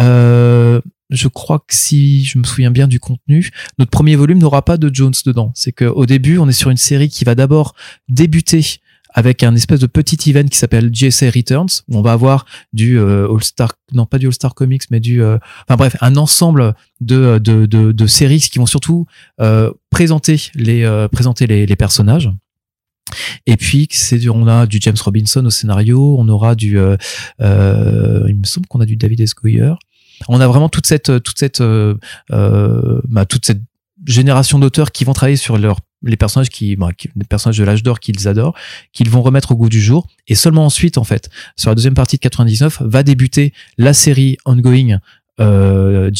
euh, je crois que si je me souviens bien du contenu, notre premier volume n'aura pas de Jones dedans. C'est qu'au début, on est sur une série qui va d'abord débuter avec un espèce de petit event qui s'appelle GSA Returns, où on va avoir du euh, All-Star, non pas du All-Star Comics, mais du, euh, enfin bref, un ensemble de, de, de, de séries qui vont surtout euh, présenter les, euh, présenter les, les personnages. Et puis c'est on a du James Robinson au scénario, on aura du, euh, euh, il me semble qu'on a du David S. On a vraiment toute cette, toute cette, euh, euh, bah, toute cette génération d'auteurs qui vont travailler sur leur les personnages qui, bah, qui- les personnages de l'âge d'or qu'ils adorent, qu'ils vont remettre au goût du jour. Et seulement ensuite, en fait, sur la deuxième partie de 99, va débuter la série ongoing euh,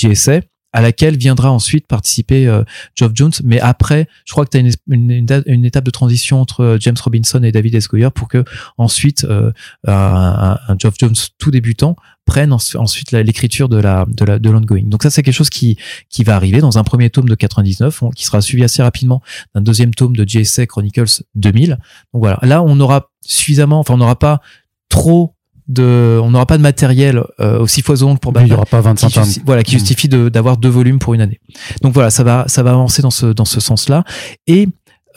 à laquelle viendra ensuite participer euh, Geoff Jones. Mais après, je crois que tu as une, une, une une étape de transition entre euh, James Robinson et David S. Goyer pour que ensuite euh, un, un- Geoff Jones tout débutant prenne ens- ensuite l'écriture de la de la de l'ongoing. Donc ça c'est quelque chose qui qui va arriver dans un premier tome de 99 on- qui sera suivi assez rapidement d'un deuxième tome de JSA Chronicles 2000. Donc voilà, là on aura suffisamment enfin on n'aura pas trop de on n'aura pas de matériel euh, aussi foisonnant que pour Mais il y Batman aura pas qui 25 ans. justi- voilà qui Mm. justifie de- d'avoir deux volumes pour une année. Donc voilà, ça va ça va avancer dans ce dans ce sens-là et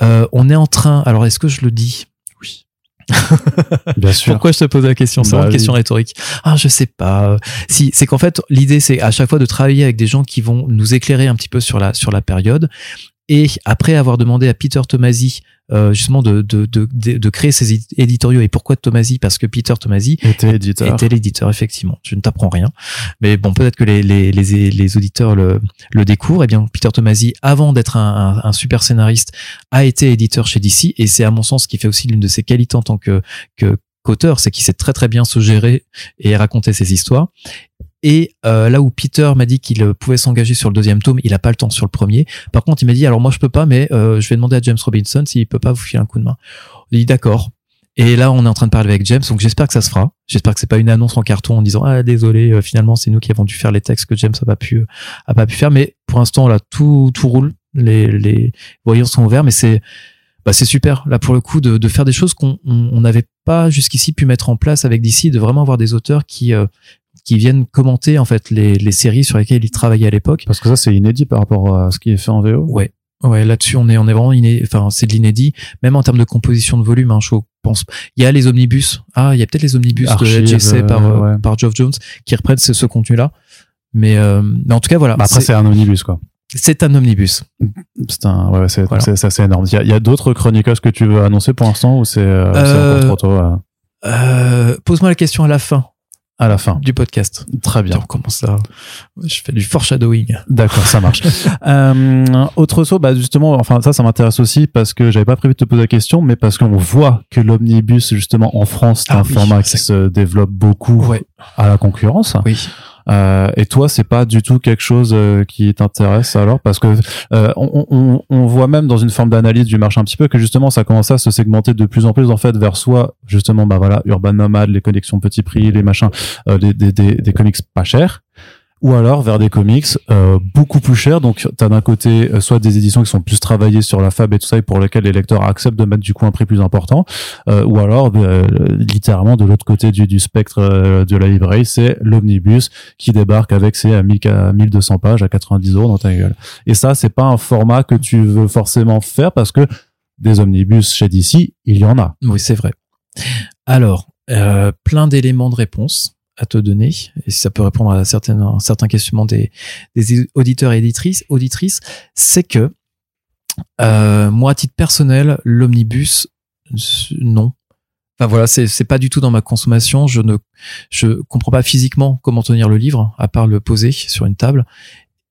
euh, on est en train alors est-ce que je le dis? Oui. Bien sûr. Pourquoi je te pose la question? C'est Bah une oui. question rhétorique. Ah, je sais pas. Si, c'est qu'en fait, l'idée, c'est à chaque fois de travailler avec des gens qui vont nous éclairer un petit peu sur la sur la période. Et après avoir demandé à Peter Tomasi euh, justement de, de, de, de, créer ses édi- éditoriaux. Et pourquoi Tomasi? Parce que Peter Tomasi Était éditeur. était l'éditeur, effectivement. Je ne t'apprends rien. Mais bon, peut-être que les, les, les, les auditeurs le, le découvrent. Eh bien, Peter Tomasi, avant d'être un, un, un super scénariste, a été éditeur chez DC. Et c'est, à mon sens, ce qui fait aussi l'une de ses qualités en tant que, que, qu'auteur, c'est qu'il sait très très bien se gérer et raconter ses histoires. Et euh, là où Peter m'a dit qu'il euh, pouvait s'engager sur le deuxième tome, il a pas le temps sur le premier. Par contre, il m'a dit alors moi je peux pas, mais euh, je vais demander à James Robinson s'il peut pas vous filer un coup de main. Il dit d'accord. Et là, on est en train de parler avec James, donc j'espère que ça se fera. J'espère que c'est pas une annonce en carton en disant ah désolé, euh, finalement c'est nous qui avons dû faire les textes que James a pas pu a pas pu faire. Mais pour l'instant là, tout tout roule, les les voyants sont ouverts, mais c'est bah c'est super là pour le coup de, de faire des choses qu'on on on n'avait pas jusqu'ici pu mettre en place avec DC, de vraiment avoir des auteurs qui euh, qui viennent commenter en fait les, les séries sur lesquelles ils travaillaient à l'époque. Parce que ça, c'est inédit par rapport à ce qui est fait en VO. Ouais. Ouais, là-dessus, on est, on est vraiment iné... enfin, c'est de l'inédit, même en termes de composition de volume, hein, je pense. Il y a les omnibus. Ah, il y a peut-être les omnibus Archives, de JC par, euh, euh, ouais. par Geoff Jones qui reprennent ce, ce contenu-là. Mais, euh, mais en tout cas, voilà. Bah, après, c'est- un omnibus, quoi. c'est un omnibus. C'est un, ouais, c'est, Voilà. assez énorme. Il y a, a d'autres Chronicles que tu veux annoncer pour l'instant ou c'est, euh, Euh, trop tôt euh, Euh, pose-moi la question à la fin à la fin. du podcast. Très bien. Comment ça Je fais du foreshadowing. D'accord, ça marche. euh, autre saut, bah justement, enfin ça, ça m'intéresse aussi parce que j'avais pas prévu de te poser la question, mais parce qu'on voit que l'omnibus justement en France, c'est Ah un oui, format qui se développe beaucoup Ouais. à la concurrence. Oui. Euh, et toi, c'est pas du tout quelque chose euh, qui t'intéresse alors? Parce que euh, on, voit même dans une forme d'analyse du marché un petit peu que justement ça commence à se segmenter de plus en plus en fait vers soit justement bah voilà Urban Nomad, les collections petit prix, les machins, euh, des, des, des, des comics pas chers ou alors vers des comics euh, beaucoup plus chers. Donc, tu as d'un côté euh, soit des éditions qui sont plus travaillées sur la fab et tout ça, et pour lesquelles les lecteurs acceptent de mettre du coup un prix plus important, euh, ou alors euh, littéralement de l'autre côté du, du spectre euh, de la librairie, c'est l'omnibus qui débarque avec ses à 1000 à 1200 pages à 90 euros dans ta gueule. Et ça, c'est pas un format que tu veux forcément faire parce que des omnibus chez DC, il y en a. Oui, c'est vrai. Alors, euh, plein d'éléments de réponse à te donner, et si ça peut répondre à certaines, à certains questionnements des, auditeurs et éditrices, auditrices, c'est que euh, moi, à titre personnel, l'omnibus, non. Enfin voilà, c'est c'est pas du tout dans ma consommation. Je ne je comprends pas physiquement comment tenir le livre à part le poser sur une table.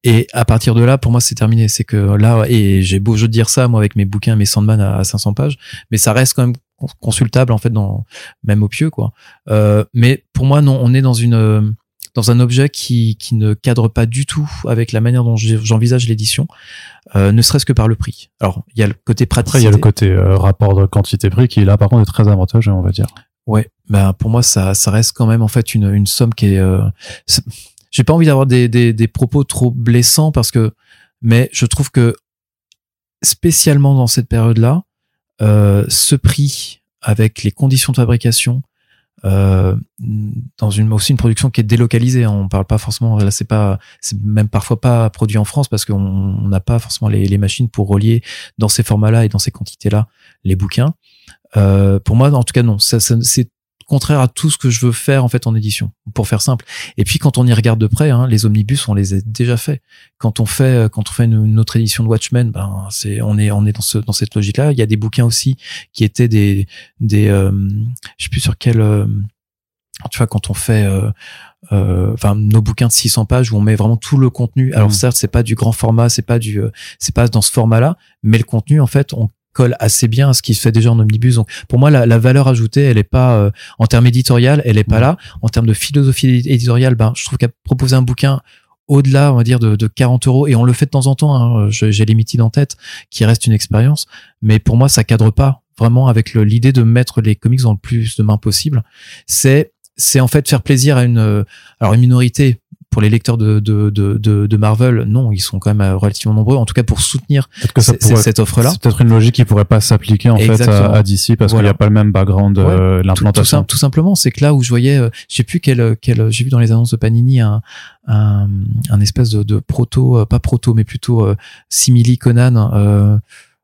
Et à partir de là, pour moi, c'est terminé. C'est que là, et j'ai beau jeu de dire ça, moi, avec mes bouquins, mes Sandman à 500 pages, mais ça reste quand même consultable en fait dans même au pieu quoi. Euh, mais pour moi, non, on est dans une dans un objet qui, qui ne cadre pas du tout avec la manière dont j'envisage l'édition, euh, ne serait-ce que par le prix. Alors, il y a le côté pratique. Il y a le côté euh, rapport de quantité-prix qui, là, par contre, est très avantageux, on va dire. Ouais, ben pour moi, ça, ça reste quand même en fait une, une somme qui est. Euh, J'ai pas envie d'avoir des, des, des propos trop blessants parce que, mais je trouve que spécialement dans cette période-là, euh, ce prix avec les conditions de fabrication, euh, dans une aussi une production qui est délocalisée. Hein. On parle pas forcément là, c'est pas, c'est même parfois pas produit en France parce qu'on n'a pas forcément les, les, machines pour relier dans ces formats-là et dans ces quantités-là les bouquins. Euh, pour moi, en tout cas, non. Ça, ça c'est contraire à tout ce que je veux faire en fait en édition, pour faire simple. Et puis quand on y regarde de près, hein, les omnibus, on les a déjà fait. Quand on fait quand on fait une, autre édition de Watchmen, ben c'est on est on est dans ce dans cette logique-là. Il y a des bouquins aussi qui étaient des des euh, je sais plus sur quel euh, tu vois quand on fait euh, euh, enfin nos bouquins de 600 pages où on met vraiment tout le contenu. Alors mmh. certes, c'est pas du grand format, c'est pas du c'est pas dans ce format-là, mais le contenu en fait, on colle assez bien à ce qui se fait déjà en omnibus. Donc pour moi, la, la valeur ajoutée, elle est pas euh, en termes éditorial, elle est pas là. En termes de philosophie éditoriale, ben je trouve qu'à proposer un bouquin au-delà, on va dire, de, de, 40 euros, et on le fait de temps en temps, hein, j'ai Limited en tête, qui reste une expérience, mais pour moi, ça cadre pas vraiment avec l'idée de mettre les comics dans le plus de mains possible. C'est c'est en fait faire plaisir à une euh, alors une minorité pour les lecteurs de, de, de, de, Marvel, non, ils sont quand même euh, relativement nombreux. En tout cas, pour soutenir que cette offre-là. C'est peut-être une logique qui pourrait pas s'appliquer en fait à, DC parce qu'il n'y a pas le même background euh, l'implantation. Tout, simplement, c'est que là où je voyais, euh, je sais plus quel, quel j'ai vu dans les annonces de Panini un, un, un espèce de, de proto, pas proto, mais plutôt simili Conan. Euh,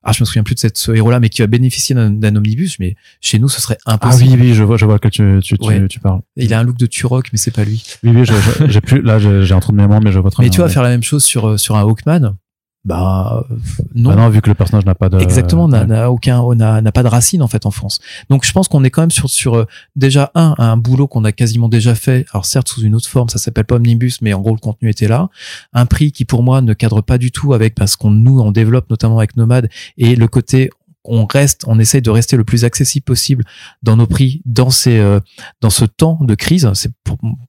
ah je me souviens plus de cette, ce héros-là, mais qui va bénéficier d'un omnibus, mais chez nous, ce serait impossible. Ah oui, oui, je vois, je vois que tu, tu, tu, parles. Il a un look de Turok, mais c'est pas lui. Oui, oui, j'ai plus, là, j'ai un trou de mémoire, mais je vois très Mais tu vas faire la même chose sur, euh, sur un Hawkman bah non. Bah non, vu que le personnage n'a pas de exactement n'a aucun n'a pas de racine en fait en France. Donc je pense qu'on est quand même sur sur euh, déjà un un boulot qu'on a quasiment déjà fait. Alors certes sous une autre forme, ça s'appelle pas omnibus, mais en gros le contenu était là. Un prix qui pour moi ne cadre pas du tout avec parce qu'on nous on développe notamment avec Nomade et le côté on reste, on essaye de rester le plus accessible possible dans nos prix, dans ces, euh, dans ce temps de crise. C'est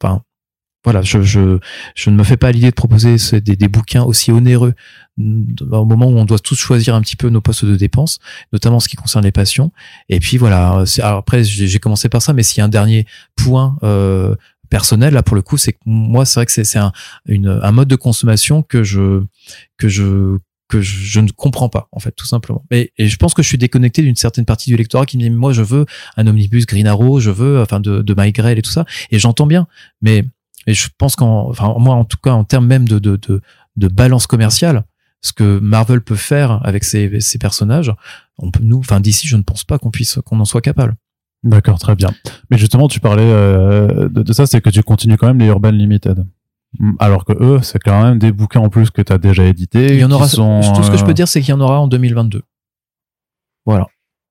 enfin, voilà, je, je, je ne me fais pas l'idée de proposer des, des, bouquins aussi onéreux au moment où on doit tous choisir un petit peu nos postes de dépenses, notamment en ce qui concerne les passions. Et puis voilà, après j'ai commencé par ça, mais s'il y a un dernier point euh, personnel là pour le coup, c'est que moi c'est vrai que c'est un, un mode de consommation que je que je que je, ne comprends pas en fait tout simplement et, et je pense que je suis déconnecté d'une certaine partie du lectorat qui me dit moi je veux un omnibus Green Arrow je veux enfin de, de My et tout ça et j'entends bien mais et je pense qu'en, enfin, moi, en tout cas, en termes même de, de, de, de balance commerciale, ce que Marvel peut faire avec ses, ses personnages, on peut, nous, enfin, d'ici, je ne pense pas qu'on puisse, qu'on en soit capable. D'accord, très bien. Mais justement, tu parlais euh, de, de, ça, c'est que tu continues quand même les Urban Limited. Alors que eux, c'est quand même des bouquins en plus que tu as déjà édités. Il y en aura. tout ce que je peux euh, dire, c'est qu'il y en aura en 2022. Voilà.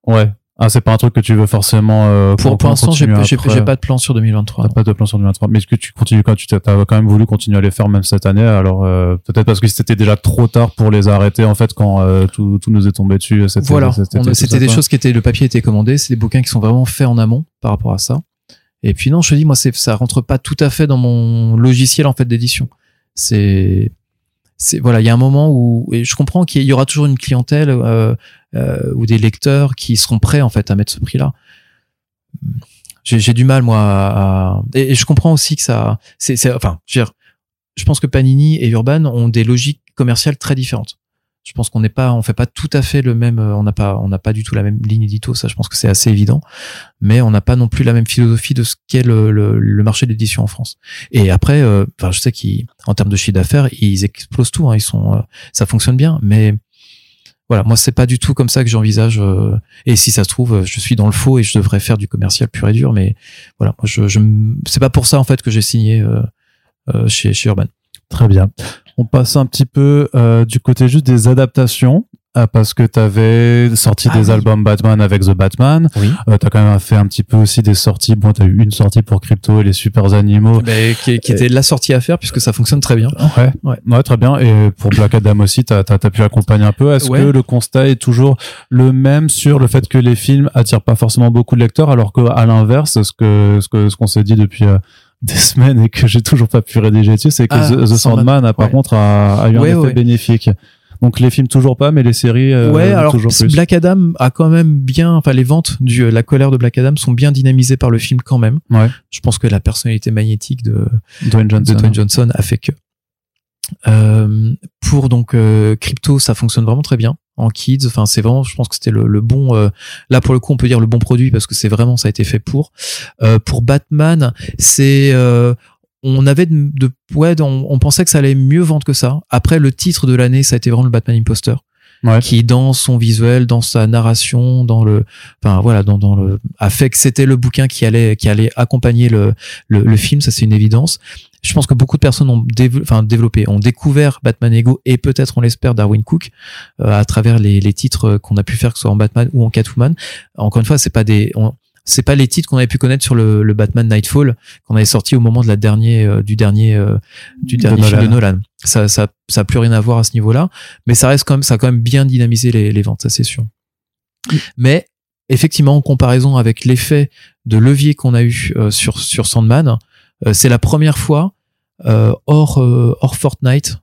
Ouais. Ah, c'est pas un truc que tu veux forcément. Euh, pour pour l'instant, j'ai pas de plan sur 2023. T'as pas de plan sur 2023. Mais est-ce que tu continues quand tu as quand même voulu continuer à les faire même cette année? Alors euh, peut-être parce que c'était déjà trop tard pour les arrêter en fait quand euh, tout, tout nous est tombé dessus. Voilà. C'était des choses qui étaient le papier était commandé. C'est des bouquins qui sont vraiment faits en amont par rapport à ça. Et puis non, je te dis moi, c'est ça rentre pas tout à fait dans mon logiciel en fait d'édition. C'est c'est voilà, il y a un moment où et je comprends qu'il y aura toujours une clientèle euh, ou des lecteurs qui seront prêts en fait à mettre ce prix-là. J'ai du mal moi à, et, je comprends aussi que ça c'est enfin je, veux dire, je pense que Panini et Urban ont des logiques commerciales très différentes je pense qu'on n'est pas, on fait pas tout à fait le même, euh, on n'a pas, on n'a pas du tout la même ligne édito, ça, je pense que c'est assez évident, mais on n'a pas non plus la même philosophie de ce qu'est le, le, marché d'édition en France. Et après, euh, enfin, je sais qu'en termes de chiffre d'affaires, ils explosent tout, hein, ils sont, euh, ça fonctionne bien, mais voilà, moi c'est pas du tout comme ça que j'envisage. euh, et si ça se trouve, je suis dans le faux et je devrais faire du commercial pur et dur. Mais voilà, moi je, je c'est pas pour ça en fait que j'ai signé euh, euh, chez chez Urban. Très bien. On passe un petit peu euh, du côté juste des adaptations. Euh, parce que tu avais sorti Ah des oui. albums Batman avec The Batman. Oui. Euh, tu as quand même fait un petit peu aussi des sorties. Bon, tu as eu une sortie pour Crypto et les Super Animaux. Mais qui, qui était la sortie à faire puisque ça fonctionne très bien. Ouais. Ouais. ouais, très bien. Et pour Black Adam aussi, tu as, pu accompagner un peu. Est-ce Ouais. que le constat est toujours le même sur le fait que les films attirent pas forcément beaucoup de lecteurs, alors que à l'inverse, ce que ce que ce qu'on s'est dit depuis euh, des semaines et que j'ai toujours pas pu rédiger dessus, c'est que Ah, The, The Sandman. Sandman, a par Ouais. contre a, a eu Ouais, un effet ouais. bénéfique. Donc les films toujours pas, mais les séries euh, ouais, alors toujours plus. Black Adam a quand même bien, enfin les ventes du la colère de Black Adam sont bien dynamisées par le film quand même. Ouais. Je pense que la personnalité magnétique de Dwayne de Johnson. Dwayne Johnson a fait que. Euh, pour donc euh, crypto, ça fonctionne vraiment très bien en kids. Enfin, c'est vraiment, je pense que c'était le, le bon. euh, là, pour le coup, on peut dire le bon produit parce que c'est vraiment, ça a été fait pour. Euh, pour Batman, c'est euh, on avait de, de- ouais, on, on pensait que ça allait mieux vendre que ça. Après, le titre de l'année, ça a été vraiment le Batman Imposter Ouais. qui dans son visuel, dans sa narration, dans le, enfin voilà, dans, dans le, a fait que c'était le bouquin qui allait, qui allait accompagner le, le, le film, ça c'est une évidence. Je pense que beaucoup de personnes ont dév- enfin, développé, ont découvert Batman Ego et peut-être on l'espère Darwin Cook euh, à travers les, les titres qu'on a pu faire, que ce soit en Batman ou en Catwoman. Encore une fois, c'est pas des, on- c'est pas les titres qu'on avait pu connaître sur le, le Batman Nightfall qu'on avait sorti au moment de la dernier, euh, du dernier, euh, du De dernier film de Nolan. Nolan. Ça, ça, ça a plus rien à voir à ce niveau-là mais ça reste quand même ça a quand même bien dynamisé les, les ventes ça c'est sûr mais effectivement en comparaison avec l'effet de levier qu'on a eu euh, sur sur Sandman euh, c'est la première fois euh, hors euh, hors Fortnite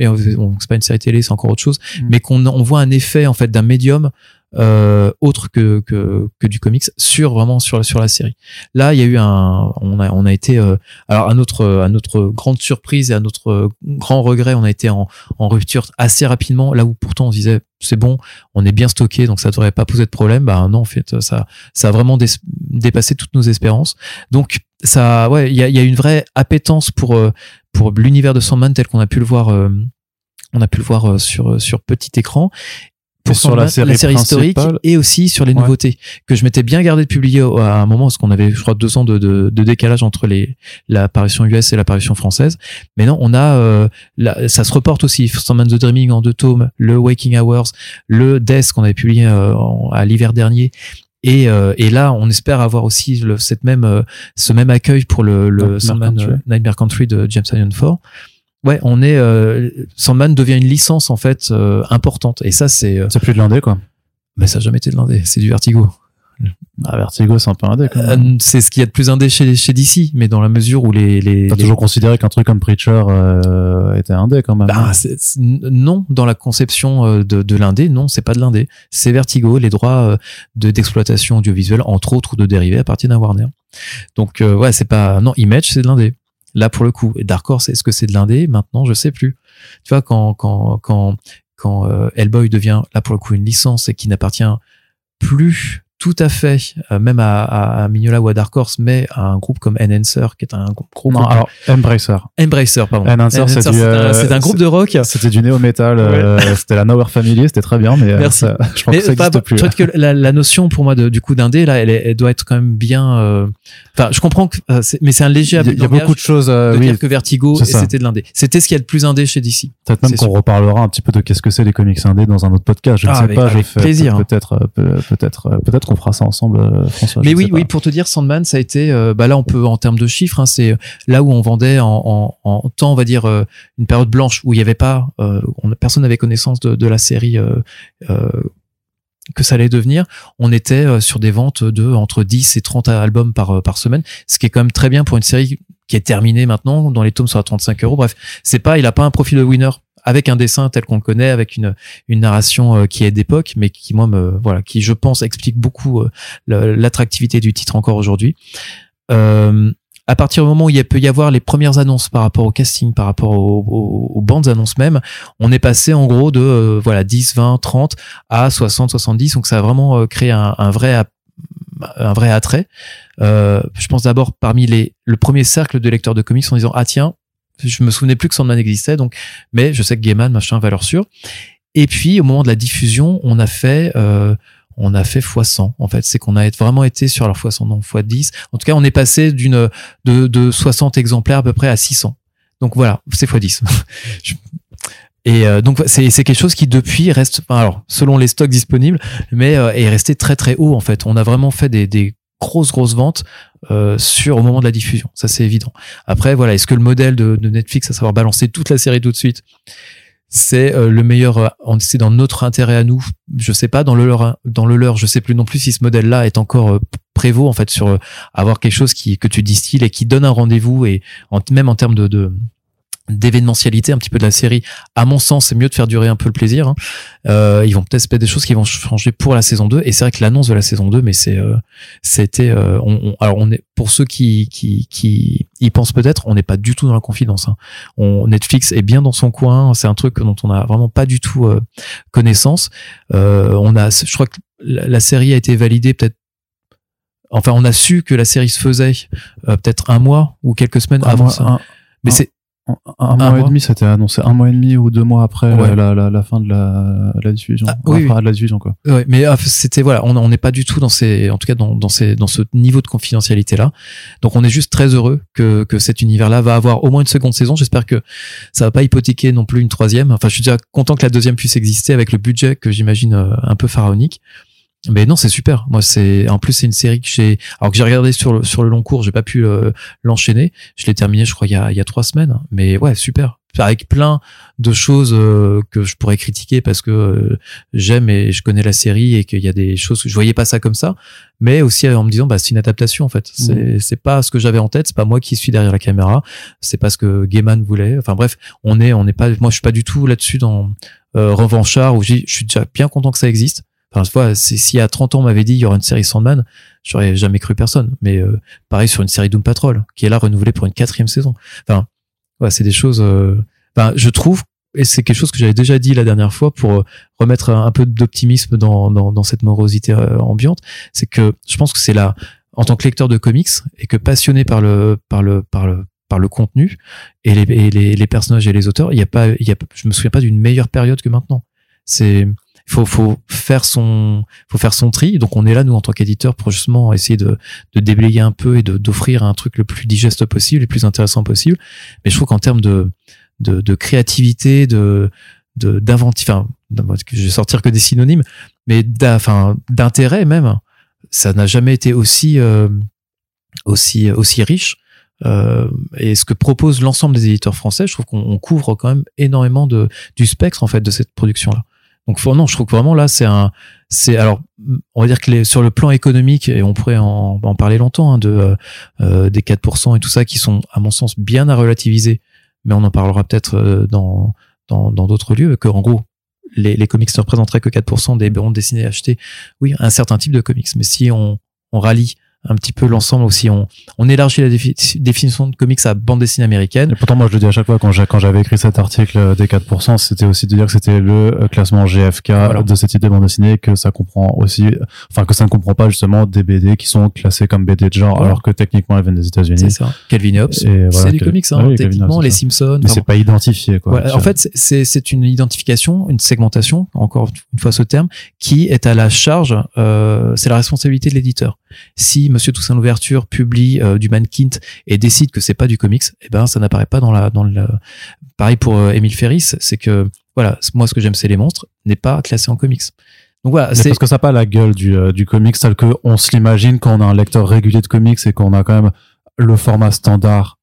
et on- bon, c'est pas une série télé c'est encore autre chose Mm. mais qu'on on voit un effet en fait d'un médium euh, autre que, que que du comics sur vraiment sur sur la série. Là il y a eu un on a on a été euh, alors à notre à notre grande surprise et à notre grand regret on a été en en rupture assez rapidement. Là où pourtant on se disait c'est bon on est bien stocké donc ça devrait pas poser de problème. Bah non en fait ça ça a vraiment dé- dépassé toutes nos espérances. Donc ça ouais il y a, il y a une vraie appétence pour euh, pour l'univers de Sandman tel qu'on a pu le voir euh, on a pu le voir euh, sur sur petit écran pour sur la série historique et aussi sur les Ouais. nouveautés que je m'étais bien gardé de publier à un moment parce qu'on avait je crois deux ans de, de, de décalage entre les l'apparition US et l'apparition française mais non on a euh, là, ça se reporte aussi Sandman the Dreaming en deux tomes le Waking Hours le Death qu'on avait publié euh, en- à l'hiver dernier et, euh, et là, on espère avoir aussi le, cette même, euh, ce même accueil pour le, le Nightmare Sandman Country. Nightmare Country de James Tynion Ford. Ouais, on est euh, Sandman devient une licence en fait euh, importante et ça c'est, euh, C'est plus de l'indé, quoi. mais ça a jamais été de l'indé, c'est du Vertigo. Ah, Vertigo, c'est un peu indé, quand même. Euh, c'est ce qu'il y a de plus indé chez, chez DC, mais dans la mesure où les, les, T'as les- toujours considéré qu'un truc comme Preacher euh, était indé, quand même. Bah, non, dans la conception euh, de, de l'indé, non, c'est pas de l'indé. C'est Vertigo, les droits de d'exploitation audiovisuelle, entre autres, de dérivés appartiennent à Warner. Donc, euh, ouais, c'est pas. Non, Image, c'est de l'indé. Là, pour le coup. Dark Horse, est-ce que c'est de l'indé? Maintenant, je sais plus. Tu vois, quand, quand, quand, quand euh, Hellboy devient, là, pour le coup, une licence et qui n'appartient plus tout à fait, euh, même à, à, à Mignola ou à Dark Horse, mais à un groupe comme Enhancer, qui est un groupe. non, alors, Embracer. Embracer, pardon. Enhancer, c'est euh, c'est un groupe de rock. C'était du néo-metal, euh, c'était la Nowhere Family, c'était très bien, mais euh, Merci. ça- je pense Mais que ça pas- n'existe plus. Je trouve que la, la notion pour moi de, du coup d'indé là, elle, elle doit être quand même bien. euh, Enfin, je comprends que, euh, mais c'est un léger Il y a, y beaucoup de choses, euh, de oui, dire que Vertigo c'était de l'indé. C'était ce qu'il y a de plus indé chez DC. peut-être même qu'on reparlera un petit peu de qu'est-ce que c'est les comics indés dans un autre podcast, je ne Ah, sais avec- pas, je fais plaisir. peut-être, peut- peut-être, peut-être qu'on fera ça ensemble, euh, François. Mais oui, oui, pour te dire, Sandman, ça a été, euh, bah là, on peut en termes de chiffres, hein, c'est là où on vendait en, en, en temps, on va dire, euh, une période blanche où il y avait pas, euh, on, personne n'avait connaissance de, de la série. euh, euh, que ça allait devenir, on était sur des ventes de entre 10 et 30 albums par, par semaine, ce qui est quand même très bien pour une série qui est terminée maintenant, dont les tomes sont à 35 euros. Bref, c'est pas, il a pas un profil de winner avec un dessin tel qu'on le connaît, avec une, une narration euh, qui est d'époque, mais qui moi me, voilà, qui je pense explique beaucoup euh, l'attractivité du titre encore aujourd'hui. Euh, à partir du moment où il peut y avoir les premières annonces par rapport au casting, par rapport aux, bandes annonces même, on est passé en gros de voilà 10, 20, 30 à 60, 70. Donc ça a vraiment créé un, vrai un vrai attrait. Je pense d'abord parmi les le premier cercle de lecteurs de comics en disant ah tiens je me souvenais plus que Sandman existait donc mais je sais que Gaiman machin valeur sûre. Et puis au moment de la diffusion, on a fait euh, on a fait x100 en fait. C'est qu'on a vraiment été sur leur x100 non x10 en tout cas on est passé d'une de, de 60 exemplaires à peu près à 600 donc voilà c'est x10 et euh, donc c'est c'est quelque chose qui depuis reste alors selon les stocks disponibles mais euh, est resté très très haut en fait. On a vraiment fait des, des grosses grosses ventes euh, sur au moment de la diffusion. Ça c'est évident. Après voilà est-ce que le modèle de, Netflix à savoir balancer toute la série tout de suite c'est euh, le meilleur euh, c'est dans notre intérêt à nous? Je sais pas dans le leur dans le leur je sais plus non plus si ce modèle là est encore euh, prévaut en fait sur avoir quelque chose qui que tu distilles et qui donne un rendez-vous et même en termes de d'événementialité un petit peu de la série. À mon sens c'est mieux de faire durer un peu le plaisir hein. euh, ils vont peut-être se des choses qui vont changer pour la saison 2 et c'est vrai que l'annonce de la saison 2 mais c'est euh, c'était euh, on, on- alors on est pour ceux qui qui qui y pensent peut-être on n'est pas du tout dans la confidence hein. on Netflix est bien dans son coin. C'est un truc dont on a vraiment pas du tout euh, connaissance. Euh, on a je crois que la, la série a été validée peut-être enfin on a su que la série se faisait euh, peut-être un mois ou quelques semaines Un avant mois- ça. un- mais c'est un, mois et demi, c'était annoncé un mois et demi ou deux mois après Ouais. la, la, la fin de la, la diffusion. Ah, oui, Enfin, de la diffusion, quoi. Ouais, mais ah, c'était voilà, on n'est pas du tout dans ces, en tout cas dans dans ces dans ce niveau de confidentialité là. Donc on est juste très heureux que que cet univers là va avoir au moins une seconde saison. J'espère que ça va pas hypothéquer non plus une troisième. Enfin, je suis déjà content que la deuxième puisse exister avec le budget que j'imagine euh, un peu pharaonique. Mais non, c'est super. Moi, c'est en plus c'est une série que j'ai, alors que j'ai regardé sur le sur le long cours, j'ai pas pu euh, l'enchaîner. Je l'ai terminé, je crois, il y a il y a trois semaines. Mais ouais, super. Avec plein de choses euh, que je pourrais critiquer parce que euh, j'aime et je connais la série et qu'il y a des choses que je voyais pas ça comme ça, mais aussi en me disant bah c'est une adaptation en fait. C'est c'est pas ce que j'avais en tête, c'est pas moi qui suis derrière la caméra, c'est pas ce que Gaiman voulait. Enfin bref, on est on n'est pas moi je suis pas du tout là-dessus dans euh, revanchard où je suis déjà bien content que ça existe. Enfin, tu vois, si à 30 ans on m'avait dit il y aura une série Sandman, j'aurais jamais cru personne. Mais euh, pareil sur une série Doom Patrol, qui est là renouvelée pour une quatrième saison. Enfin, ouais, c'est des choses. euh, Enfin, je trouve, et c'est quelque chose que j'avais déjà dit la dernière fois pour euh, remettre un, un peu d'optimisme dans, dans, dans cette morosité euh, ambiante, c'est que je pense que c'est là, en tant que lecteur de comics et que passionné par le par le par le par le contenu et les, et les, les personnages et les auteurs, il y a pas, il y a, je me souviens pas d'une meilleure période que maintenant. C'est, il faut, faut faire son, faut faire son tri. Donc on est là nous en tant qu'éditeur pour justement essayer de, de déblayer un peu et d'offrir un truc le plus digeste possible, le plus intéressant possible. Mais je trouve qu'en termes de, de, de créativité, de, de d'inventif, enfin, je vais sortir que des synonymes, mais d'intérêt même, ça n'a jamais été aussi euh, aussi aussi riche. Euh, et ce que propose l'ensemble des éditeurs français, je trouve qu'on on couvre quand même énormément de du spectre en fait de cette production là. Donc non, je trouve que vraiment là c'est un c'est alors on va dire que sur le plan économique et on pourrait en, en parler longtemps hein, de euh, euh, des 4% et tout ça qui sont à mon sens bien à relativiser, mais on en parlera peut-être euh, dans dans dans d'autres lieux que en gros les, les comics ne représenteraient que 4% des bandes dessinées achetées. Oui, un certain type de comics, mais si on on rallie un petit peu l'ensemble aussi. On, on élargit la défi- définition de comics à bande dessinée américaine. Et pourtant, moi, je le dis à chaque fois, quand j'avais écrit cet article euh, des 4%, c'était aussi de dire que c'était le euh, classement GFK Voilà. de ce type de bande dessinée, que ça comprend aussi, enfin, que ça ne comprend pas justement des BD qui sont classés comme BD de genre, Voilà. alors que techniquement, elles viennent des C'est États-Unis. ça. Calvin Hobbes. Voilà, c'est du Cal- comics, hein. Techniquement, Hobbes, les c'est. Simpsons. Mais c'est pas identifié, quoi. En fait, c'est- c'est c'est une identification, une segmentation, encore une fois ce terme, qui est à la charge, euh, c'est la responsabilité de l'éditeur. Si Monsieur Toussaint Louverture publie euh, du mannequin et décide que c'est pas du comics, eh ben ça n'apparaît pas dans la dans le. Pareil pour euh, Émile Ferris, c'est que voilà, moi ce que j'aime c'est les monstres n'est pas classé en comics. Donc voilà, c'est parce que ça n'a pas la gueule du, euh, du comics tel que on se l'imagine quand on a un lecteur régulier de comics et qu'on a quand même le format standard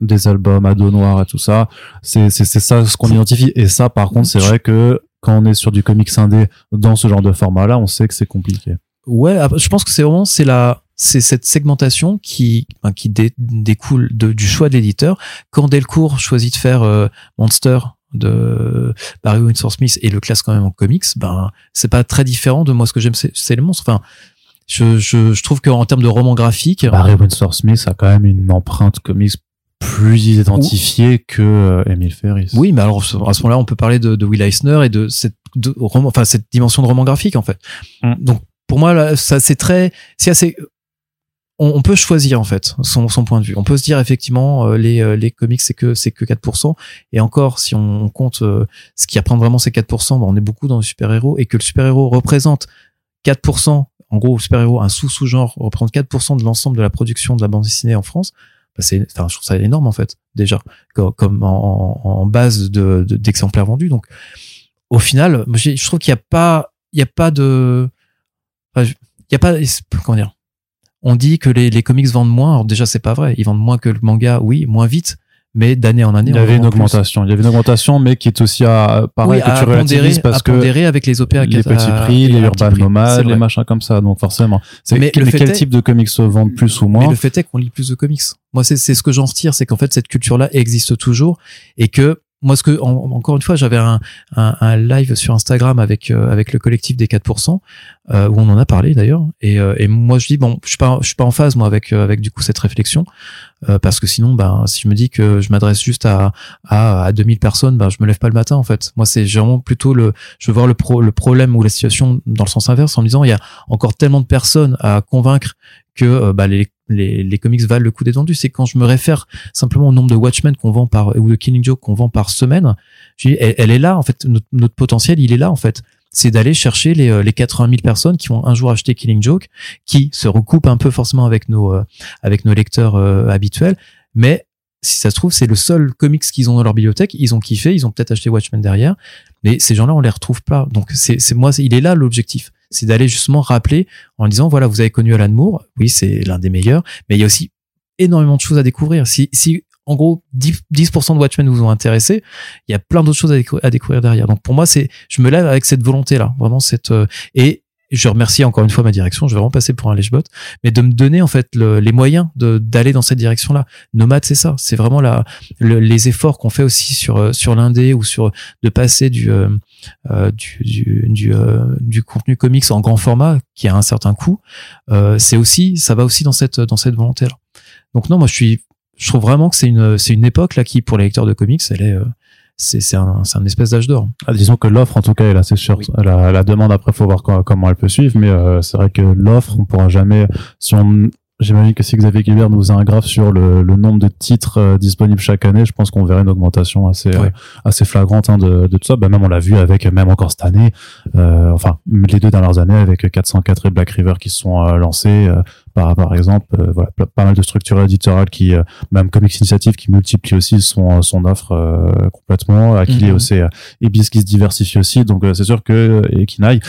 des albums à dos noir et tout ça. C'est, c'est, c'est ça ce qu'on identifie. Et ça, par contre, c'est vrai que quand on est sur du comics indé dans ce genre de format-là, on sait que c'est compliqué. Ouais, après, je pense que c'est vraiment c'est la c'est cette segmentation qui qui dé- découle de, du choix de l'éditeur. Quand Delcourt choisit de faire euh, Monster de Barry Windsor Smith et le classe quand même en comics, ben c'est pas très différent de moi ce que j'aime c'est les monstres. Enfin, je je, je trouve qu'en termes de roman graphique, Barry Windsor Smith a quand même une empreinte comics plus identifiée que euh, Emile Ferris. oui, mais alors à ce moment-là, on peut parler de, de Will Eisner et de cette de roman, enfin cette dimension de roman graphique en fait. Mm. Donc pour moi là, ça c'est très c'est assez on, on peut choisir en fait son, son point de vue. On peut se dire effectivement euh, les euh, les comics c'est que c'est que 4% et encore si on compte euh, ce qui reprend vraiment ces 4%, bah, on est beaucoup dans le super-héros et que le super-héros représente 4% en gros le super-héros un sous-sous-genre représente 4% de l'ensemble de la production de la bande dessinée en France. Bah, c'est enfin je trouve ça énorme en fait déjà comme, en, en base de de- d'exemplaires vendus donc au final je trouve qu'il y a pas il y a pas de il y a pas comment dire on dit que les, les comics vendent moins. Alors déjà, c'est pas vrai. Ils vendent moins que le manga, oui, moins vite, mais d'année en année. Il y on avait une plus. augmentation. Il y avait une augmentation, mais qui est aussi à, pareil, Oui, que à tu relativises parce que avec les les petits prix, les petit urban nomades, les machins comme ça. Donc forcément, c'est Mais mais quel est- type de comics se vendent plus ou Mais moins le fait est qu'on lit plus de comics. Moi, c'est c'est ce que j'en retire, c'est qu'en fait, cette culture-là existe toujours et que moi, ce que en- encore une fois, j'avais un, un, un live sur Instagram avec euh, avec le collectif des 4%, euh, où on en a parlé d'ailleurs. Et, euh, et moi, je dis bon, je suis pas suis pas en phase moi avec euh, avec du coup cette réflexion euh, parce que sinon, ben, si je me dis que je m'adresse juste à, à à 2000 personnes, ben, je me lève pas le matin en fait. Moi, c'est vraiment plutôt le je veux voir le pro, le problème ou la situation dans le sens inverse en me disant il y a encore tellement de personnes à convaincre que bah, les, les, les comics valent le coup d'être vendus. C'est quand je me réfère simplement au nombre de Watchmen qu'on vend par ou de Killing Joke qu'on vend par semaine. Je dis, elle, est là en fait. Notre, potentiel, il est là en fait. C'est d'aller chercher les, euh, les 80 000 personnes qui vont un jour acheter Killing Joke, qui se recoupent un peu forcément avec nos euh, avec nos lecteurs euh, habituels, mais si ça se trouve, c'est le seul comics qu'ils ont dans leur bibliothèque. Ils ont kiffé, ils ont peut-être acheté Watchmen derrière, mais ces gens-là, on les retrouve pas. Donc c'est moi, il est là l'objectif, c'est d'aller justement rappeler en disant voilà, vous avez connu Alan Moore, oui, c'est l'un des meilleurs, mais il y a aussi énormément de choses à découvrir. Si si en gros 10%, 10% de Watchmen vous ont intéressé, il y a plein d'autres choses à, décou- à découvrir derrière. Donc pour moi, c'est je me lève avec cette volonté là, vraiment cette euh, et je remercie encore une fois ma direction, je vais vraiment passer pour un lèche-bot, mais de me donner en fait le- les moyens d'aller dans cette direction-là. Nomade, c'est ça, c'est vraiment la le- les efforts qu'on fait aussi sur euh, sur l'indé ou sur de passer du euh, du du du, euh, du contenu comics en grand format qui a un certain coût. Euh, c'est aussi ça va aussi dans cette dans cette volonté-là. Donc non, moi je suis je trouve vraiment que c'est une c'est une époque là qui pour les lecteurs de comics, elle est euh, c'est c'est un c'est un espèce d'âge d'or. Ah, disons que l'offre, en tout cas, est assez sûre. Oui. La, la demande, après, faut voir co- comment elle peut suivre, mais euh, c'est vrai que l'offre, on pourra jamais. Si on, j'imagine que si Xavier Guibert nous a un graphe sur le, le nombre de titres euh, disponibles chaque année, je pense qu'on verrait une augmentation assez, euh, assez flagrante hein, de, de tout ça. Bah, même on l'a vu avec, même encore cette année, euh, enfin les deux dernières années avec 404 et Black River qui se sont lancés. par, par exemple, voilà, pas, mal de structures éditoriales qui, même Comics Initiative, qui multiplient aussi son, son offre complètement. Aquilé Mhm. aussi, euh, Ibis qui se diversifie aussi. Donc c'est sûr que et Kinaï,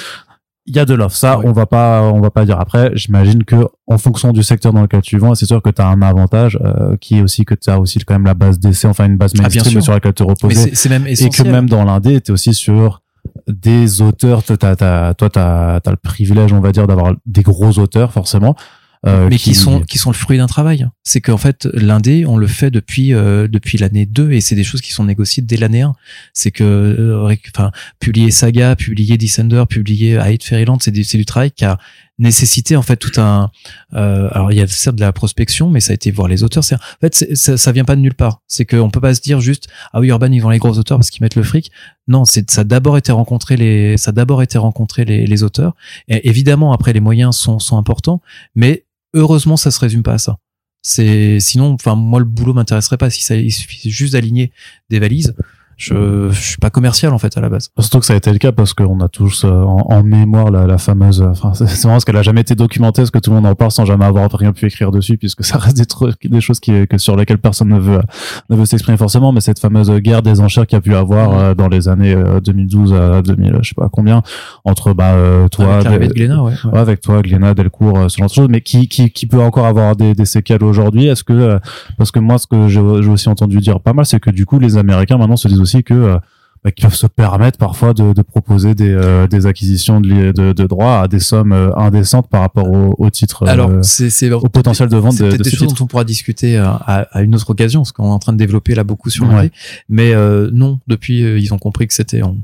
il y a de l'offre. Ça, on va pas, on va pas dire. Après, j'imagine que en fonction du secteur dans lequel tu vends, c'est sûr que tu as un avantage euh, qui est aussi que tu as aussi quand même la base d'essai, enfin une base Ah, mainstream sur laquelle te reposer. c'est Et que même dans l'indé, tu es aussi sur des auteurs. T'as, t'as, t'as- toi, tu as, le privilège, on va dire, d'avoir des gros auteurs, forcément. Euh, mais qui, sont qui sont le fruit d'un travail. C'est qu'en fait l'indé on le fait depuis euh, depuis l'année 2 et c'est des choses qui sont négociées dès l'année 1. C'est que euh, enfin publier Saga, publier Descender, publier Hate Fairyland, c'est du c'est du travail qui a nécessité en fait tout un euh, alors il y a certes de la prospection mais ça a été voir les auteurs. C'est en fait ça, ça vient pas de nulle part. C'est qu'on peut pas se dire juste ah oui Urban ils vont les gros auteurs parce qu'ils mettent le fric non c'est ça a d'abord été rencontrer les ça a d'abord été rencontrer les, les auteurs. Et évidemment après les moyens sont sont importants mais heureusement ça se résume pas à ça. C'est sinon enfin moi le boulot m'intéresserait pas si ça il suffit juste d'aligner des valises je, je suis pas commercial en fait à la base Surtout que ça a été le cas parce qu'on a tous euh, en, en mémoire la, la fameuse. euh, Enfin, c'est marrant parce qu'elle a jamais été documentée, parce que tout le monde en parle sans jamais avoir rien pu écrire dessus, puisque ça reste des trucs, des choses qui, que sur lesquelles personne ne veut ne veut s'exprimer forcément. Mais cette fameuse guerre des enchères qu'il y a pu avoir euh, dans les années euh, 2012 à 2000, je sais pas combien, entre bah euh, toi, avec l'arrivée de- de Glénat ouais, ouais. Ouais, avec toi, Glénat, Delcourt, euh, ce genre de choses, mais qui, qui, qui peut encore avoir des, des séquelles aujourd'hui? Est-ce que, euh, parce que moi, ce que j'ai aussi entendu dire pas mal, c'est que du coup, les Américains maintenant se disent aussi que euh, bah, qu'ils peuvent se permettre parfois de, de proposer des, euh, des acquisitions de, li- de, de droits à des sommes euh, indécentes par rapport au, au titre, euh, alors c'est au potentiel de vente de, de des choses dont on pourra discuter à, une autre occasion parce qu'on est en train de développer là beaucoup sur Ouais. mais euh, non depuis euh, ils ont compris que c'était on,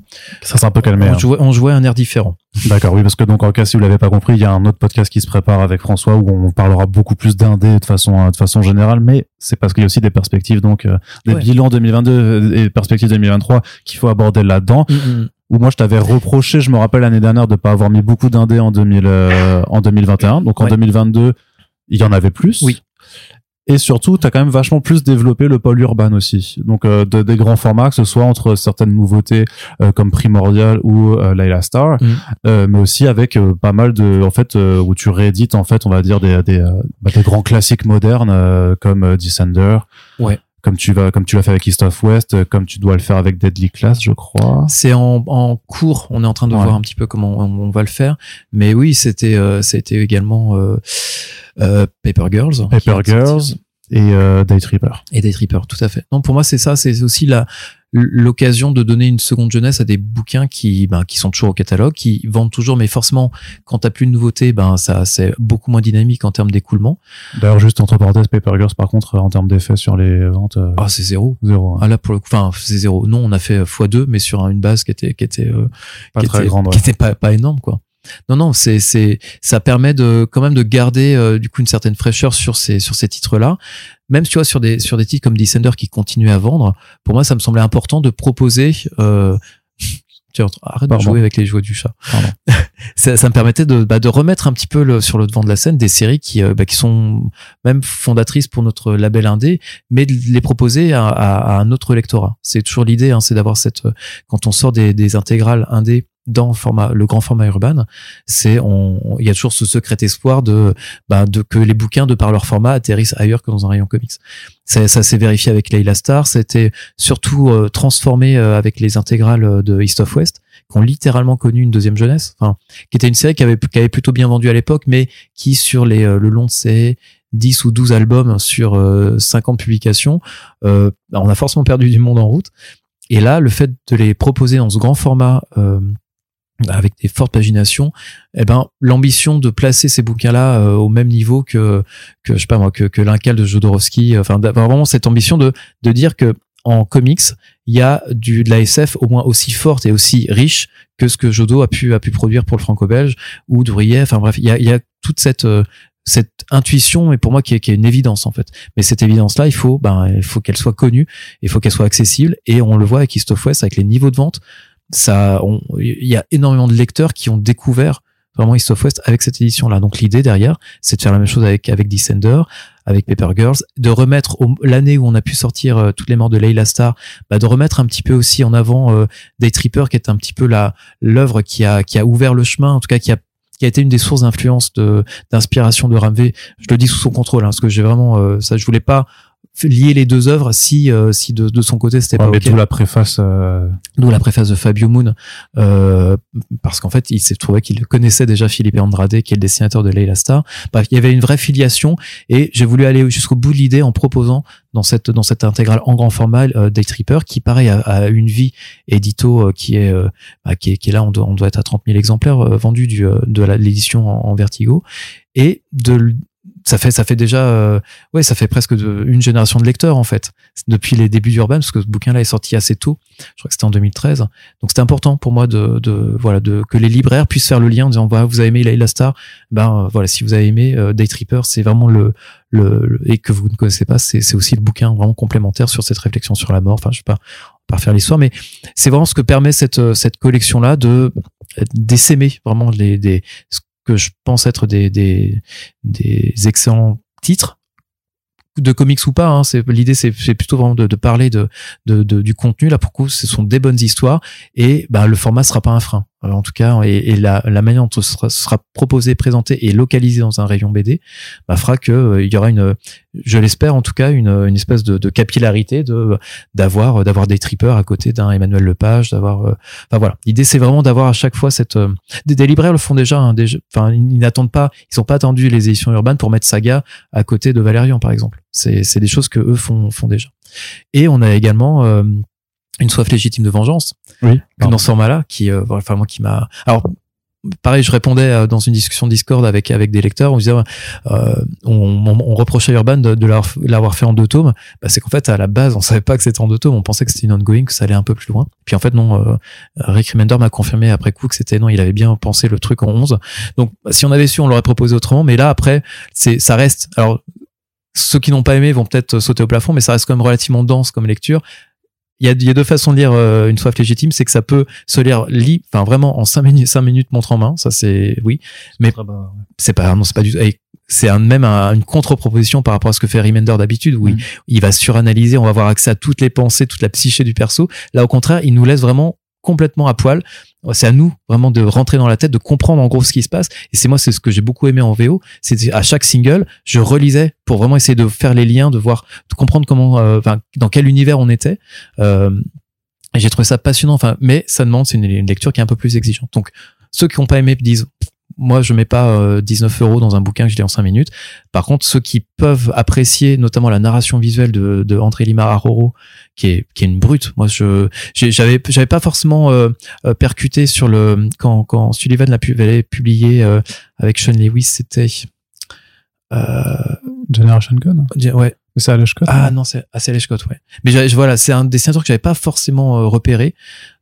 Ça s'est un peu calmé. on hein. jouait on jouait un air différent D'accord, oui, parce que donc en cas si vous l'avez pas compris, il y a un autre podcast qui se prépare avec François où on parlera beaucoup plus d'indé de façon de façon générale, mais c'est parce qu'il y a aussi des perspectives donc euh, des Ouais. bilans 2022 et perspectives 2023 qu'il faut aborder là-dedans. Où moi je t'avais reproché, je me rappelle l'année dernière de pas avoir mis beaucoup d'indé en 2000 euh, en 2021, donc en Ouais. 2022 il y en avait plus. Oui. Et surtout, tu as quand même vachement plus développé le pôle urbain aussi. Donc euh, de- des grands formats, que ce soit entre certaines nouveautés euh, comme Primordial ou euh, Layla Star, euh, mais aussi avec pas mal de, en fait, où tu réédites en fait, on va dire des des, bah, des grands classiques modernes comme Descender. Ouais. Comme tu vas, comme tu l'as fait avec East of West, euh, comme tu dois le faire avec Deadly Class, je crois. C'est en, en cours, on est en train de Ouais. voir un petit peu comment on, on va le faire. Mais oui, c'était euh, c'était également euh, euh, Paper Girls. Paper. Girls et euh, Day Tripper. Et Day Tripper, tout à fait. Non, pour moi, c'est ça, c'est aussi la l'occasion de donner une seconde jeunesse à des bouquins qui ben, qui sont toujours au catalogue, qui vendent toujours, mais forcément, quand t'as plus de nouveautés, ben ça c'est beaucoup moins dynamique en termes d'écoulement. D'ailleurs, juste entre parenthèses, Paper Girls, par contre, en termes d'effet sur les ventes, euh, Ah, c'est zéro. zéro. hein. Ah là pour le coup, enfin c'est zéro. Non, on a fait x2, mais sur une base qui était qui était euh, pas qui très était, grande. ouais. qui était pas pas énorme quoi. Non non, c'est c'est ça permet de quand même de garder euh, du coup une certaine fraîcheur sur ces sur ces titres là. Même tu vois sur des sur des titres comme Descender qui continuent à vendre, pour moi ça me semblait important de proposer euh, Tiens, arrête Pardon. de jouer avec les jouets du chat. Ça, ça me permettait de, bah, de remettre un petit peu le, sur le devant de la scène des séries qui, euh, bah, qui sont même fondatrices pour notre label indé, mais de les proposer à, à- à un autre lectorat. C'est toujours l'idée, hein, c'est d'avoir cette euh, quand on sort des, des intégrales indé dans le format le grand format urbain, c'est on il y a toujours ce secret espoir de bah, de que les bouquins de par leur format atterrissent ailleurs que dans un rayon comics. Ça, ça s'est vérifié avec Layla Star, c'était surtout euh, transformé euh, avec les intégrales euh, de East of West qui ont littéralement connu une deuxième jeunesse, enfin qui était une série qui avait qui avait plutôt bien vendu à l'époque mais qui sur les euh, le long de ses 10 ou 12 albums sur euh, 50 publications, euh, on a forcément perdu du monde en route. Et là, le fait de les proposer dans ce grand format euh, avec des fortes paginations, eh ben l'ambition de placer ces bouquins-là euh, au même niveau que que je sais pas moi que que l'Incal de Jodorowsky, enfin d'avoir vraiment cette ambition de de dire que en comics, il y a du de la SF au moins aussi forte et aussi riche que ce que Jodo a pu a pu produire pour le franco-belge ou Drouillet. Enfin bref, il y a il y a toute cette euh, cette intuition et pour moi qui est, qui est une évidence en fait. Mais cette évidence là, il faut ben il faut qu'elle soit connue, il faut qu'elle soit accessible et on le voit avec East of West avec les niveaux de vente ça, il y a énormément de lecteurs qui ont découvert vraiment East of West avec cette édition-là. Donc l'idée derrière, c'est de faire la même chose avec avec Descender, avec Paper Girls, de remettre l'année où on a pu sortir euh, toutes les morts de Layla Star, bah, de remettre un petit peu aussi en avant euh, Day Tripper, qui est un petit peu la l'œuvre qui a qui a ouvert le chemin, en tout cas qui a qui a été une des sources d'influence de d'inspiration de Ramvé. Je le dis sous son contrôle, hein, parce que j'ai vraiment euh, ça, je voulais pas lier les deux œuvres si euh, si de, de son côté c'était Ouais, pas mais d'où la préface. euh, D'où la préface de Fabio Moon, euh, parce qu'en fait, il s'est trouvé qu'il connaissait déjà Philippe Andrade, qui est le dessinateur de Layla Star. Bref, il y avait une vraie filiation, et j'ai voulu aller jusqu'au bout de l'idée en proposant dans cette dans cette intégrale en grand format euh, Day Tripper, qui pareil a, a une vie édito euh, qui est euh, bah, qui est qui est là, on doit on doit être à 30 000 exemplaires euh, vendus du euh, de l'édition en, en Vertigo, et de ça fait ça fait déjà euh, ouais ça fait presque de, une génération de lecteurs en fait depuis les débuts d'Urban parce que ce bouquin là est sorti assez tôt. Je crois que c'était en 2013 donc c'était important pour moi de, de voilà de que les libraires puissent faire le lien en disant voilà vous avez aimé Layla Star ben euh, voilà si vous avez aimé euh, Day Tripper c'est vraiment le, le le- et que vous ne connaissez pas c'est aussi le bouquin vraiment complémentaire sur cette réflexion sur la mort. Enfin je sais pas pas refaire l'histoire mais c'est vraiment ce que permet cette euh, cette collection là de d'essaimer vraiment les des que je pense être des des excellents titres de comics ou pas hein, c'est l'idée c'est plutôt vraiment de, parler de, de, du contenu. Là pour coup ce sont des bonnes histoires et bah le format sera pas un frein en tout cas et, la, la manière dont ce sera, sera proposé présenté et localisé dans un rayon BD bah, fera que euh, il y aura une je l'espère en tout cas une, une espèce de, de capillarité de d'avoir d'avoir des trippers à côté d'un Emmanuel Lepage d'avoir euh, enfin voilà. L'idée c'est vraiment d'avoir à chaque fois cette euh, des, libraires le font déjà hein, enfin ils n'attendent pas ils sont pas attendus les éditions urbaines pour mettre Saga à côté de Valérian par exemple. C'est c'est des choses que eux font font déjà. Et on a également euh, une soif légitime de vengeance. Oui. dans ce format-là qui euh, enfin moi qui m'a alors pareil je répondais euh, dans une discussion Discord avec avec des lecteurs on disait euh, on, on, on reprochait à Urban de, de l'avoir- l'avoir fait en deux tomes. Bah, c'est qu'en fait à la base on savait pas que c'était en deux tomes. On pensait que c'était une ongoing que ça allait un peu plus loin. Puis en fait non euh, Rick Remender m'a confirmé après coup que c'était non il avait bien pensé le truc en 11 donc si on avait su on l'aurait proposé autrement. Mais là après c'est ça reste alors ceux qui n'ont pas aimé vont peut-être sauter au plafond mais ça reste quand même relativement dense comme lecture il y a, y a deux façons de lire euh, une soif légitime, c'est que ça peut se lire li, enfin vraiment en cinq minutes, cinq minutes montre en main, ça c'est oui, mais c'est pas non c'est pas du c'est un, même un- une contre-proposition par rapport à ce que fait Remender d'habitude où il, Mm. il va suranalyser on va avoir accès à toutes les pensées toute la psyché du perso. Là au contraire il nous laisse vraiment complètement à poil. C'est à nous vraiment de rentrer dans la tête de comprendre en gros ce qui se passe. Et c'est moi c'est ce que j'ai beaucoup aimé en VO c'est à chaque single je relisais pour vraiment essayer de faire les liens de voir de comprendre comment euh, dans quel univers on était. Euh, j'ai trouvé ça passionnant. Enfin mais ça demande c'est une, une lecture qui est un peu plus exigeante. Donc ceux qui n'ont pas aimé disent moi je mets pas euh, 19 euros dans un bouquin que je lis en 5 minutes. Par contre ceux qui peuvent apprécier notamment la narration visuelle de, de André Lima Aroro qui est qui est une brute. Moi je j'avais j'avais pas forcément euh, euh, percuté sur le quand quand Sullivan l'a pu publié euh, avec Sean Lewis c'était euh, Generation Gun. ouais C'est Alex Scott. ah non c'est ah, Scott ouais mais j'ai- voilà c'est un dessinateur que j'avais pas forcément euh, repéré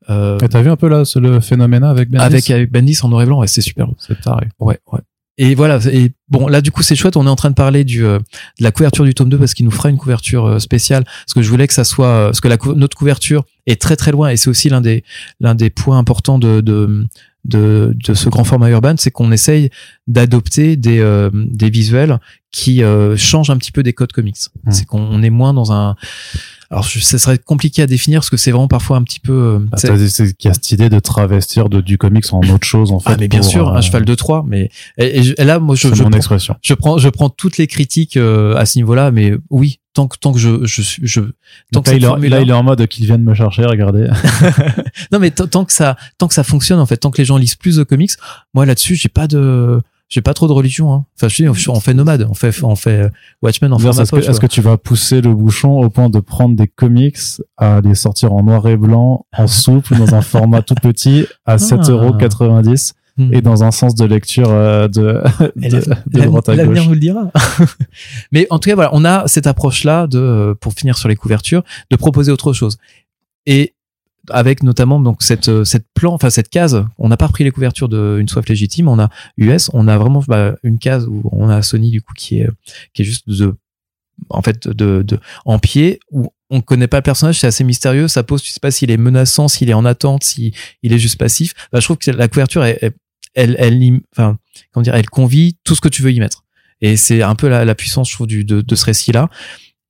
euh, Et t'as vu un peu là ce- le phénomène avec Ben avec avec Bendis en noir et blanc ouais, c'est super C'est taré. Ouais, ouais. Et voilà. Et bon, là, du coup, c'est chouette. On est en train de parler du, euh, de la couverture du tome 2 parce qu'il nous fera une couverture euh, spéciale. Parce que je voulais que ça soit, parce que la, cou- notre couverture est très très loin et c'est aussi l'un des, l'un des points importants de, de, de, de ce grand format urbain, c'est qu'on essaye d'adopter des, euh, des visuels qui euh, changent un petit peu des codes comics. Mm. C'est qu'on est moins dans un, alors je, ça serait compliqué à définir parce que c'est vraiment parfois un petit peu, euh, Bah, c'est- qu'il y a cette idée de travestir de, du comics en autre chose en fait. ah mais bien pour, sûr, euh, un cheval de Troie, mais et, et et là moi je, C'est je mon prends- expression. je prends je prends toutes les critiques euh, à ce niveau-là mais oui tant que tant que je je je tant que là, il est, formule là, il est en mode qu'ils viennent me chercher, regardez. non mais tant que ça tant que ça fonctionne en fait tant que les gens lisent plus de comics moi là-dessus j'ai pas de j'ai pas trop de religion hein. enfin je suis on fait nomade on fait on fait euh, Watchmen en Est-ce que, poche, est-ce que tu vas pousser le bouchon au point de prendre des comics, à les sortir en noir et blanc, en souple, dans un format tout petit, à 7,90€ Hmm. et dans un sens de lecture euh, de, de, la- de droite à L'avenir gauche. nous le dira. Mais en tout cas, voilà, on a cette approche-là de, euh, pour finir sur les couvertures, de proposer autre chose. Et avec notamment donc cette euh, cette plan, enfin cette case, on n'a pas repris les couvertures de Une soif légitime, on a US, on a vraiment bah, une case où on a Sony du coup qui est qui est juste de en fait de, de en pied où on connaît pas le personnage, c'est assez mystérieux, ça pose, tu sais pas s'il est menaçant, s'il est en attente, s'il il est juste passif. Bah, je trouve que la couverture, elle, elle, elle enfin, comment dire, elle convie tout ce que tu veux y mettre. Et c'est un peu la, la puissance, je trouve, du, de, de ce récit-là.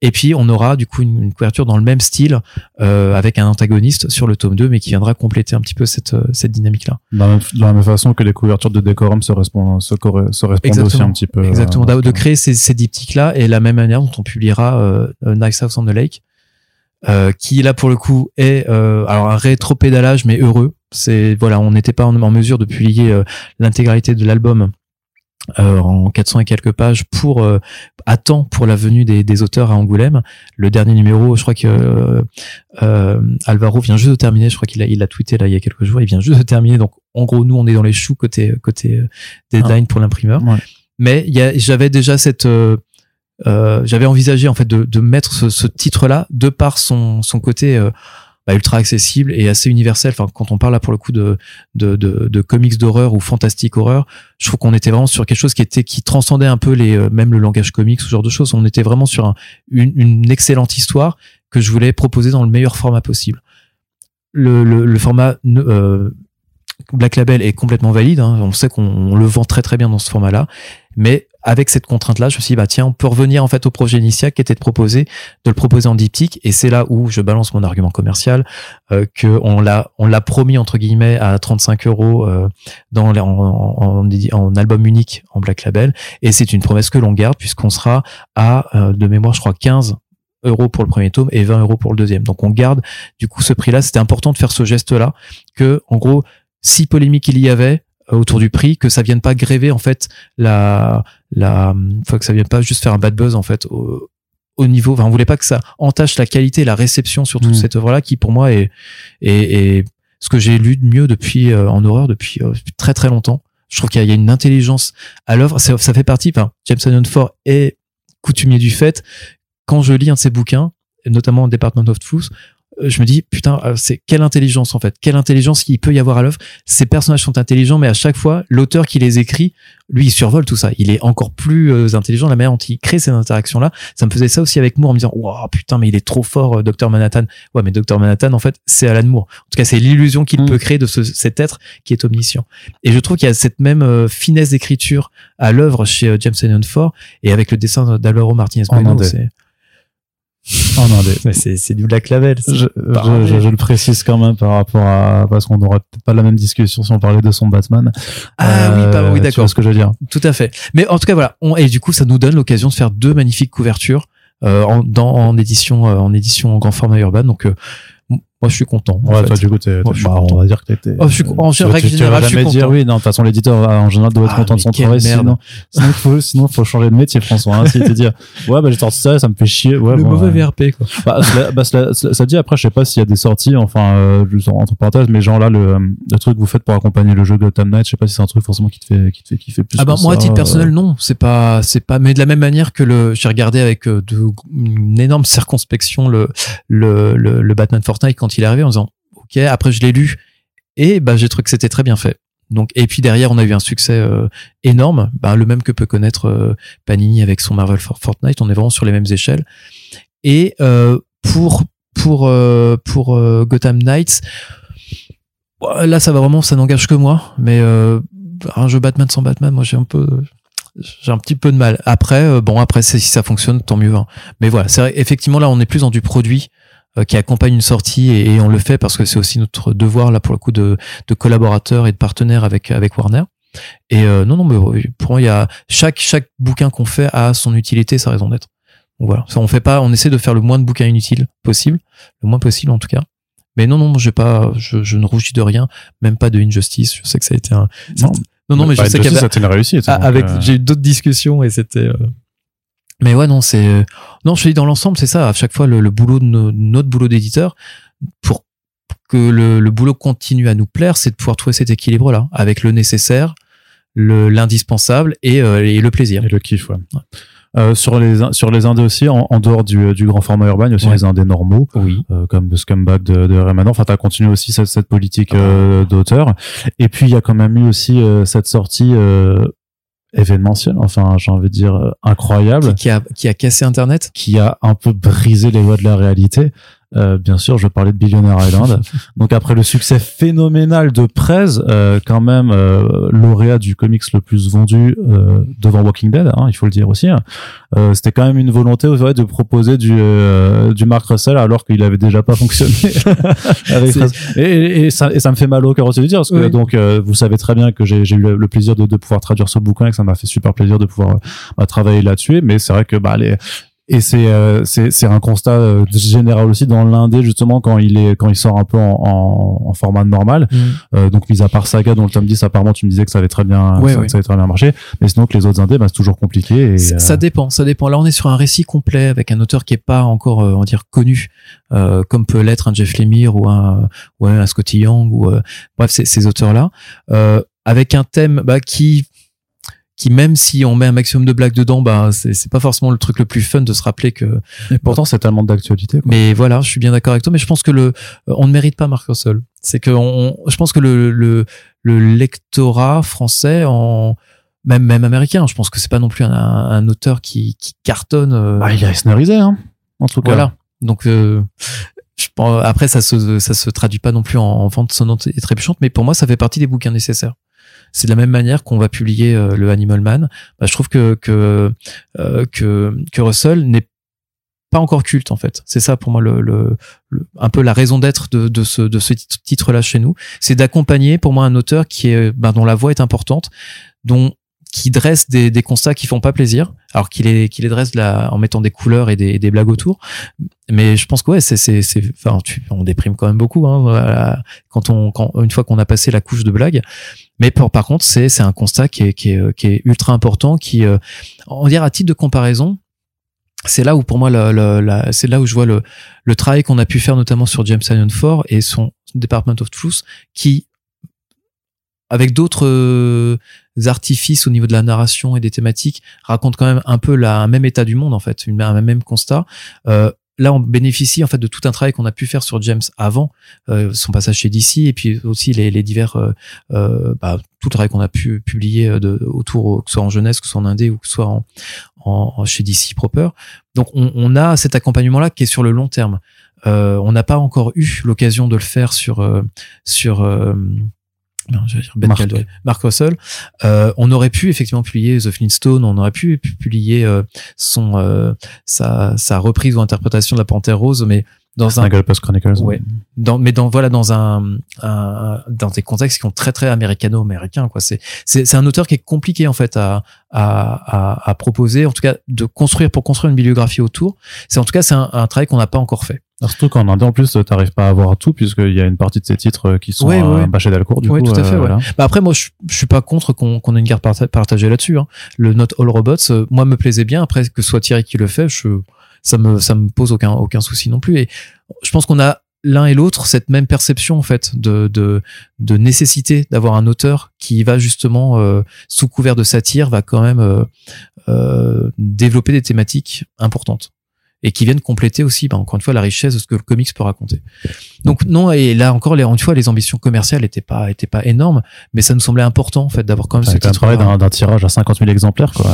Et puis, on aura du coup une, une couverture dans le même style, euh, avec un antagoniste sur le tome 2, mais qui viendra compléter un petit peu cette, euh, cette dynamique-là. Même, de la même façon que les couvertures de décorum se, respondent, se, se répondent aussi Exactement. un petit peu. Exactement, euh, de, de créer ces, ces diptyques-là, et la même manière dont on publiera euh, Nice House on the Lake, euh, qui là pour le coup est euh, alors un rétro-pédalage, mais heureux. C'est voilà, on n'était pas en, en mesure de publier euh, l'intégralité de l'album euh, en 400 et quelques pages pour euh, à temps pour la venue des, des auteurs à Angoulême. Le dernier numéro, je crois que euh, euh, Alvaro vient juste de terminer. Je crois qu'il a il a tweeté là il y a quelques jours. Il vient juste de terminer. Donc en gros, nous on est dans les choux côté côté euh, deadline pour l'imprimeur. Ouais. Mais il y a- j'avais déjà cette euh, euh, j'avais envisagé en fait de, de mettre ce, ce titre-là de par son, son côté euh, bah, ultra accessible et assez universel. Quand on parle là pour le coup de, comics d'horreur ou fantastique horreur, je trouve qu'on était vraiment sur quelque chose qui était qui transcendait un peu les euh, même le langage comics, ce genre de choses. On était vraiment sur un- une, excellente histoire que je voulais proposer dans le meilleur format possible. Le, format euh, Black Label est complètement valide. hein. On sait qu'on on le vend très très bien dans ce format-là, mais avec cette contrainte-là, je me suis dit bah tiens, on peut revenir en fait au projet initial qui était de proposer de le proposer en diptyque, et c'est là où je balance mon argument commercial euh, que on l'a on l'a promis entre guillemets à 35 euros euh, dans en, album unique en Black Label, et c'est une promesse que l'on garde puisqu'on sera à euh, de mémoire je crois 15 euros pour le premier tome et 20 euros pour le deuxième. Donc on garde du coup ce prix-là. C'était important de faire ce geste-là que en gros si polémique il y avait autour du prix, que ça vienne pas gréver en fait la la, que ça vienne pas juste faire un bad buzz en fait au, au niveau. Enfin, on voulait pas que ça entache la qualité la réception sur toute Mm. cette œuvre-là qui pour moi est est, est ce que j'ai lu de mieux depuis euh, en horreur depuis, euh, très très longtemps. Je trouve qu'il y, a- il y a une intelligence à l'œuvre. Ça, ça fait partie. Enfin, Jameson Ford est coutumier du fait. Quand je lis un de ses bouquins, notamment Department of Truth, je me dis putain euh, c'est quelle intelligence en fait. Quelle intelligence il peut y avoir à l'œuvre. Ces personnages sont intelligents mais à chaque fois l'auteur qui les écrit lui il survole tout ça. Il est encore plus euh, intelligent. La manière dont il crée ces interactions là ça me faisait ça aussi avec Moore en me disant waouh putain mais il est trop fort Docteur Manhattan. Ouais mais Docteur Manhattan en fait c'est Alan Moore. En tout cas c'est l'illusion qu'il Mm. peut créer de ce, cet être qui est omniscient. Et je trouve qu'il y a cette même euh, finesse d'écriture à l'œuvre chez euh, James Ford et avec le dessin d'Alvaro Martinez. En Oh non, mais c'est c'est du Black Label je, je, je- je le précise quand même par rapport à parce qu'on n'aurait peut-être pas la même discussion si on parlait de son Batman. Ah oui, bah oui, tu d'accord. ce que je veux dire. Tout à fait. Mais en tout cas, voilà. On, et du coup, ça nous donne l'occasion de faire deux magnifiques couvertures euh, en, dans, en édition, euh, en édition en grand format urbain. Donc, euh, moi, je suis content. en Ouais, fait. toi, du coup, t'es, Moi, t'es- je suis bah, content. on va dire que t'étais. Oh, je suis- en tu- règle générale, je suis jamais dire content. oui. Non, de toute façon, l'éditeur, en général, doit être Ah, content de son travail. merde. Sinon, sinon, faut, sinon, faut changer de métier, François. Hein, si te dire, ouais, bah, j'ai sorti ça, ça me fait chier. Ouais, le bon, mauvais ouais. VRP, quoi. Bah, cela, bah, cela- ça dit après, je sais pas s'il y a des sorties, enfin, euh, entre parenthèses, mais genre là, le, le truc que vous faites pour accompagner le jeu Gotham Knight, je sais pas si c'est un truc forcément qui te fait, qui te fait kiffer plus. Ah bah moi à titre euh, personnel non c'est pas c'est pas mais de la même manière que le j'ai regardé avec euh, de, une énorme circonspection le, le le le Batman Fortnite quand il est arrivé en disant ok après je l'ai lu. Et bah j'ai trouvé que c'était très bien fait. Donc et puis derrière on a eu un succès euh, énorme. Bah, le même que peut connaître euh, Panini avec son Marvel For- Fortnite. On est vraiment sur les mêmes échelles. Et euh, pour pour euh, pour Gotham Knights là ça va vraiment ça n'engage que moi. Mais un jeu Batman sans Batman. Moi j'ai un peu j'ai un petit peu de mal. Après bon après si ça fonctionne tant mieux hein. mais voilà c'est effectivement là on est plus dans du produit qui accompagne une sortie et, et on le fait parce que c'est aussi notre devoir là pour le coup de, de collaborateurs et de partenaires avec avec Warner. Et euh, non non mais euh, pour moi il y a chaque chaque bouquin qu'on fait a son utilité sa raison d'être. Donc voilà. On fait pas on essaie de faire le moins de bouquins inutiles possible le moins possible en tout cas. Mais non non j'ai pas je, je ne rougis de rien même pas de Injustice. Je sais que ça a été un Non, non non mais je bah, sais une réussite. ah, avec euh, j'ai eu d'autres discussions et c'était euh, mais ouais non c'est euh, non je te dis dans l'ensemble c'est ça à chaque fois le, le boulot de no- notre boulot d'éditeur pour que le, le boulot continue à nous plaire c'est de pouvoir trouver cet équilibre là avec le nécessaire le l'indispensable et, euh, et le plaisir Et le kiff, ouais. Euh, sur les sur les indés aussi, en, en dehors du, du grand format urbain, il y a aussi Ouais. les indés normaux, oui euh, comme The Scumbag de, de. Enfin, t'as continué aussi cette, cette politique Ah. euh, d'auteur. Et puis, il y a quand même eu aussi cette sortie événementielle, enfin, j'ai envie de dire euh, incroyable, qui, qui a qui a cassé internet? Qui a un peu brisé les lois de la réalité. Euh, bien sûr, je parlais de Billionaire Island. Donc après le succès phénoménal de Prez, euh, quand même euh, lauréat du comics le plus vendu euh, devant Walking Dead, hein, il faut le dire aussi. hein. Euh, C'était quand même une volonté ouais, de proposer du euh, du Mark Russell alors qu'il avait déjà pas fonctionné avec. Et, et, et ça, et ça me fait mal au cœur aussi de dire parce que Oui. donc euh, vous savez très bien que j'ai eu le, plaisir de, de pouvoir traduire ce bouquin et que ça m'a fait super plaisir de pouvoir travailler là-dessus. Mais c'est vrai que bah les et c'est euh, c'est c'est un constat euh, général aussi dans l'indé justement quand il est quand il sort un peu en, en, en format normal euh, donc mis à part Saga dont le tome 10 apparemment tu me disais que ça avait très bien Ouais, ça, ouais. ça avait très bien marché mais sinon que les autres indés bah, c'est toujours compliqué et Ça- euh, Ça dépend, ça dépend. Là, on est sur un récit complet avec un auteur qui est pas encore, euh, on va dire, connu, euh, comme peut l'être un Jeff Lemire ou un, ou un Scotty Young ou euh, bref, ces, ces auteurs-là, euh, avec un thème bah, qui, qui même si on met un maximum de blagues dedans, bah c'est c'est pas forcément le truc le plus fun de se rappeler que. et pourtant c'est tellement d'actualité. Mais voilà, je suis bien d'accord avec toi, mais je pense que le, on ne mérite pas Marc Russell. C'est que on, je pense que le, le, le lectorat français en même même américain, je pense que c'est pas non plus un, un auteur qui, qui cartonne. euh, Ah, il est Eisnerisé hein en tout cas voilà. Donc euh, je pense, après ça se ça se traduit pas non plus en, en vente sonnante et trébuchante, mais pour moi ça fait partie des bouquins nécessaires. C'est de la même manière qu'on va publier euh, le Animal Man. Bah, je trouve que que euh, que, que Russell n'est pas encore culte en fait. C'est ça pour moi le, le, le- un peu la raison d'être de, de ce de ce titre-là chez nous, c'est d'accompagner pour moi un auteur qui est ben, dont la voix est importante, dont qui dresse des, des constats qui font pas plaisir, alors qu'il les qu'il les dresse la, en mettant des couleurs et des, des blagues autour. Mais je pense que ouais, c'est c'est enfin tu, on déprime quand même beaucoup hein, quand on quand une fois qu'on a passé la couche de blagues. Mais par contre, c'est c'est un constat qui est qui est qui est ultra important, qui euh, on dire à titre de comparaison, c'est là où pour moi c'est là où je vois le, le travail qu'on a pu faire notamment sur James Tynion Ford et son Department of Truth qui avec d'autres euh, artifices au niveau de la narration et des thématiques raconte quand même un peu la, un même état du monde en fait un même constat euh, là, on bénéficie en fait de tout un travail qu'on a pu faire sur James avant euh, son passage chez DC et puis aussi les, les divers, euh, euh, bah, tout le travail qu'on a pu publier de, autour, que ce soit en jeunesse, que ce soit en indé ou que ce soit en, en, chez DC proper. Donc, on, on a cet accompagnement-là qui est sur le long terme. Euh, on n'a pas encore eu l'occasion de le faire sur euh, sur non, dire ben Mark. Mark Russell. Euh, on aurait pu effectivement publier The Flintstone, on aurait pu publier euh, son euh, sa, sa reprise ou interprétation de la Panthère Rose, mais dans un Post Chronicles. Ouais. Dans, mais dans voilà dans un, un, dans des contextes qui sont très très américano-américains quoi. C'est c'est c'est un auteur qui est compliqué en fait à, à à, à proposer, en tout cas de construire pour construire une bibliographie autour. C'est en tout cas c'est un, un travail qu'on n'a pas encore fait. Surtout qu'en Inde, en plus, t'arrives pas à avoir tout, puisqu'il y a une partie de ces titres qui sont ouais, ouais. bâchés d'Alcourt, du ouais, coup. tout à fait, euh, bah après, moi, je, je suis pas contre qu'on ait une carte partagée là-dessus. Hein. Le Not All Robots, euh, moi, me plaisait bien. Après, que ce soit Thierry qui le fait, je, ça me, ça me pose aucun, aucun souci non plus. Et je pense qu'on a l'un et l'autre cette même perception en fait de de, de nécessité d'avoir un auteur qui va justement euh, sous couvert de satire va quand même euh, euh, développer des thématiques importantes et qui viennent compléter aussi, bah, encore une fois, la richesse de ce que le comics peut raconter. Donc non, et là encore, les, une fois, les ambitions commerciales étaient pas, étaient pas énormes, mais ça nous semblait important en fait d'avoir quand même ce titre. d'un tirage à 50 000 exemplaires, quoi.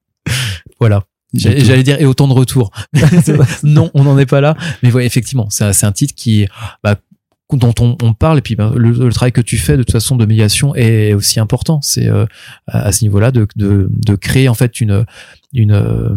voilà. J'allais dire et autant de retours. non, on n'en est pas là. Mais ouais, effectivement, c'est un titre qui, bah, dont on, parle et puis bah, le, travail que tu fais de toute façon de médiation est aussi important. C'est euh, à, ce niveau-là de, de, de, créer en fait une une euh,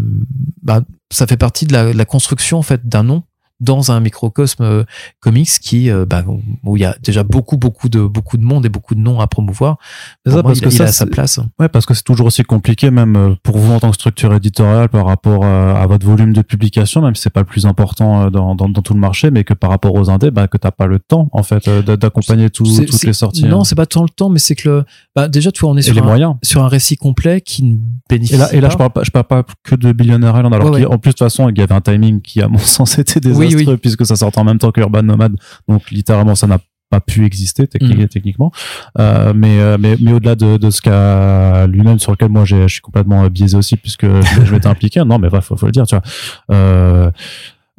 bah, ça fait partie de la, de la construction en fait d'un nom dans un microcosme euh, comics qui euh, bah, où il y a déjà beaucoup beaucoup de beaucoup de monde et beaucoup de noms à promouvoir ça, moi, parce il, que il ça, a sa place ouais parce que c'est toujours aussi compliqué même euh, pour vous en tant que structure éditoriale par rapport à, votre volume de publication même si c'est pas le plus important dans, dans, dans, tout le marché mais que par rapport aux indés bah, que t'as pas le temps en fait d'accompagner tout, toutes les sorties non hein. c'est pas tant le temps mais c'est que le, bah, déjà tu vois on est sur les un, moyens. sur un récit complet qui ne bénéficie et là, et là pas. je parle pas je parle pas que de Billionaire Island alors Ouais, qu'en plus de toute façon il y avait un timing qui à mon sens était désastreux Oui, oui. puisque ça sortait en même temps que Urban Nomad donc littéralement ça n'a pas pu exister Mhm. techniquement euh, mais euh, mais mais au-delà de, de ce qu'a lui-même sur lequel moi je suis complètement euh, biaisé aussi puisque je, je m'étais impliqué non mais bah, faut, faut le dire tu vois euh,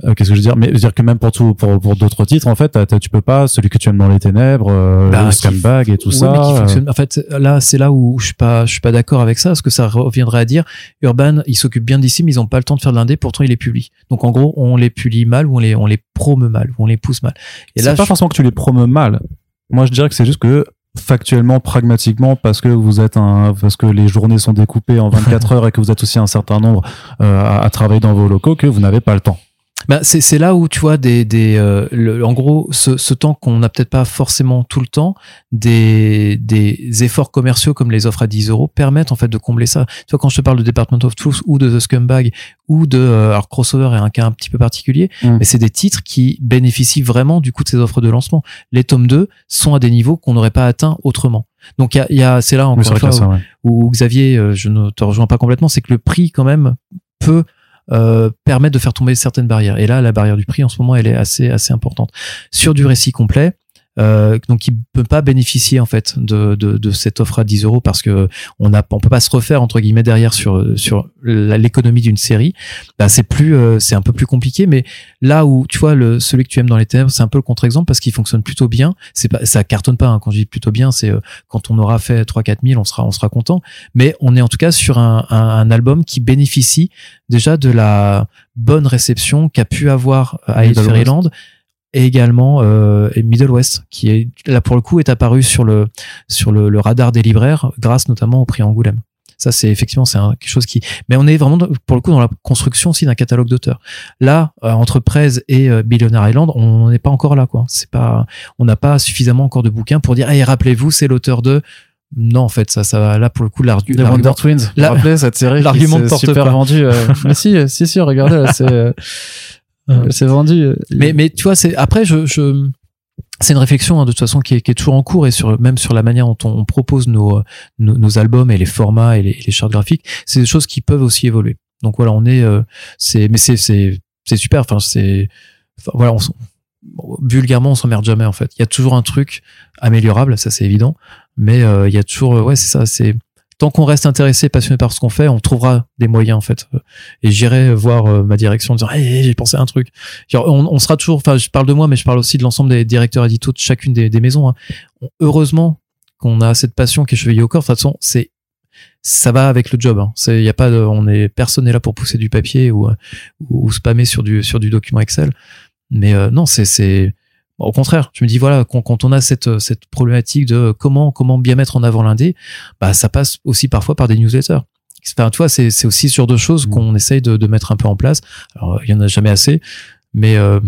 euh, qu'est-ce que je veux dire? Mais je veux dire que même pour tout pour pour d'autres titres en fait tu peux pas celui que tu aimes dans les ténèbres euh, Bah, le scumbag et tout Oui, ça mais qui euh, fonctionne. En fait, là, c'est là où je suis pas, je suis pas d'accord avec ça, parce que ça reviendrait à dire, Urban, il s'occupe bien d'ici, mais ils ont pas le temps de faire de l'indé, pourtant il les publie. Donc en gros, on les publie mal, ou on les, on les promeut mal, ou on les pousse mal. Et c'est là, pas je- forcément que tu les promeux mal. Moi, je dirais que c'est juste que factuellement, pragmatiquement, parce que vous êtes un, parce que les journées sont découpées en 24 heures et que vous êtes aussi un certain nombre euh, à, à travailler dans vos locaux, que vous n'avez pas le temps. Bah, c'est c'est là où tu vois des des euh, le- en gros ce, ce temps qu'on n'a peut-être pas forcément tout le temps des des efforts commerciaux comme les offres à 10 euros permettent en fait de combler ça tu vois quand je te parle de Department of Truth ou de The Scumbag ou de euh, alors crossover est un cas un petit peu particulier Mm. mais c'est des titres qui bénéficient vraiment du coup de ces offres de lancement les tomes 2 sont à des niveaux qu'on n'aurait pas atteints autrement donc il y a, y a c'est là encore une fois ouais. où Xavier, euh, je ne te rejoins pas complètement, c'est que le prix quand même peut euh, permettre de faire tomber certaines barrières. Et là, la barrière du prix en ce moment, elle est assez assez importante. Sur du récit complet, euh, donc il peut pas bénéficier en fait de, de, de cette offre à 10 euros parce que on a on peut pas se refaire entre guillemets derrière sur sur l'économie d'une série. Bah, c'est plus euh, c'est un peu plus compliqué, mais là où tu vois le celui que tu aimes dans les ténèbres, c'est un peu le contre-exemple parce qu'il fonctionne plutôt bien. C'est pas ça cartonne pas hein. quand je dis plutôt bien, c'est euh, quand on aura fait 3 4 000, on sera on sera content. Mais on est en tout cas sur un, un, un album qui bénéficie déjà de la bonne réception qu'a pu avoir à Middle Fairyland et également euh, Middle West qui est là pour le coup est apparu sur le sur le, le radar des libraires grâce notamment au prix Angoulême. Ça c'est effectivement c'est quelque chose qui mais on est vraiment pour le coup dans la construction aussi d'un catalogue d'auteurs. Là euh, entre Prez et euh, Billionaire Island, on n'est pas encore là quoi. C'est pas on n'a pas suffisamment encore de bouquins pour dire hey, rappelez-vous c'est l'auteur de non en fait ça ça là pour le coup l'argu- Les l'argument Wonder Twins. Vous vous La- rappelez cette série l'argument porte super pas. vendu. euh, mais si, si, si, regardez, c'est, euh, euh, c'est vendu. euh, mais mais tu vois c'est après je, je c'est une réflexion hein, de toute façon qui est, qui est toujours en cours et sur même sur la manière dont on propose nos euh, nos, nos albums et les formats et les, et les chartes graphiques c'est des choses qui peuvent aussi évoluer donc voilà on est euh, c'est mais c'est c'est c'est super enfin c'est enfin, voilà on vulgairement on s'emmerde jamais en fait il y a toujours un truc améliorable ça c'est évident mais euh, il y a toujours euh, ouais c'est ça c'est tant qu'on reste intéressé, passionné par ce qu'on fait, on trouvera des moyens en fait. Et j'irai voir euh, ma direction en disant hey, j'ai pensé à un truc. On, sera toujours. Enfin, je parle de moi, mais je parle aussi de l'ensemble des directeurs éditos de chacune des, maisons. Hein. Heureusement qu'on a cette passion qui est chevillée au corps. De toute façon, c'est ça va avec le job. Hein. A pas de, on est personne n'est là pour pousser du papier ou, ou spammer sur du sur du document Excel. Mais euh, non, c'est c'est au contraire, je me dis voilà, quand, quand, on a cette cette problématique de comment comment bien mettre en avant l'indé, bah ça passe aussi parfois par des newsletters. Enfin, tu vois, c'est c'est aussi sur deux choses mmh. qu'on essaye de, de mettre un peu en place. Alors, il y en a jamais assez, mais euh,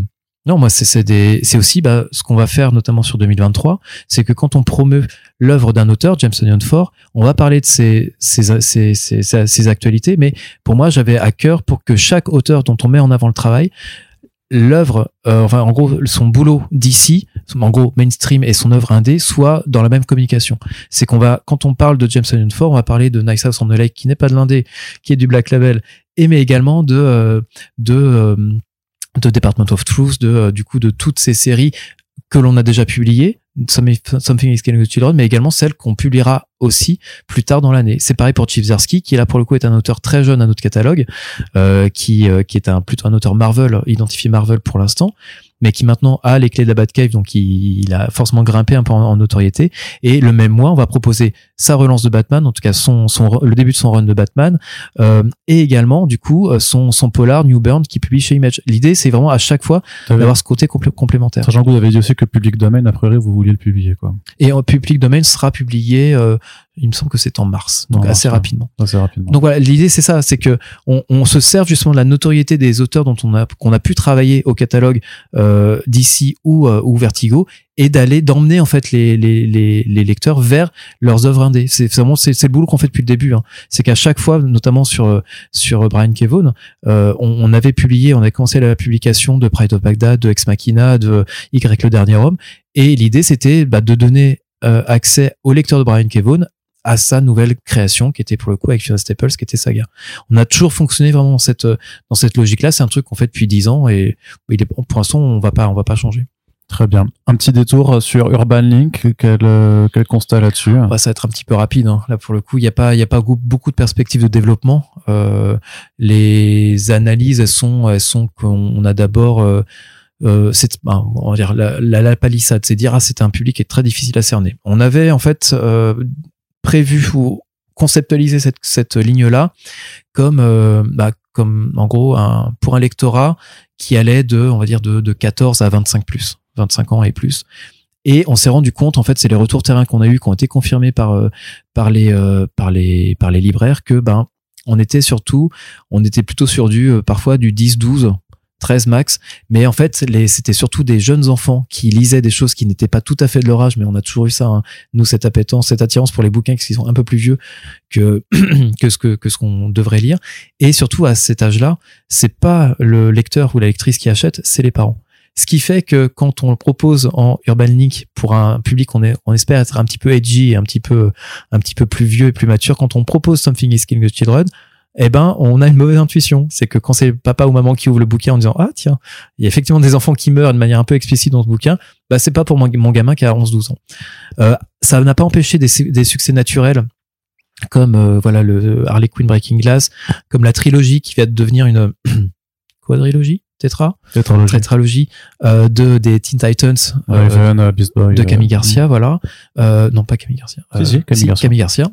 non, moi, c'est c'est aussi bah, ce qu'on va faire, notamment sur 2023, c'est que quand on promeut l'œuvre d'un auteur, James Onion Ford, on va parler de ses, ses, ses, ses, actualités, mais pour moi, j'avais à cœur pour que chaque auteur dont on met en avant le travail, l'œuvre, euh, enfin, en gros, son boulot d'ici, en gros, mainstream et son œuvre indé, soit dans la même communication. C'est qu'on va, quand on parle de James Onion Ford, on va parler de Nice House on the Lake, qui n'est pas de l'indé, qui est du Black Label, et mais également de, euh, de, euh, de Department of Truth, de euh, du coup de toutes ces séries que l'on a déjà publiées, Something is Killing the Children, mais également celles qu'on publiera aussi plus tard dans l'année. C'est pareil pour Chief Zarsky, qui là pour le coup est un auteur très jeune à notre catalogue, euh, qui, euh, qui est un plutôt un auteur Marvel, identifié Marvel pour l'instant, mais qui maintenant a les clés de la Batcave, donc il, a forcément grimpé un peu en, notoriété. Et le même mois, on va proposer sa relance de Batman, en tout cas son, son le début de son run de Batman, euh, et également du coup euh, son, son polar New Burn qui publie chez Image. L'idée, c'est vraiment à chaque fois d'avoir ce côté complémentaire. Sachant que vous avez dit aussi que Public Domain, a priori, vous vouliez le publier, quoi. Et en Public Domain sera publié euh, il me semble que c'est en mars, donc assez rapidement. Assez rapidement. Donc voilà, l'idée c'est ça, c'est que on, on, se sert justement de la notoriété des auteurs dont on a qu'on a pu travailler au catalogue euh, d'ici ou euh, ou Vertigo et d'aller d'emmener en fait les, les, les, les, lecteurs vers leurs œuvres indées. C'est vraiment c'est, le boulot qu'on fait depuis le début. Hein. C'est qu'à chaque fois, notamment sur sur Brian Kevon, euh, on, on, avait publié, on a commencé la publication de Pride of Baghdad, de Ex Machina, de Y le dernier homme, et l'idée c'était bah, de donner euh, accès au lecteur de Brian Kevon à sa nouvelle création qui était pour le coup avec Fiona Staples qui était Saga. On a toujours fonctionné vraiment dans cette dans cette logique-là. C'est un truc qu'on fait depuis dix ans et il est, pour l'instant on va pas on va pas changer. Très bien. Un petit détour sur Urban Link. Quel, euh, quel constat là-dessus? Bah, Ça va être un petit peu rapide. Hein. Là, pour le coup, il n'y a pas, il y a pas beaucoup de perspectives de développement. Euh, les analyses, elles sont, elles sont qu'on a d'abord euh, euh, c'est, bah, on va dire la, la, la palissade, c'est dire ah c'est un public qui est très difficile à cerner. On avait en fait euh, prévu ou conceptualiser cette, cette ligne-là comme, euh, bah, comme en gros un, pour un lectorat qui allait de, on va dire, de, de 14 à 25 plus, 25 ans et plus. Et on s'est rendu compte, en fait, c'est les retours terrain qu'on a eu, qui ont été confirmés par euh, par les euh, par les par les libraires, que ben on était surtout, on était plutôt sur du parfois du 10-12 13 max. Mais en fait, c'était surtout des jeunes enfants qui lisaient des choses qui n'étaient pas tout à fait de leur âge, mais on a toujours eu ça, hein. nous, cette appétence, cette attirance pour les bouquins qui sont un peu plus vieux que, que ce que, que ce qu'on devrait lire. Et surtout, à cet âge-là, c'est pas le lecteur ou la lectrice qui achète, c'est les parents. Ce qui fait que quand on le propose en Urban Link pour un public qu'on est, on espère être un petit peu edgy, un petit peu, un petit peu plus vieux et plus mature, quand on propose Something is Killing the Children, eh ben, on a une mauvaise intuition. C'est que quand c'est papa ou maman qui ouvre le bouquin en disant, ah, tiens, il y a effectivement des enfants qui meurent de manière un peu explicite dans ce bouquin, bah, c'est pas pour mon, gamin qui a 11, 12 ans. Euh, ça n'a pas empêché des, succès naturels comme, euh, voilà, le Harley Quinn Breaking Glass, comme la trilogie qui va devenir une quadrilogie Tetra, tétralogie euh, de des Teen Titans de Camille Garcia, voilà. non pas Camille Garcia. Camille, Garcia. Camille Garcia.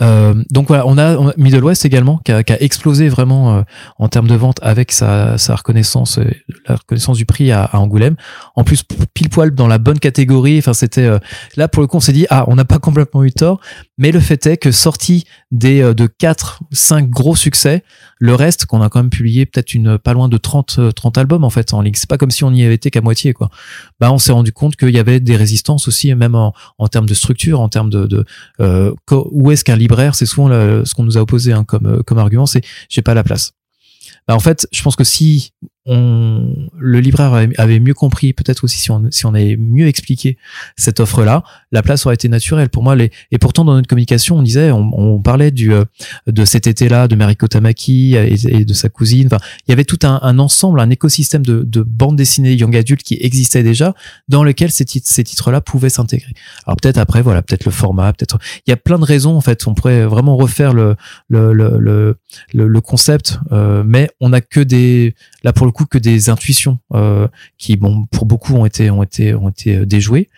Euh, donc voilà, on a, Middle West également qui a, qui a explosé vraiment euh, en termes de vente avec sa, sa reconnaissance, euh, la reconnaissance du prix à, à, Angoulême. En plus, pile poil dans la bonne catégorie. Enfin, c'était euh, là pour le coup, on s'est dit ah, on n'a pas complètement eu tort, mais le fait est que sorti des de quatre, cinq gros succès, le reste qu'on a quand même publié peut-être une pas loin de 30 30 albums en fait en ligne. C'est pas comme si on y avait été qu'à moitié quoi. Bah, on s'est rendu compte qu'il y avait des résistances aussi, même en, en termes de structure, en termes de, de où est-ce qu'un libraire, c'est souvent ce qu'on nous a opposé hein, comme, euh, comme argument, c'est j'ai pas la place. Bah, en fait, je pense que si on, le libraire avait mieux compris, peut-être aussi si on, si on avait mieux expliqué cette offre-là, la place aurait été naturelle pour moi. Les, et pourtant, dans notre communication, on disait, on, on parlait du euh, de cet été-là, de Mariko Tamaki et, de sa cousine. Enfin, il y avait tout un, un ensemble, un écosystème de, de bandes dessinées young adultes qui existait déjà, dans lequel ces titres, ces titres-là pouvaient s'intégrer. Alors peut-être après, voilà, peut-être le format, peut-être. Il y a plein de raisons en fait. On pourrait vraiment refaire le le le le, le, concept, euh, mais on a que des là pour le coup que des intuitions euh, qui bon pour beaucoup ont été ont été ont été euh, déjouées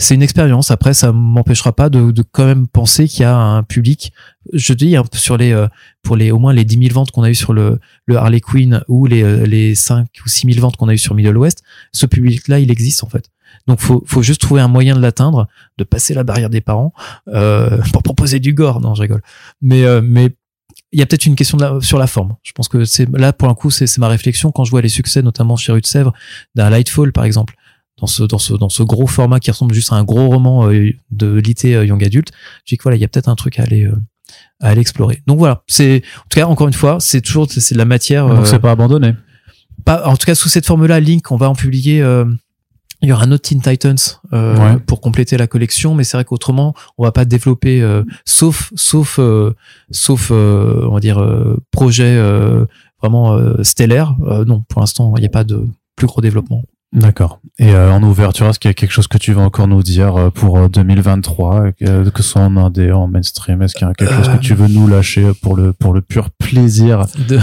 c'est une expérience. Après, ça m'empêchera pas de, de, quand même penser qu'il y a un public. Je dis un peu sur les euh, pour les au moins les 10 000 ventes qu'on a eu sur le, le Harley Quinn ou les les 5 ou 6 000 ventes qu'on a eu sur Middle West. Ce public-là, il existe en fait. Donc faut faut juste trouver un moyen de l'atteindre, de passer la barrière des parents euh, pour proposer du gore. Non, je rigole. Mais mais il y a peut-être une question de sur la forme. Je pense que c'est là pour un coup c'est ma réflexion quand je vois les succès notamment chez Rue de Sèvres d'un Lightfall par exemple dans ce dans ce dans ce gros format qui ressemble juste à un gros roman euh, de l'été euh, young adulte. Je dis que voilà il y a peut-être un truc à aller euh, à aller explorer. Donc voilà c'est en tout cas encore une fois c'est toujours c'est de la matière. Donc c'est pas abandonné. Pas en tout cas sous cette forme là Link on va en publier il y aura un autre Teen Titans euh, pour compléter la collection, mais c'est vrai qu'autrement, on va pas développer, euh, sauf, sauf, euh, sauf, on va dire projet vraiment stellaire. non, pour l'instant, il n'y a pas de plus gros développement. D'accord. Et en ouverture, est-ce qu'il y a quelque chose que tu veux encore nous dire pour 2023, que ce soit en indé, en mainstream Est-ce qu'il y a quelque chose que tu veux nous lâcher pour le pour le pur plaisir de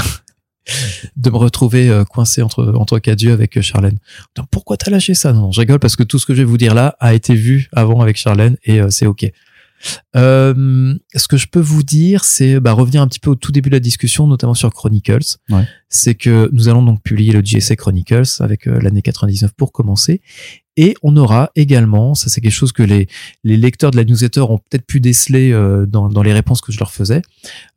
de me retrouver euh, coincé entre entre Cadieux avec euh, Charlène. Donc, pourquoi t'as lâché ça? Non, je rigole parce que tout ce que je vais vous dire là a été vu avant avec Charlène et euh, c'est ok. Euh, ce que je peux vous dire, c'est bah, revenir un petit peu au tout début de la discussion, notamment sur Chronicles. Ouais. C'est que nous allons donc publier le GSA Chronicles avec l'année 99 pour commencer. Et on aura également, ça c'est quelque chose que les, les lecteurs de la newsletter ont peut-être pu déceler euh, dans, dans les réponses que je leur faisais,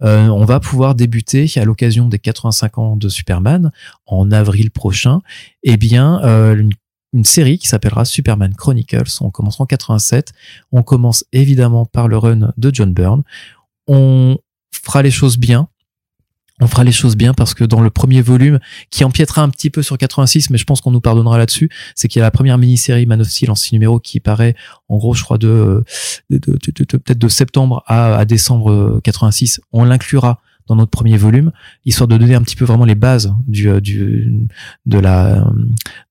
euh, on va pouvoir débuter à l'occasion des 85 ans de Superman en avril prochain, eh bien euh, une, une, série qui s'appellera Superman Chronicles. On commencera en 87. On commence évidemment par le run de John Byrne. On fera les choses bien on fera les choses bien parce que dans le premier volume, qui empiétera un petit peu sur 86, mais je pense qu'on nous pardonnera là-dessus, c'est qu'il y a la première mini-série Man of Steel en six numéros qui paraît, en gros, je crois, de, peut-être de septembre à, à décembre 86. On l'inclura dans notre premier volume, histoire de donner un petit peu vraiment les bases du, euh, de la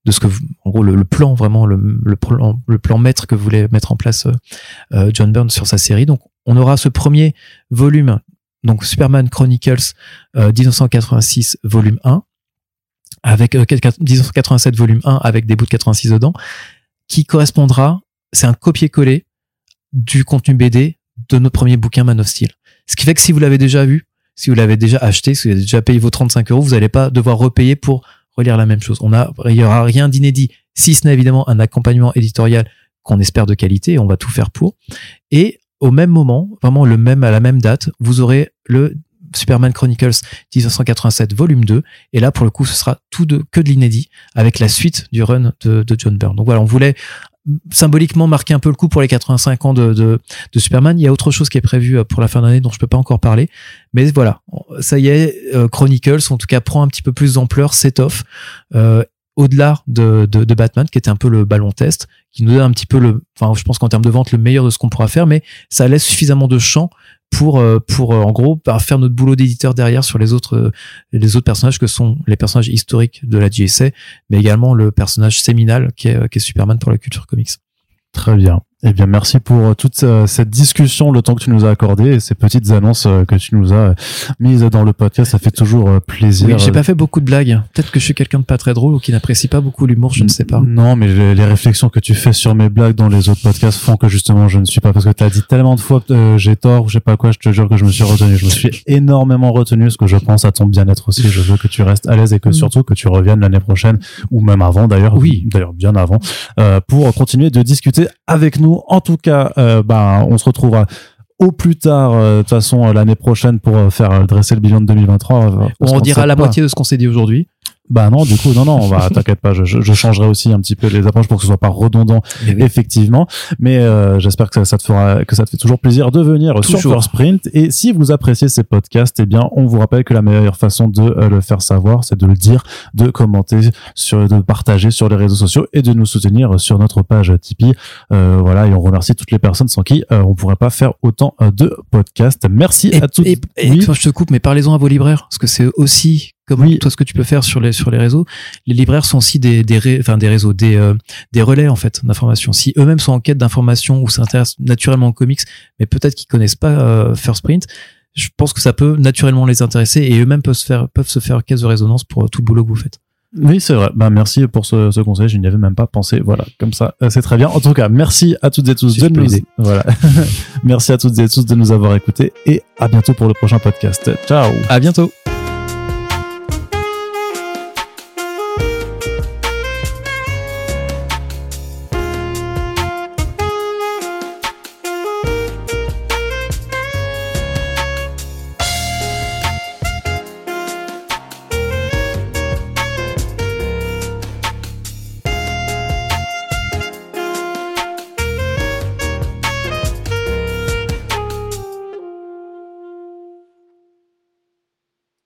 de ce que en gros le, plan vraiment le, le, plan le plan maître que voulait mettre en place euh, euh, John Byrne sur sa série. Donc on aura ce premier volume donc Superman Chronicles 1986 euh, volume 1 avec 1987 euh, volume 1 avec des bouts de 86 dedans qui correspondra c'est un copier-coller du contenu BD de notre premier bouquin Man of Steel. Ce qui fait que si vous l'avez déjà vu, si vous l'avez déjà acheté, si vous avez déjà payé vos 35 euros, vous n'allez pas devoir repayer pour relire la même chose. On il y aura rien d'inédit, si ce n'est évidemment un accompagnement éditorial qu'on espère de qualité, on va tout faire pour. Et au même moment, vraiment le même à la même date, vous aurez le Superman Chronicles 1987 volume 2 et là pour le coup ce sera tout de que de l'inédit avec la suite du run de, de, John Byrne. Donc voilà, on voulait symboliquement marquer un peu le coup pour les 85 ans de, de, de Superman. Il y a autre chose qui est prévu euh, pour la fin d'année dont je peux pas encore parler, mais voilà, ça y est, euh, Chronicles en tout cas prend un petit peu plus d'ampleur, off. Euh, au-delà de, de, de, Batman, qui était un peu le ballon test, qui nous donne un petit peu le, enfin, je pense qu'en termes de vente, le meilleur de ce qu'on pourra faire, mais ça laisse suffisamment de champ pour, euh, pour euh, en gros, bah, faire notre boulot d'éditeur derrière sur les autres, euh, les autres personnages que sont les personnages historiques de la JSA, mais également le personnage séminal qui est, qui est Superman pour la culture comics. Très bien. Eh bien, merci pour euh, toute euh, cette discussion, le temps que tu nous as accordé et ces petites annonces euh, que tu nous as mises dans le podcast. Ça fait toujours plaisir. Oui, j'ai pas fait beaucoup de blagues. Peut-être que je suis quelqu'un de pas très drôle ou qui n'apprécie pas beaucoup l'humour, je ne sais pas. Non, mais les, réflexions que tu fais sur mes blagues dans les autres podcasts font que justement je ne suis pas parce que tu as dit tellement de fois j'ai tort ou je sais pas quoi. Je te jure que je me suis retenu. Je me suis énormément retenu parce que je pense à ton bien-être aussi. Je veux que tu restes à l'aise et que mm. surtout que tu reviennes l'année prochaine ou même avant d'ailleurs. Oui, d'ailleurs bien avant pour continuer de discuter avec nous. En tout cas euh, bah, on se retrouvera au plus tard, euh, de toute façon, euh, l'année prochaine pour faire dresser le bilan de 2023. on dira la moitié de ce qu'on s'est dit aujourd'hui. Bah non, du coup, non, non, on va, t'inquiète pas, je, je, changerai aussi un petit peu les approches pour que ce soit pas redondant, oui. effectivement. Mais euh, j'espère que ça, ça te fera, que ça te fait toujours plaisir de venir sur. First Sprint. Et si vous appréciez ces podcasts, eh bien, on vous rappelle que la meilleure façon de euh, le faire savoir, c'est de le dire, de commenter, sur, de partager sur les réseaux sociaux et de nous soutenir sur notre page Tipeee. Euh, voilà, et on remercie toutes les personnes sans qui euh, on pourrait pas faire autant de podcasts. Merci Et, à toutes. et, et Oui. je te coupe, mais parlez-en à vos libraires, parce que c'est aussi comme Oui. toi ce que tu peux faire sur les sur les réseaux. Les libraires sont aussi des des ré- enfin des réseaux, des euh, des relais en fait d'information. Si eux-mêmes sont en quête d'information ou s'intéressent naturellement aux comics, mais peut-être qu'ils connaissent pas euh, First Print, je pense que ça peut naturellement les intéresser et eux-mêmes peuvent se faire peuvent se faire caisse de résonance pour euh, tout le boulot que vous faites. Oui, c'est vrai. Bah, merci pour ce, ce conseil. Je n'y avais même pas pensé. Voilà, comme ça, euh, c'est très bien. En tout cas, merci à toutes et tous de nous. Voilà. merci à toutes et tous de nous avoir écoutés et à bientôt pour le prochain podcast. Ciao. À bientôt.